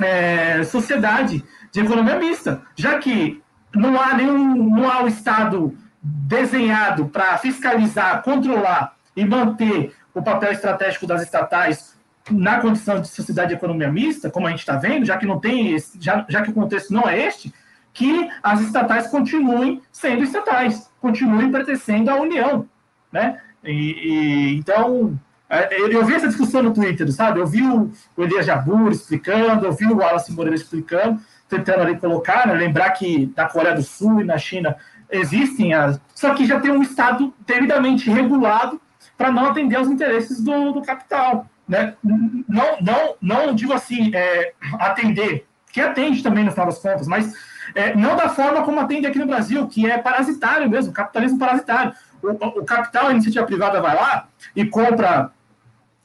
é, sociedade de economia mista, já que não há nenhum não há o Estado desenhado para fiscalizar, controlar e manter o papel estratégico das estatais na condição de sociedade de economia mista, como a gente está vendo, já que não tem esse, já, já que o contexto não é este, que as estatais continuem sendo estatais, continuem pertencendo à União, né? E, e então é, eu vi essa discussão no Twitter, sabe? Eu vi o, Elias Jabur explicando, eu vi o Wallace Moreira explicando, tentando ali colocar, né? lembrar que na Coreia do Sul e na China existem as. Só que já tem um Estado devidamente regulado para não atender aos interesses do, do capital. Né? Não, não, não digo assim, é, atender, que atende também no final das contas, mas é, não da forma como atende aqui no Brasil, que é parasitário mesmo, capitalismo parasitário. O, o capital, a iniciativa privada vai lá e compra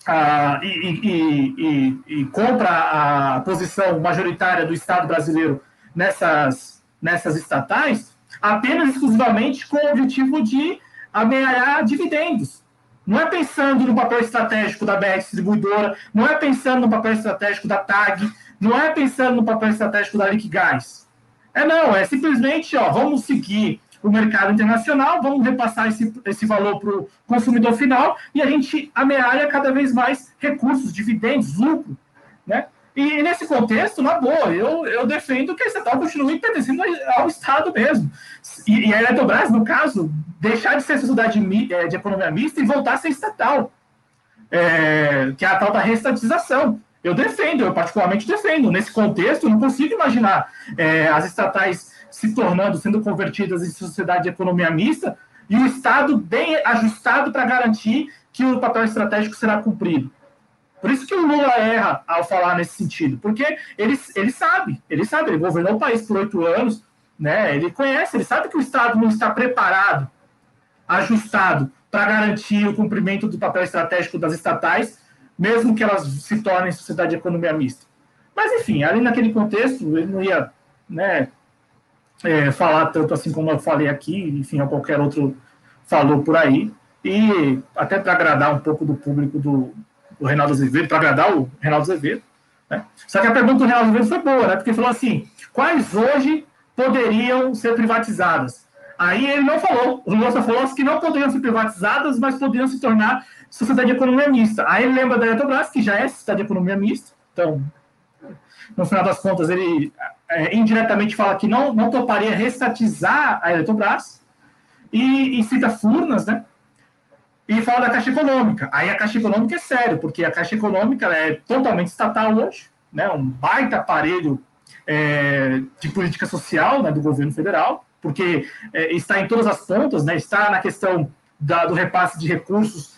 a, e, e, e, e, compra a posição majoritária do Estado brasileiro nessas, nessas estatais apenas exclusivamente com o objetivo de amealhar dividendos. Não é pensando no papel estratégico da BR Distribuidora, não é pensando no papel estratégico da TAG, não é pensando no papel estratégico da Liquigás. É não, é simplesmente, ó, vamos seguir o mercado internacional, vamos repassar esse, esse valor para o consumidor final e a gente amealha cada vez mais recursos, dividendos, lucro, né? E nesse contexto, na boa, eu, eu defendo que a estatal continue pertencendo ao Estado mesmo. E, e a Eletrobras, no caso, deixar de ser sociedade de, é, de economia mista e voltar a ser estatal, é, que é a tal da restatização. Eu defendo, eu particularmente defendo. Nesse contexto, eu não consigo imaginar é, as estatais se tornando, sendo convertidas em sociedade de economia mista e o Estado bem ajustado para garantir que o papel estratégico será cumprido. Por isso que o Lula erra ao falar nesse sentido, porque ele, ele sabe, ele sabe, ele governou o país por oito anos, né? ele conhece, ele sabe que o Estado não está preparado, ajustado para garantir o cumprimento do papel estratégico das estatais mesmo que elas se tornem sociedade de economia mista. Mas, enfim, ali naquele contexto, ele não ia né, é, falar tanto assim como eu falei aqui, enfim, ou qualquer outro falou por aí, e até para agradar um pouco do público do, do Reinaldo Azevedo, para agradar o Reinaldo Azevedo, Né? Só que a pergunta do Real Azevedo foi boa, né? Porque falou assim: quais hoje poderiam ser privatizadas? Aí ele não falou. O Lula falou que não poderiam ser privatizadas, mas poderiam se tornar sociedade de economia mista. Aí ele lembra da Eletrobras, que já é sociedade de economia mista. Então, no final das contas, ele é, indiretamente fala que não, não toparia restatizar a Eletrobras. E, e cita Furnas, né? E fala da Caixa Econômica. Aí a Caixa Econômica é sério, porque a Caixa Econômica é totalmente estatal hoje, né? um baita aparelho é, de política social né, do governo federal, porque é, está em todas as pontas, né, está na questão da, do repasse de recursos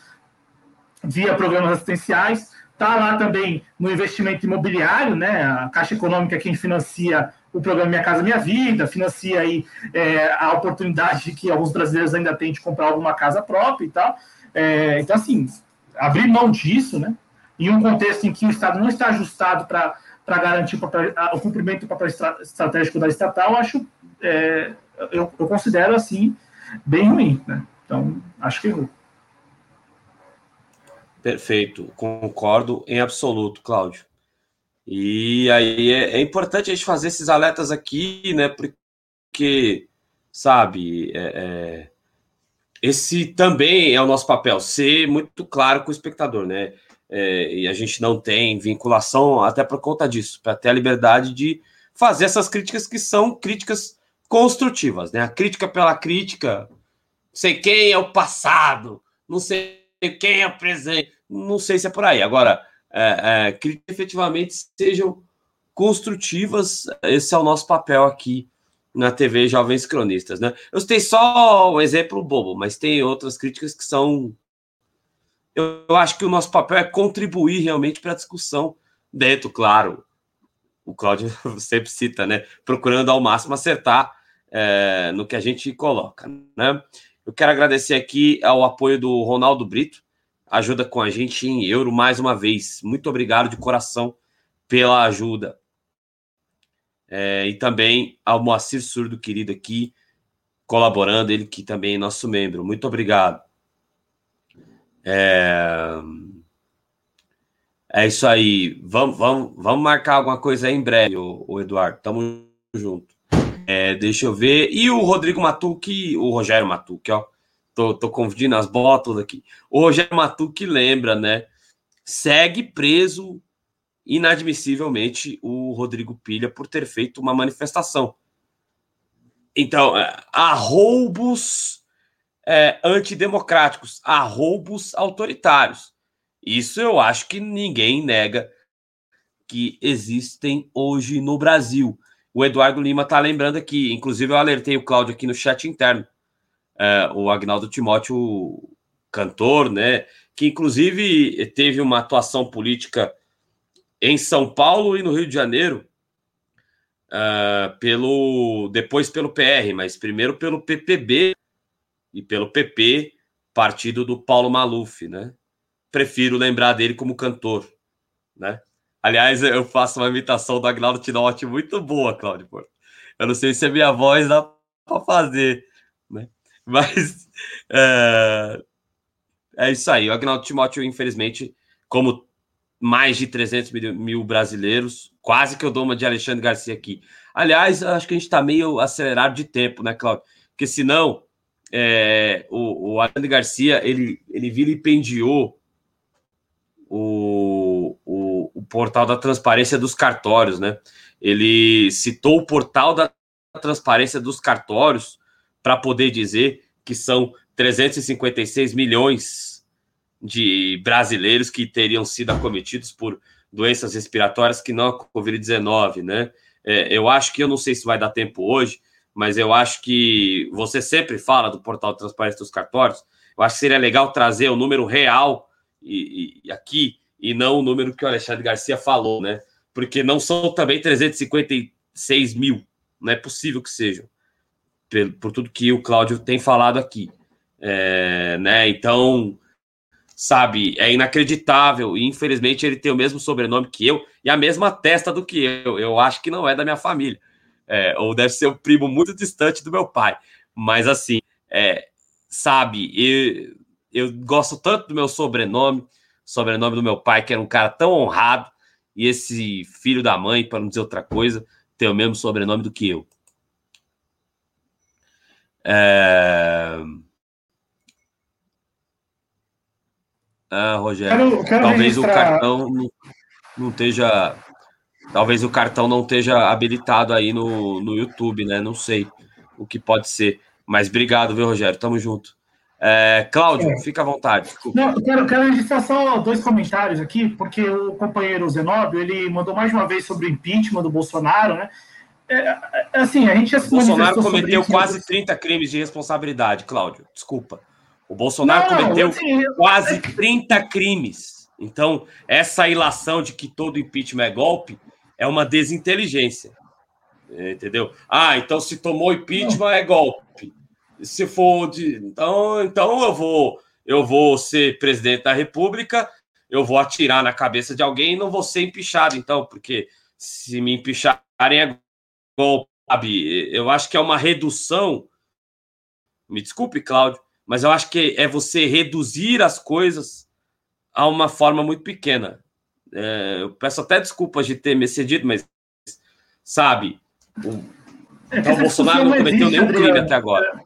via programas assistenciais, está lá também no investimento imobiliário, né, a Caixa Econômica é quem financia o programa Minha Casa Minha Vida, financia aí é, a oportunidade que alguns brasileiros ainda têm de comprar alguma casa própria e tal. É, então, assim, abrir mão disso, né, em um contexto em que o Estado não está ajustado para garantir o, papel, o, cumprimento do papel estratégico da estatal, acho, é, eu, eu, considero assim bem ruim, né? Então, acho que errou. Perfeito, concordo em absoluto, Cláudio. E aí é, é, importante a gente fazer esses alertas aqui, né? Porque, sabe, é, é, esse também é o nosso papel, ser muito claro com o espectador, né? é, e a gente não tem vinculação até por conta disso, para ter a liberdade de fazer essas críticas que são críticas construtivas, né? A crítica pela crítica, sei quem é o passado, não sei quem é o presente, não sei se é por aí. Agora, é, é, críticas efetivamente sejam construtivas, esse é o nosso papel aqui na TV Jovens Cronistas, né? Eu citei só um exemplo bobo, mas tem outras críticas que são eu, eu acho que o nosso papel é contribuir realmente para a discussão dentro, claro. O Cláudio sempre cita, né? Procurando ao máximo acertar é, no que a gente coloca, né? Eu quero agradecer aqui ao apoio do Ronaldo Brito, ajuda com a gente em euro mais uma vez. Muito obrigado de coração pela ajuda. É, e também ao Moacir Surdo, querido aqui, colaborando, ele que também é nosso membro. Muito obrigado. É, é isso aí. Vamos, vamos, vamos marcar alguma coisa em breve, o, o Eduardo. Tamo junto. É, deixa eu ver. E o Rodrigo Matuque, o Rogério Matuque, ó. Tô, tô confundindo as botas aqui. O Rogério Matuque lembra, né? Segue preso inadmissivelmente o Rodrigo Pilha por ter feito uma manifestação. Então, é, há roubos é, antidemocráticos, a roubos autoritários. Isso eu acho que ninguém nega que existem hoje no Brasil. O Eduardo Lima está lembrando aqui, inclusive eu alertei o Cláudio aqui no chat interno, é, o Agnaldo Timóteo, cantor, né, que inclusive teve uma atuação política em São Paulo e no Rio de Janeiro, uh, pelo depois pelo PR, mas primeiro pelo PPB e pelo PP, partido do Paulo Maluf, né? Prefiro lembrar dele como cantor, né? Aliás, eu faço uma imitação do Agnaldo Tinotti muito boa, Cláudio Porto. Eu não sei se a minha voz dá para fazer? Mas é, é isso aí. O Agnaldo Timóteo, infelizmente, como mais de 300 mil, mil, brasileiros, quase que eu dou uma de Alexandre Garcia aqui. Aliás, acho que a gente está meio acelerado de tempo, né, Cláudio? Porque senão é, o, o Alexandre Garcia ele, ele vilipendiou o, o, o portal da transparência dos cartórios, né? Ele citou o portal da transparência dos cartórios para poder dizer que são 356 milhões de brasileiros que teriam sido acometidos por doenças respiratórias que não a Covid-19, né? É, eu acho que eu não sei se vai dar tempo hoje, mas eu acho que você sempre fala do portal de transparência dos cartórios. Eu acho que seria legal trazer o número real e, e, aqui e não o número que o Alexandre Garcia falou, né? Porque não são também 356 mil, não é possível que sejam, por, tudo que o Cláudio tem falado aqui, é, né? Então, sabe, é inacreditável e infelizmente ele tem o mesmo sobrenome que eu e a mesma testa do que eu. Eu acho que não é da minha família é, ou deve ser um primo muito distante do meu pai. Mas assim, é, sabe, eu, eu gosto tanto do meu sobrenome, sobrenome do meu pai, que era um cara tão honrado, e esse filho da mãe, para não dizer outra coisa, tem o mesmo sobrenome do que eu. É... Ah, Rogério, quero, quero talvez registrar... o cartão não, não esteja. Talvez o cartão não esteja habilitado aí no, no YouTube, né? Não sei o que pode ser. Mas obrigado, viu, Rogério? Tamo junto. É, Cláudio, é. fica à vontade. Não, quero, quero registrar só dois comentários aqui, porque o companheiro Zenóbio, ele mandou mais uma vez sobre o impeachment do Bolsonaro, né? É, é assim, a gente já se Bolsonaro cometeu isso, quase mas... 30 crimes de responsabilidade, Cláudio. Desculpa. O Bolsonaro não, cometeu assim, quase 30 crimes. Então, essa ilação de que todo impeachment é golpe é uma desinteligência. Entendeu? Ah, então se tomou impeachment não. é golpe. Se for de. Então, então eu vou eu vou ser presidente da República, eu vou atirar na cabeça de alguém e não vou ser empichado, então, porque se me empicharem é golpe, sabe? Eu acho que é uma redução. Me desculpe, Cláudio, mas eu acho que é você reduzir as coisas a uma forma muito pequena. É, eu peço até desculpas de ter me cedido, mas sabe, o, é então, o Bolsonaro não cometeu existe, nenhum crime até agora.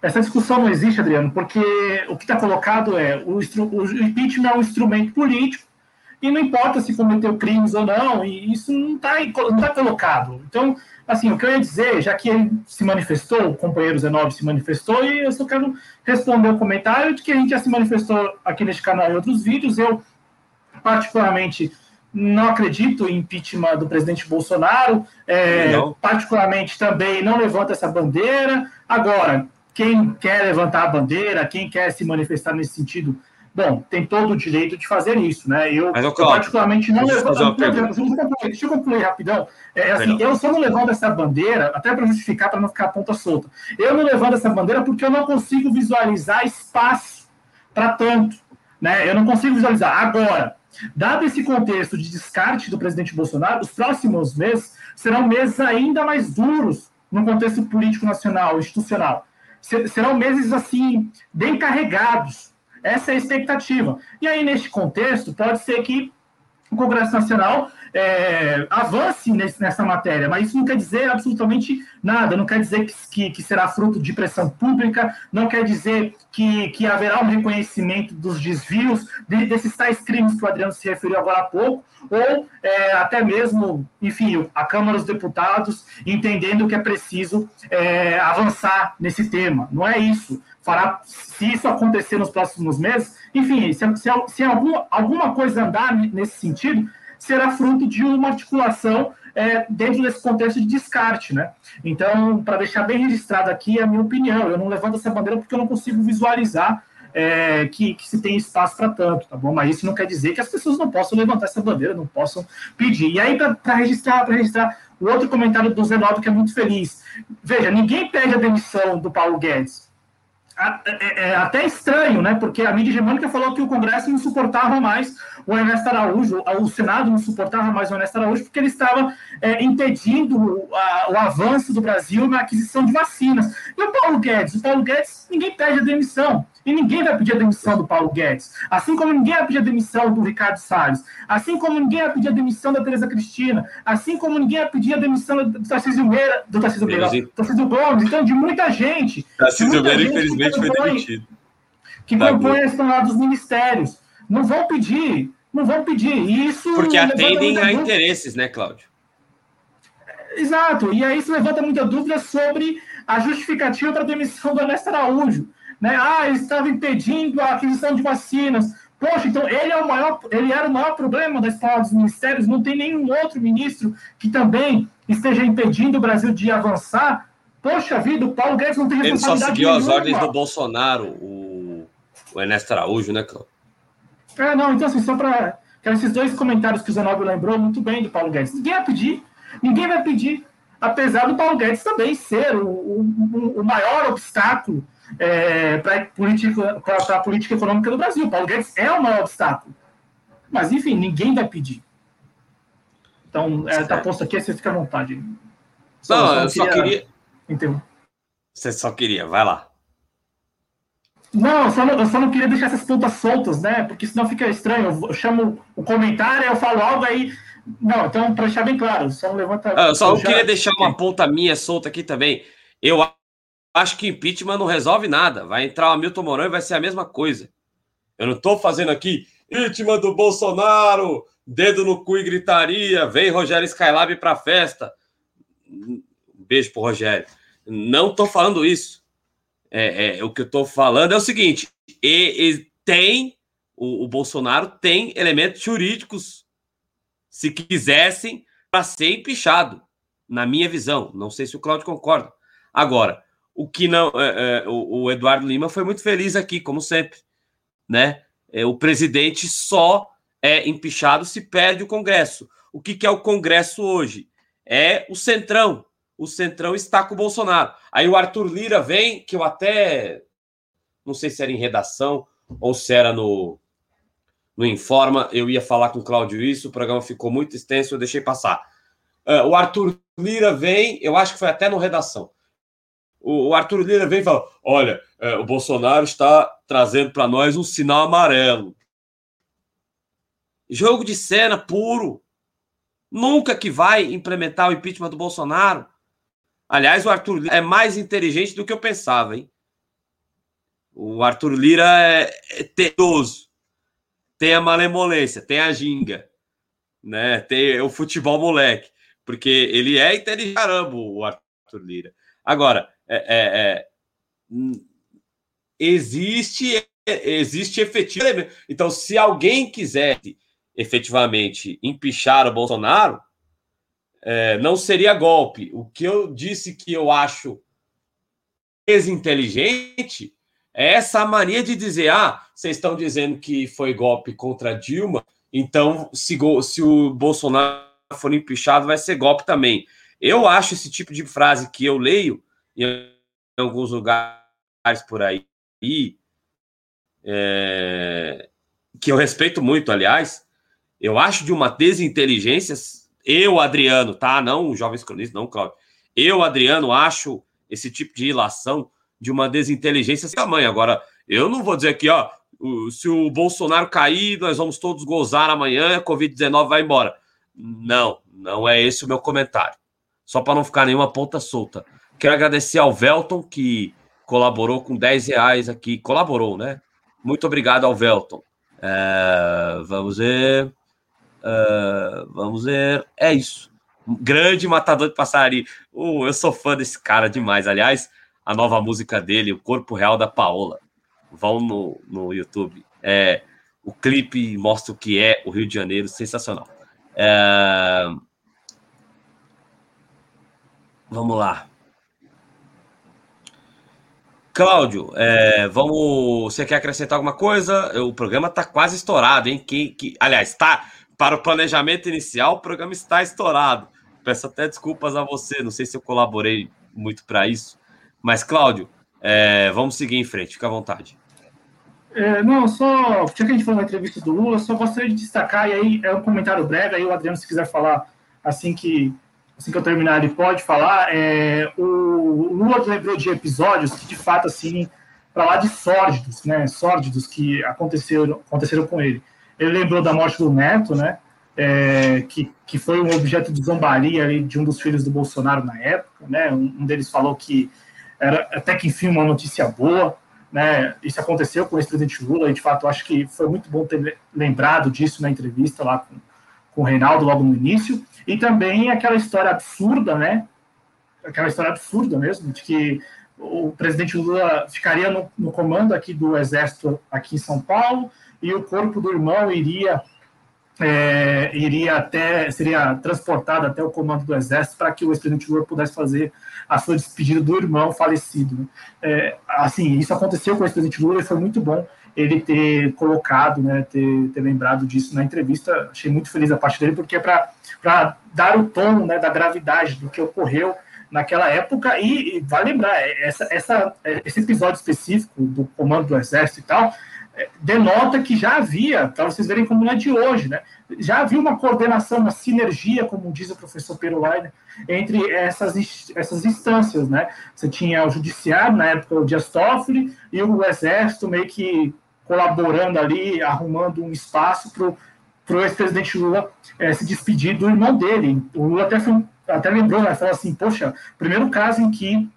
Essa discussão não existe, Adriano, porque o que está colocado é o, o impeachment é um instrumento político e não importa se cometeu crimes ou não, e isso não está tá colocado. Então, assim, o que eu ia dizer, já que ele se manifestou, o companheiro Zenov se manifestou, e eu só quero responder o comentário de que a gente já se manifestou aqui neste canal em outros vídeos. Eu, particularmente, não acredito em impeachment do presidente Bolsonaro, é, particularmente também não levanta essa bandeira. Agora, quem quer levantar a bandeira, quem quer se manifestar nesse sentido, Bom, tem todo o direito de fazer isso, né? Eu, eu particularmente não levanto. Deixa eu concluir rapidão. É, assim, eu só não levanto essa bandeira, até para justificar, para não ficar a ponta solta. Eu não levanto essa bandeira porque eu não consigo visualizar espaço para tanto. Né? Eu não consigo visualizar. Agora, dado esse contexto de descarte do presidente Bolsonaro, os próximos meses serão meses ainda mais duros no contexto político nacional, institucional. Serão meses, assim, bem carregados essa é a expectativa. E aí, neste contexto, pode ser que o Congresso Nacional é, avance nesse, nessa matéria, mas isso não quer dizer absolutamente nada, não quer dizer que, que, que, será fruto de pressão pública, não quer dizer que, que haverá um reconhecimento dos desvios, de, desses tais crimes que o Adriano se referiu agora há pouco, ou é, até mesmo, enfim, a Câmara dos Deputados entendendo que é preciso é, avançar nesse tema. Não é isso fará, se isso acontecer nos próximos meses, enfim, se, se, se algum, alguma coisa andar nesse sentido, será fruto de uma articulação é, dentro desse contexto de descarte, né? Então, para deixar bem registrado aqui a minha opinião, eu não levanto essa bandeira porque eu não consigo visualizar é, que, que, se tem espaço para tanto, tá bom? Mas isso não quer dizer que as pessoas não possam levantar essa bandeira, não possam pedir. E aí, para registrar, para registrar o outro comentário do Zenaldo, que é muito feliz. Veja, ninguém pede a demissão do Paulo Guedes. É, é, até estranho, né? Porque a mídia hegemônica falou que o Congresso não suportava mais o Ernesto Araújo, o Senado não suportava mais o Ernesto Araújo, porque ele estava é, impedindo a, o, avanço do Brasil na aquisição de vacinas. E o Paulo Guedes? O Paulo Guedes, ninguém pede a demissão. E ninguém vai pedir a demissão do Paulo Guedes. Assim como ninguém vai pedir a demissão do Ricardo Salles. Assim como ninguém vai pedir a demissão da Tereza Cristina. Assim como ninguém vai pedir a demissão do Tarcísio Meira, do Tarcísio Meira, do Tarcísio Gomes. Então, de muita gente. Tarcísio Meira, infelizmente, foi demitido. Que tá compõe a dos ministérios. Não vão pedir não vão pedir. isso Porque atendem a interesses, né, Cláudio? Exato. E aí isso levanta muita dúvida sobre a justificativa para a demissão do Ernesto Araújo. Né? Ah, ele estava impedindo a aquisição de vacinas. Poxa, então ele, é o maior, ele era o maior problema da escola dos ministérios. Não tem nenhum outro ministro que também esteja impedindo o Brasil de avançar. Poxa vida, o Paulo Guedes não tem responsabilidade Ele só seguiu as ordens do Bolsonaro, o, o Ernesto Araújo, né, Cláudio? É, não, então assim, só para. Esses dois comentários que o Zanobio lembrou muito bem do Paulo Guedes. Ninguém vai pedir, ninguém vai pedir, apesar do Paulo Guedes também ser o, o, o maior obstáculo é, para a política, a política econômica do Brasil. O Paulo Guedes é o maior obstáculo. Mas, enfim, ninguém vai pedir. Então, está é, posto aqui, você fica à vontade. Só, não, eu só queria. queria... Você só queria, vai lá. Não, eu só não, eu só não queria deixar essas pontas soltas, né? Porque senão fica estranho. Eu chamo o comentário, eu falo algo aí, Não, então, para deixar bem claro, só levanta. Ah, eu só eu queria deixar uma ponta minha solta aqui também. Eu acho que impeachment não resolve nada. Vai entrar o Hamilton Mourão e vai ser a mesma coisa. Eu não estou fazendo aqui impeachment do Bolsonaro, dedo no cu e gritaria, vem Rogério Skylab para festa. Um beijo pro Rogério. Não estou falando isso. É, é, o que eu estou falando é o seguinte: e, e tem o, o Bolsonaro tem elementos jurídicos, se quisessem, para ser empichado, na minha visão. Não sei se o Cláudio concorda. Agora, o que não. É, é, o, o, Eduardo Lima foi muito feliz aqui, como sempre. Né? É, o presidente só é empichado se perde o Congresso. O que, que é o Congresso hoje? É o Centrão. O Centrão está com o Bolsonaro. Aí o Arthur Lira vem, que eu até. Não sei se era em redação ou se era no, no Informa. Eu ia falar com o Cláudio isso, o programa ficou muito extenso, eu deixei passar. Uh, o Arthur Lira vem, eu acho que foi até no redação. O, Arthur Lira vem e fala: olha, uh, o Bolsonaro está trazendo para nós um sinal amarelo. Jogo de cena puro. Nunca que vai implementar o impeachment do Bolsonaro. Aliás, o Arthur Lira é mais inteligente do que eu pensava, hein? O Arthur Lira é, é tedoso tem a malemolência, tem a ginga, né? Tem o futebol moleque, porque ele é inteligente caramba, o Arthur Lira. Agora, é, é, é, existe existe efetivamente. Então, se alguém quisesse efetivamente empichar o Bolsonaro, é, não seria golpe. O que eu disse que eu acho desinteligente é essa mania de dizer: ah, vocês estão dizendo que foi golpe contra Dilma, então se, se o Bolsonaro for empichado, vai ser golpe também. Eu acho esse tipo de frase que eu leio em alguns lugares por aí, é, que eu respeito muito, aliás, eu acho de uma desinteligência. Eu, Adriano, tá? Não o jovem cronista, não, Cláudio. Eu, Adriano, acho esse tipo de ilação de uma desinteligência sem tamanho. Agora, eu não vou dizer aqui, ó, se o Bolsonaro cair, nós vamos todos gozar amanhã, a Covid-19 vai embora. Não, não é esse o meu comentário. Só para não ficar nenhuma ponta solta. Quero agradecer ao Velton, que colaborou com 10 reais aqui. Colaborou, né? Muito obrigado ao Velton. É, vamos ver. É, vamos ver. É isso. Grande matador de passarinho. Uh, eu sou fã desse cara demais. Aliás, a nova música dele, O Corpo Real da Paola. Vão no, no YouTube. É, o clipe mostra o que é o Rio de Janeiro, sensacional. É... Vamos lá. Cláudio, é, vamos. Você quer acrescentar alguma coisa? O programa está quase estourado, hein? Que, que, aliás, está para o planejamento inicial, o programa está estourado. Peço até desculpas a você, não sei se eu colaborei muito para isso. Mas, Cláudio, é, vamos seguir em frente, fica à vontade. É, não, só. Já que a gente falou na entrevista do Lula, só gostaria de destacar, e aí é um comentário breve, aí o Adriano, se quiser falar assim que, assim que eu terminar, ele pode falar. É, o Lula lembrou de episódios que, de fato, assim, para lá de sórdidos, né? Sórdidos que aconteceram, aconteceram com ele. Ele lembrou da morte do neto, né? É, que, que foi um objeto de zombaria ali, de um dos filhos do Bolsonaro na época, né? Um, deles falou que era até que enfim uma notícia boa, né? Isso aconteceu com o ex-presidente Lula e de fato acho que foi muito bom ter lembrado disso na entrevista lá com, com o Reinaldo logo no início e também aquela história absurda, né? Aquela história absurda mesmo de que o presidente Lula ficaria no, no comando aqui do exército aqui em São Paulo e o corpo do irmão iria é, iria até seria transportado até o comando do exército para que o ex-presidente Lula pudesse fazer a sua despedida do irmão falecido. Né? É, assim, isso aconteceu com o ex-presidente Lula e foi muito bom ele ter colocado, né, ter, ter lembrado disso na entrevista. Achei muito feliz a parte dele, porque é para dar o tom né, da gravidade do que ocorreu naquela época. E, e vai lembrar, essa, essa, esse episódio específico do comando do exército e tal denota que já havia, para vocês verem como é de hoje, né? Já havia uma coordenação, uma sinergia, como diz o professor Perulaine, entre essas, essas instâncias, né? Você tinha o judiciário, na época o Dias Toffoli, e o exército meio que colaborando ali, arrumando um espaço para o ex-presidente Lula é, se despedir do irmão dele. O Lula até, foi, até lembrou, né, falou assim, poxa, primeiro caso em que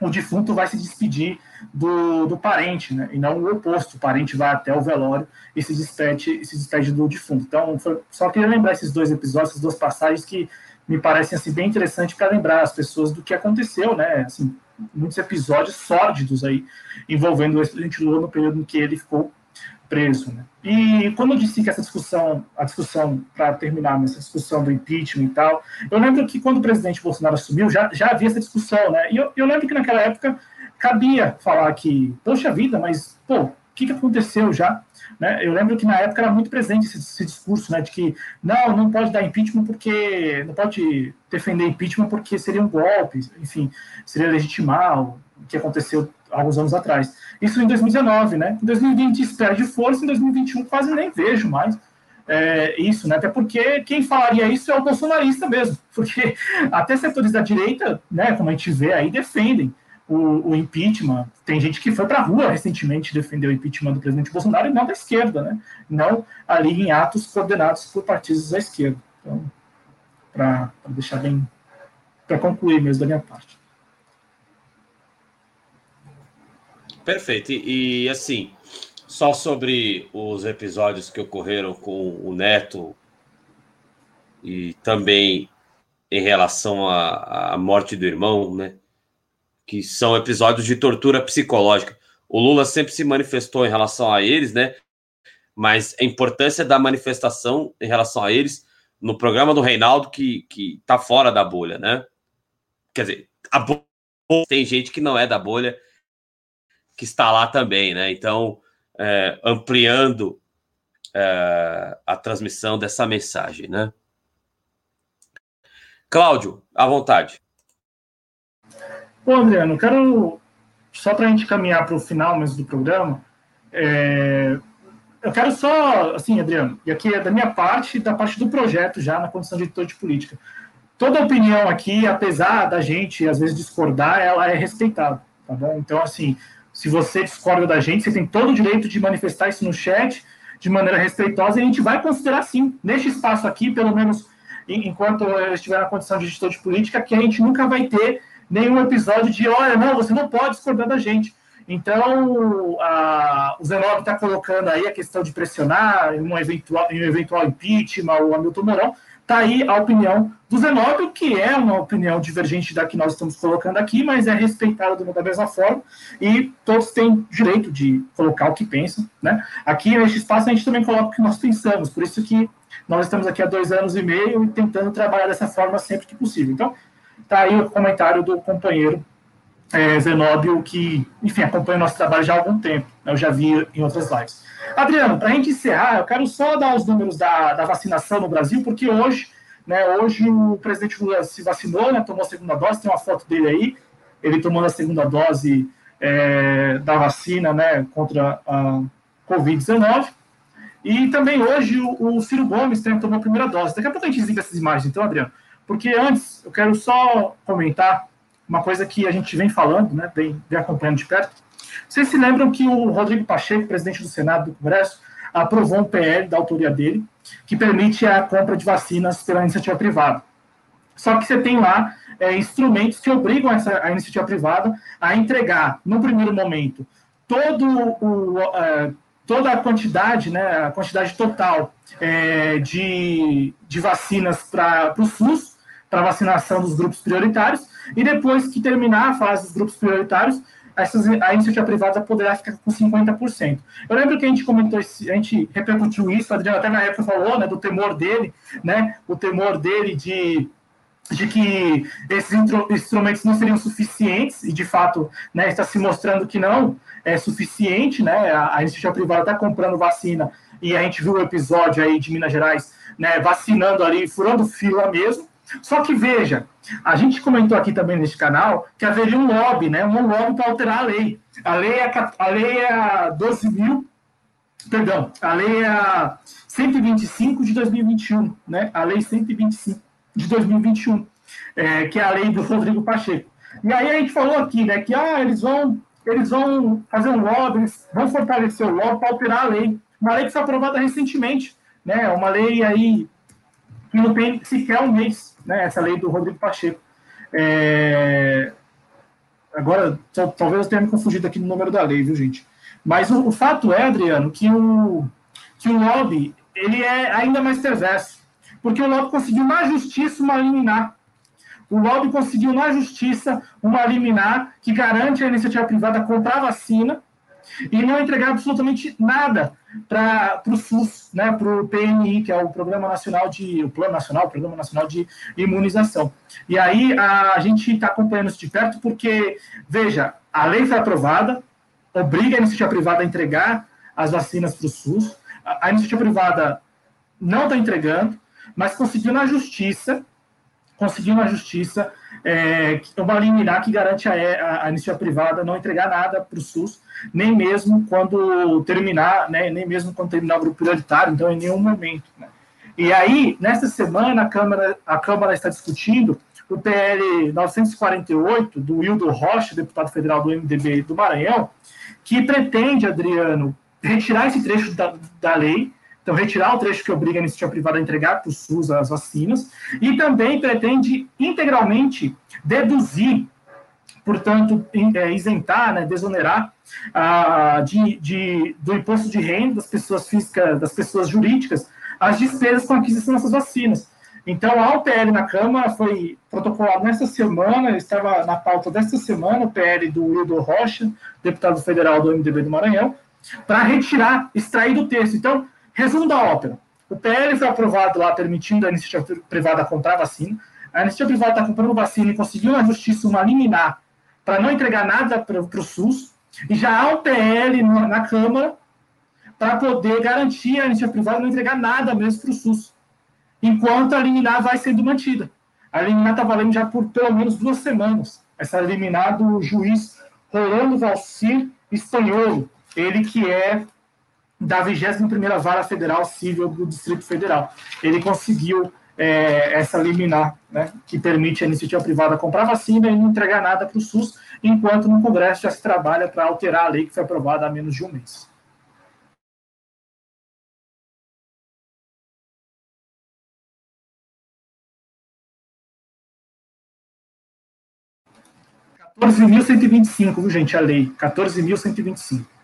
o defunto vai se despedir do, do parente, né? E não o oposto, o parente vai até o velório e se despede, se despede do defunto. Então, foi, só queria lembrar esses dois episódios, essas duas passagens que me parecem assim, bem interessantes para lembrar as pessoas do que aconteceu, né? Assim, muitos episódios sórdidos aí envolvendo o ex-presidente Lula no período em que ele ficou preso. Né? E quando eu disse que essa discussão, a discussão, para terminar, essa discussão do impeachment e tal, eu lembro que quando o presidente Bolsonaro assumiu, já, já havia essa discussão, né? E eu, eu lembro que naquela época cabia falar que, poxa vida, mas, pô, o que, que aconteceu já? Né? Eu lembro que na época era muito presente esse, esse, discurso, né, de que não, não pode dar impeachment porque não pode defender impeachment porque seria um golpe, enfim, seria legitimar o que aconteceu alguns anos atrás. Isso em 2019, né? Em 2020 espera de força, em 2021 quase nem vejo mais é, isso, né? Até porque quem falaria isso é o bolsonarista mesmo, porque até setores da direita, né, como a gente vê aí, defendem o, o impeachment. Tem gente que foi para a rua recentemente defender o impeachment do presidente Bolsonaro e não da esquerda, né? Não ali em atos coordenados por partidos da esquerda. Então, para deixar bem, para concluir mesmo da minha parte. Perfeito. E, e, assim, só sobre os episódios que ocorreram com o Neto e também em relação à, à morte do irmão, né? Que são episódios de tortura psicológica. O Lula sempre se manifestou em relação a eles, né? Mas a importância da manifestação em relação a eles no programa do Reinaldo, que, que tá fora da bolha, né? Quer dizer, a bolha, tem gente que não é da bolha que está lá também, né? Então, é, ampliando é, a transmissão dessa mensagem, né? Cláudio, à vontade. Bom, Adriano, quero só para a gente caminhar para o final mesmo do programa, é, eu quero só, assim, Adriano, e aqui é da minha parte, da parte do projeto já na condição de editor de política. Toda opinião aqui, apesar da gente às vezes discordar, ela é respeitada, tá bom? Então, assim, se você discorda da gente, você tem todo o direito de manifestar isso no chat de maneira respeitosa e a gente vai considerar sim, neste espaço aqui, pelo menos enquanto eu estiver na condição de gestor de política, que a gente nunca vai ter nenhum episódio de, olha, não, você não pode discordar da gente. Então, a, o Zenob está colocando aí a questão de pressionar um eventual, um eventual impeachment, o Hamilton Mourão, Está aí a opinião do Zenóbio, que é uma opinião divergente da que nós estamos colocando aqui, mas é respeitada da mesma forma, e todos têm direito de colocar o que pensam. Né? Aqui, neste espaço, a gente também coloca o que nós pensamos, por isso que nós estamos aqui há dois anos e meio e tentando trabalhar dessa forma sempre que possível. Então, está aí o comentário do companheiro é, Zenóbio, que, enfim, acompanha o nosso trabalho já há algum tempo, né? eu já vi em outras lives. Adriano, para a gente encerrar, eu quero só dar os números da, da vacinação no Brasil, porque hoje, né, hoje o presidente Lula se vacinou, né, tomou a segunda dose, tem uma foto dele aí, ele tomando a segunda dose é, da vacina né, contra a Covid-19. E também hoje o, o Ciro Gomes também tomou a primeira dose. Daqui a pouco a gente essas imagens, então, Adriano, porque antes eu quero só comentar uma coisa que a gente vem falando, né, vem, vem acompanhando de perto, vocês se lembram que o Rodrigo Pacheco, presidente do Senado do Congresso, aprovou um PL da autoria dele, que permite a compra de vacinas pela iniciativa privada. Só que você tem lá é, instrumentos que obrigam essa, a iniciativa privada a entregar, no primeiro momento, todo o, uh, toda a quantidade, né, a quantidade total é, de, de vacinas para o SUS, para vacinação dos grupos prioritários, e depois que terminar a fase dos grupos prioritários, essas, a iniciativa privada poderá ficar com 50%. Eu lembro que a gente comentou, a gente repercutiu isso, o Adriano até na época falou, né, do temor dele, né, o temor dele de, de que esses instrumentos não seriam suficientes, e de fato, né, está se mostrando que não é suficiente, né, a, a iniciativa privada está comprando vacina, e a gente viu o episódio aí de Minas Gerais, né, vacinando ali, furando fila mesmo, só que veja, a gente comentou aqui também nesse canal que haveria um lobby, né? Um lobby para alterar a lei. A lei é a, lei é a 12 mil, perdão, a lei é a 125 de 2021, né? A lei 125 de 2021, é, que é a lei do Rodrigo Pacheco. E aí a gente falou aqui, né? Que ah, eles vão, eles vão fazer um lobby, eles vão fortalecer o lobby para alterar a lei. Uma lei que foi aprovada recentemente né? Uma lei aí que não tem sequer um mês, né? Essa lei do Rodrigo Pacheco. É... Agora, talvez eu tenha me confundido aqui no número da lei, viu, gente? Mas o, o fato é, Adriano, que o, que o lobby ele é ainda mais perverso, porque o lobby conseguiu na justiça uma liminar. O lobby conseguiu na justiça uma liminar que garante a iniciativa privada comprar vacina e não entregar absolutamente nada para o SUS, né, para o PNI, que é o Programa Nacional de o Plano Nacional, o Programa Nacional de Imunização. E aí a, gente está acompanhando isso de perto porque, veja, a lei foi aprovada, obriga a iniciativa privada a entregar as vacinas para o SUS, a, a iniciativa privada não está entregando, mas conseguiu na justiça, conseguiu na justiça é, uma liminar que garante a, a, a iniciativa privada não entregar nada para o SUS, nem mesmo quando terminar, né, nem mesmo quando terminar o grupo prioritário, então em nenhum momento. Né. E aí, nesta semana, a Câmara, a Câmara está discutindo o PL 948 do Wildo Rocha, deputado federal do MDB do Maranhão, que pretende, Adriano, retirar esse trecho da, da lei, então retirar o trecho que obriga a iniciativa privada a entregar para o SUS as vacinas, e também pretende integralmente deduzir, portanto, é, isentar, né, desonerar de, de, do imposto de renda das pessoas físicas, das pessoas jurídicas, as despesas com a aquisição dessas vacinas. Então, a UPL na Câmara foi protocolado nesta semana, estava na pauta desta semana, o PL do Wildo Rocha, deputado federal do MDB do Maranhão, para retirar, extrair do texto. Então, resumo da ópera. O PL foi aprovado lá, permitindo a iniciativa privada comprar vacina. A iniciativa privada está comprando vacina e conseguiu na justiça uma liminar para não entregar nada para o SUS. E já há o PL na, na Câmara para poder garantir a iniciativa privada não entregar nada mesmo para o SUS enquanto a liminar vai sendo mantida. A liminar está valendo já por pelo menos duas semanas. Essa liminar do juiz Rolando Valcir Espanholo, ele que é da 21ª Vara Federal Civil do Distrito Federal. Ele conseguiu é, essa liminar, né, que permite a iniciativa privada comprar vacina e não entregar nada para o SUS, enquanto no Congresso já se trabalha para alterar a lei que foi aprovada há menos de um mês. 14.125, viu, gente, a lei. 14.125.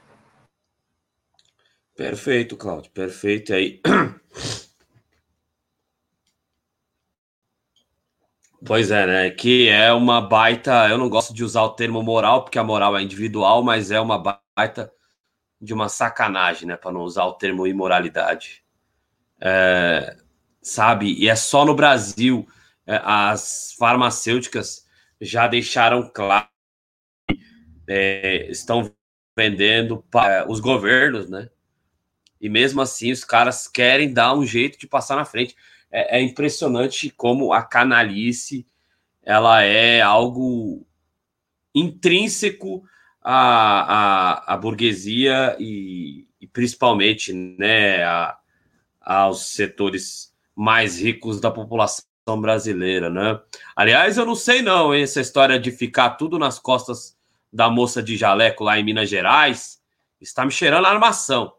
Perfeito, Cláudio, perfeito aí. Pois é, né? Que é uma baita. Eu não gosto de usar o termo moral, porque a moral é individual, mas é uma baita de uma sacanagem, né? Para não usar o termo imoralidade. É, sabe? E é só no Brasil. É, as farmacêuticas já deixaram claro que é, estão vendendo para os governos, né? E mesmo assim os caras querem dar um jeito de passar na frente. É, é impressionante como a canalice ela é algo intrínseco à, à, à burguesia e, e, principalmente né, a, aos setores mais ricos da população brasileira, né? Aliás, eu não sei não, essa história de ficar tudo nas costas da moça de jaleco lá em Minas Gerais está me cheirando a armação.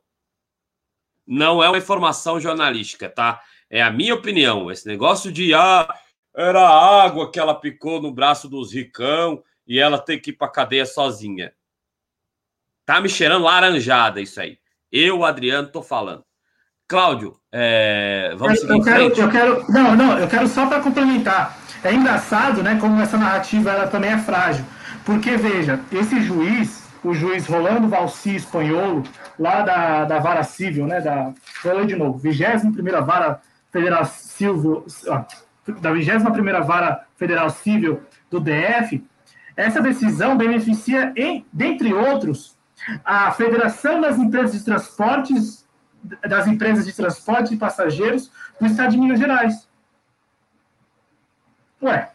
Não é uma informação jornalística, tá? É a minha opinião. Esse negócio de ah, era a água que ela picou no braço dos ricão e ela tem que ir para cadeia sozinha. Tá me cheirando laranjada isso aí. Eu, Adriano, tô falando. Cláudio, é, vamos eu, eu quero, eu quero, não, não, eu quero só para complementar. É engraçado, né, como essa narrativa ela também é frágil, porque veja, esse juiz, o juiz Rolando Valci Espanholo, lá da, da vara civil, né, da, ler de novo, 21 primeira vara federal civil, da 21 primeira vara federal civil do DF, essa decisão beneficia, em, dentre outros, a Federação das Empresas de Transportes das empresas de transporte de passageiros do estado de Minas Gerais. Ué,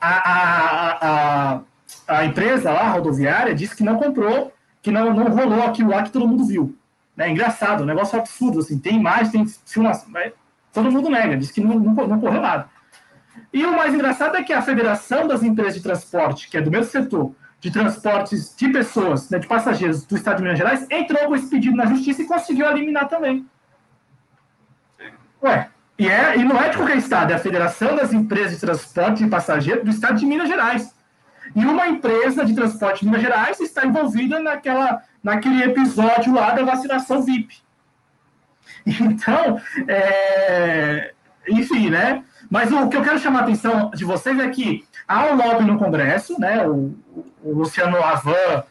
a, a, a, a empresa lá, a rodoviária, disse que não comprou, que não, não rolou aquilo lá que todo mundo viu. É engraçado, um negócio absurdo, assim, tem imagem, tem filmação, mas todo mundo nega, diz que não, não, não correu nada. E o mais engraçado é que a Federação das Empresas de Transporte, que é do mesmo setor, de transportes de pessoas, né, de passageiros do estado de Minas Gerais, entrou com esse pedido na justiça e conseguiu eliminar também. Ué, e, é, e não é de qualquer estado, é a Federação das Empresas de Transporte de Passageiros do estado de Minas Gerais. E uma empresa de transporte de Minas Gerais está envolvida naquela, naquele episódio lá da vacinação VIP. Então, é, enfim, né? Mas o que eu quero chamar a atenção de vocês é que há um lobby no Congresso, né? O, o Luciano Avan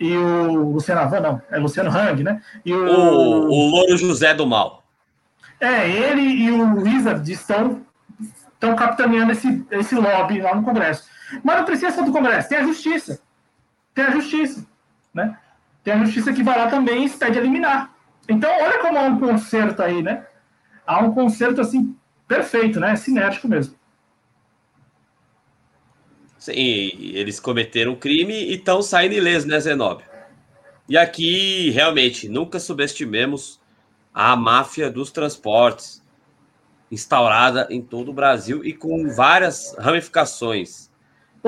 e o Luciano Avan, não, é Luciano Hang, né? E o, o, o Louro José do Mal. É, ele e o Wizard estão, estão capitaneando esse, esse lobby lá no Congresso. Mas não precisa só do Congresso, tem a Justiça. Tem a Justiça, né? Tem a Justiça que vai lá também e pede eliminar. Então, olha como há um conserto aí, né? Há um conserto, assim, perfeito, né? Sinérgico mesmo. Sim, eles cometeram crime e estão saindo ilesos, né, Zenobio? E aqui, realmente, nunca subestimemos a máfia dos transportes, instaurada em todo o Brasil e com várias ramificações,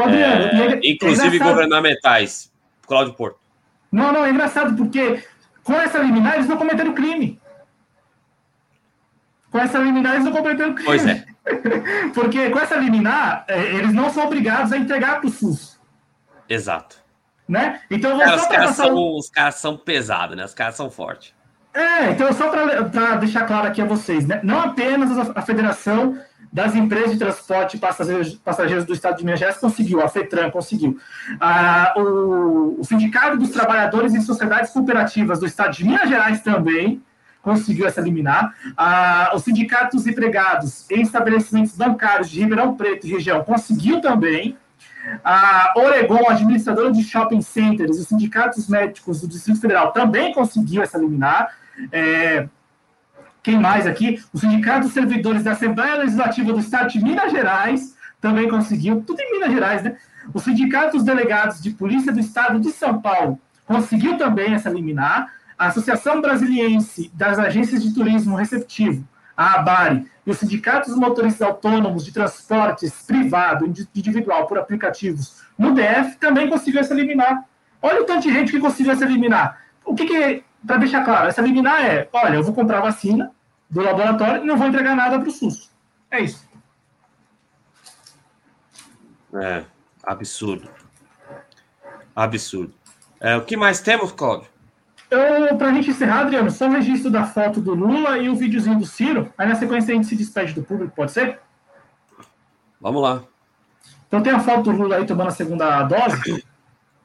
Adriano, é, é, inclusive é governamentais. Cláudio Porto. Não, não, é engraçado, porque com essa liminar eles não cometeram crime. Com essa liminar eles não cometeram crime. Pois é. porque com essa liminar, é, eles não são obrigados a entregar para o SUS. Exato. Né? Então, Cara, os, caras são, os caras são pesados, né? Os caras são fortes. É, então só para deixar claro aqui a vocês, né? não apenas a, Federação das Empresas de Transporte Passageiros, Passageiros do Estado de Minas Gerais conseguiu, a FETRAN conseguiu, ah, o, o Sindicato dos Trabalhadores em Sociedades Cooperativas do Estado de Minas Gerais também conseguiu essa liminar, ah, o Sindicato dos Empregados em Estabelecimentos Bancários de Ribeirão Preto e região conseguiu também, a Oregon, administradora de shopping centers, os sindicatos médicos do Distrito Federal também conseguiu essa liminar. É, quem mais aqui? O Sindicato dos Servidores da Assembleia Legislativa do Estado de Minas Gerais também conseguiu, tudo em Minas Gerais, né? O Sindicato dos Delegados de Polícia do Estado de São Paulo conseguiu também essa liminar. A Associação Brasiliense das Agências de Turismo Receptivo, a ABARE, e os sindicatos dos motoristas autônomos de transportes privado, individual, por aplicativos no DF, também conseguiu essa liminar. Olha o tanto de gente que conseguiu essa liminar. O que, que para deixar claro, essa liminar é: olha, eu vou comprar vacina do laboratório e não vou entregar nada para o SUS. É isso. É, absurdo. Absurdo. É, o que mais temos, Cláudio? Para a gente encerrar, Adriano, só o registro da foto do Lula e o videozinho do Ciro. Aí na sequência a gente se despede do público, pode ser? Vamos lá. Então tem a foto do Lula aí tomando a segunda dose,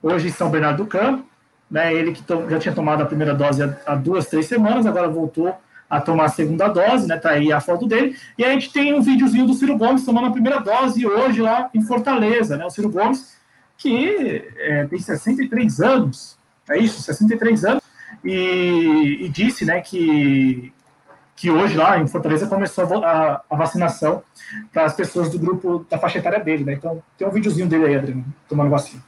hoje em São Bernardo do Campo né? Ele que já tinha tomado a primeira dose há, duas, três semanas, agora voltou a tomar a segunda dose, né? Tá aí a foto dele. E a gente tem um videozinho do Ciro Gomes tomando a primeira dose hoje lá em Fortaleza, né? O Ciro Gomes, que é, tem 63 anos, é isso, 63 anos, e, e, disse, né, que, que hoje lá em Fortaleza começou a, a vacinação para as pessoas do grupo da faixa etária dele, né? Então tem um videozinho dele aí, Adriano, tomando vacina.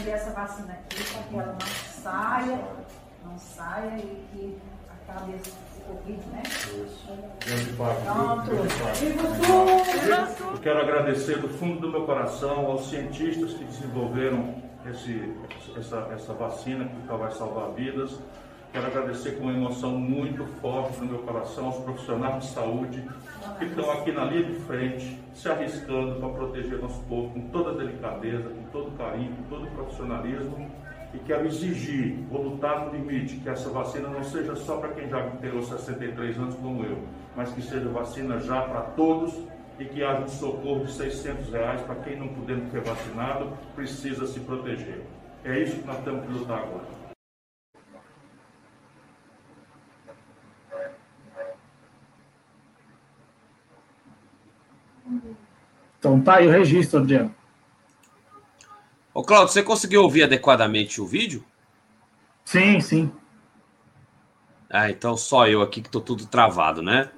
Prender essa vacina aqui para que ela não saia, não saia e que acabe esse Covid, né? Grande Pronto. Eu quero agradecer do fundo do meu coração aos cientistas que desenvolveram esse, essa, essa vacina que vai salvar vidas. Quero agradecer com uma emoção muito forte no meu coração aos profissionais de saúde que estão aqui na linha de frente, se arriscando para proteger nosso povo com toda delicadeza, com todo carinho, com todo profissionalismo. E quero exigir, vou lutar no limite, que essa vacina não seja só para quem já terou 63 anos como eu, mas que seja vacina já para todos e que haja um socorro de 600 reais para quem não podendo ser vacinado precisa se proteger. É isso que nós temos que lutar agora. Então tá aí o registro, Adriano. Ô, Claudio, você conseguiu ouvir adequadamente o vídeo? Sim, sim. Ah, então só eu aqui que tô tudo travado, né?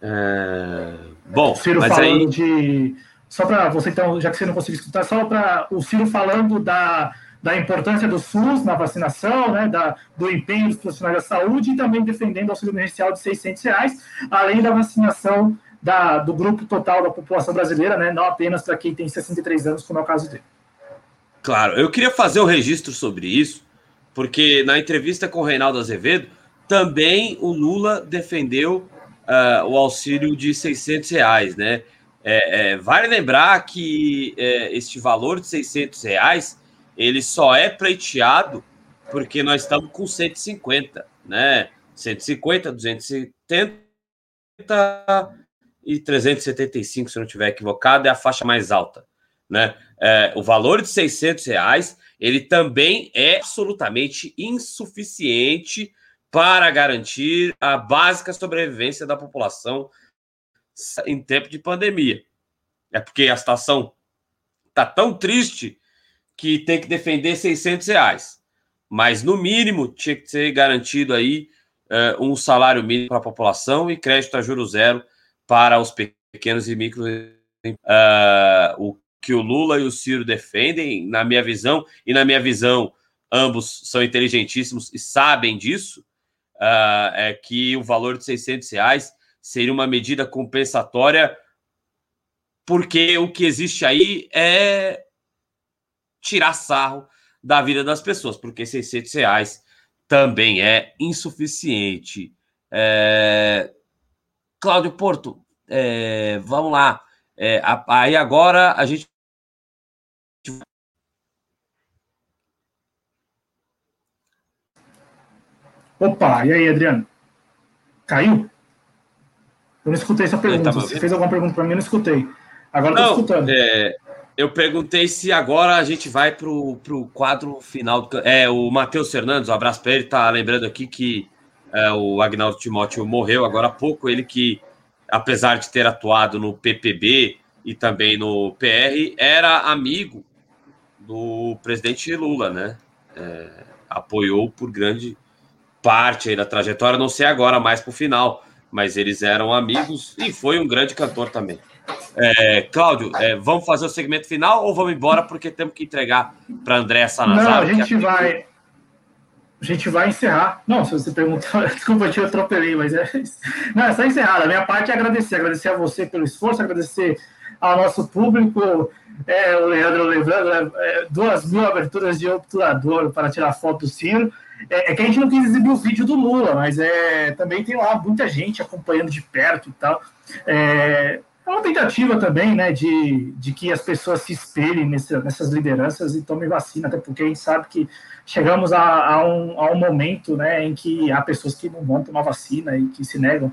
É... Bom, Ciro mas falando aí... de. Só para você, então, já que você não conseguiu escutar, só para o Ciro falando da, da importância do SUS na vacinação, né, da, do empenho dos profissionais da saúde e também defendendo o auxílio emergencial de 600 reais, além da vacinação da, do grupo total da população brasileira, né, não apenas para quem tem 63 anos, como é o caso dele. Claro, eu queria fazer o um registro sobre isso, porque na entrevista com o Reinaldo Azevedo, também o Lula defendeu uh, o auxílio de 600 reais, né? É, é, vale lembrar que é, este valor de 600 reais ele só é pleiteado porque nós estamos com 150, né? 150, 270 e 375, se não estiver equivocado, é a faixa mais alta, né? É, o valor de 600 reais ele também é absolutamente insuficiente para garantir a básica sobrevivência da população em tempo de pandemia. É porque a situação está tão triste que tem que defender 600 reais. Mas, no mínimo, tinha que ser garantido aí uh, um salário mínimo para a população e crédito a juro zero para os pequenos e micro. Uh, o que o Lula e o Ciro defendem, na minha visão, e na minha visão, ambos são inteligentíssimos e sabem disso, uh, é que o valor de 600 reais seria uma medida compensatória, porque o que existe aí é tirar sarro da vida das pessoas, porque 600 reais também é insuficiente. É... Cláudio Porto, é... vamos lá. É... Aí agora a gente. Opa, e aí, Adriano? Caiu? Eu não escutei essa pergunta. Tá Você fez alguma pergunta para mim? Eu não escutei. Agora estou escutando. É, eu perguntei se agora a gente vai para o quadro final. Do, é, o Matheus Fernandes, um abraço para ele, está lembrando aqui que é, o Agnaldo Timóteo morreu agora há pouco. Ele que, apesar de ter atuado no PPB e também no PR, era amigo do presidente Lula, né? É, apoiou por grande parte da trajetória, não sei agora mais para o final, mas eles eram amigos e foi um grande cantor também. É, Cláudio, é, vamos fazer o segmento final ou vamos embora porque temos que entregar para André Sanazar? Não, a gente vai. A gente vai encerrar. Não, se você perguntar, desculpa, eu atropelei, mas é. Não, é só encerrar. A minha parte é agradecer. Agradecer a você pelo esforço, agradecer ao nosso público. É, o Leandro lembrando, é, duas mil aberturas de obturador para tirar foto do sino. É, é, que a gente não quis exibir o vídeo do Lula, mas é, também tem lá muita gente acompanhando de perto e tal. É, é uma tentativa também, né, de, de que as pessoas se espelhem nessa, nessas lideranças e tomem vacina, até porque a gente sabe que chegamos a, a, um, a um momento, né, em que há pessoas que não vão tomar vacina e que se negam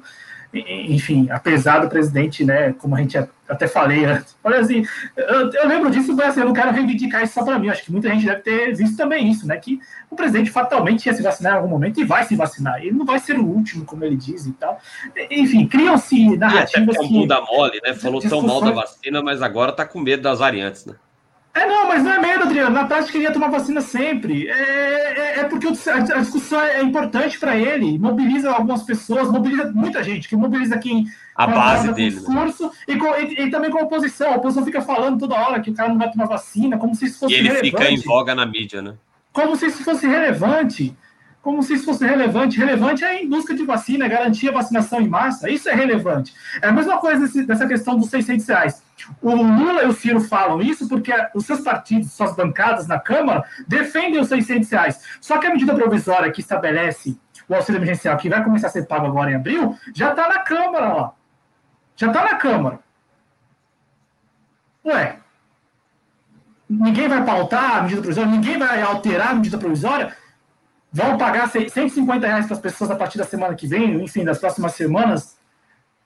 enfim, apesar do presidente, né, como a gente até falei antes, olha assim, eu, eu lembro disso, mas assim, eu não quero reivindicar isso só para mim, acho que muita gente deve ter visto também isso, né, que o presidente fatalmente ia se vacinar em algum momento e vai se vacinar, ele não vai ser o último, como ele diz e tal, enfim, criam-se narrativas e até que... É um bunda mole, né, falou tão mal da vacina, mas agora tá com medo das variantes, né. É, não, mas não é medo, Adriano. Na prática, ele ia tomar vacina sempre. É, é, é porque a discussão é importante para ele. Mobiliza algumas pessoas, mobiliza muita gente, que mobiliza quem. A base dele. Né? Discurso, né? e, com, e, e, também com a oposição. A oposição fica falando toda hora que o cara não vai tomar vacina, como se isso fosse. E ele relevante. fica em voga na mídia, né? Como se isso fosse relevante como se isso fosse relevante. Relevante é em busca de vacina, garantir a vacinação em massa. Isso é relevante. É a mesma coisa dessa questão dos 600 reais. O Lula e o Ciro falam isso porque os seus partidos, suas bancadas na Câmara, defendem os 600 reais. Só que a medida provisória que estabelece o auxílio emergencial, que vai começar a ser pago agora em abril, já está na Câmara lá. Já está na Câmara. Ué, ninguém vai pautar a medida provisória, ninguém vai alterar a medida provisória vão pagar 150 reais para as pessoas a partir da semana que vem, enfim, das próximas semanas,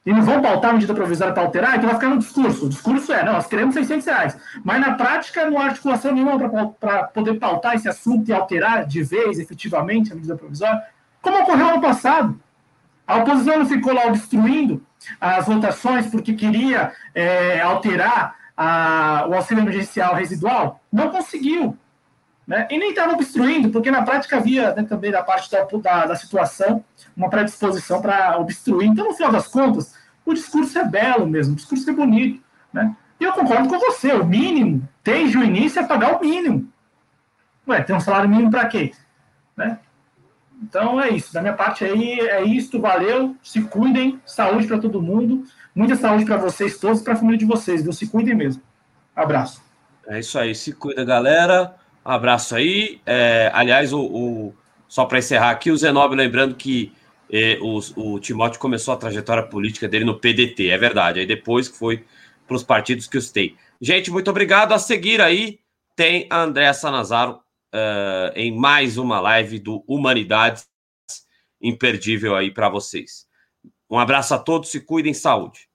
e não vão pautar a medida provisória para alterar, então vai ficar no discurso. O discurso é, não, nós queremos 600 reais. Mas na prática não há articulação nenhuma para poder pautar esse assunto e alterar de vez, efetivamente, a medida provisória, como ocorreu ano passado. A oposição não ficou lá obstruindo as votações porque queria é, alterar a, o auxílio emergencial residual? Não conseguiu. Né? E nem estava obstruindo, porque na prática havia né, também da parte da, da, da situação uma predisposição para obstruir. Então, no final das contas, o discurso é belo mesmo, o discurso é bonito. Né? E eu concordo com você, o mínimo, desde o início, é pagar o mínimo. Ué, tem um salário mínimo para quê? Né? Então é isso. Da minha parte aí é isso. Valeu. Se cuidem. Saúde para todo mundo. Muita saúde para vocês todos para a família de vocês. Viu? Se cuidem mesmo. Abraço. É isso aí. Se cuida, galera. Abraço aí. É, aliás, o, o só para encerrar aqui, o Zenobio lembrando que eh, o, Timóteo começou a trajetória política dele no PDT. É verdade. Aí depois que foi para os partidos que eu citei. Gente, muito obrigado. A seguir aí tem a Andréa Sanazaro uh, em mais uma live do Humanidades imperdível aí para vocês. Um abraço a todos, se cuidem, saúde.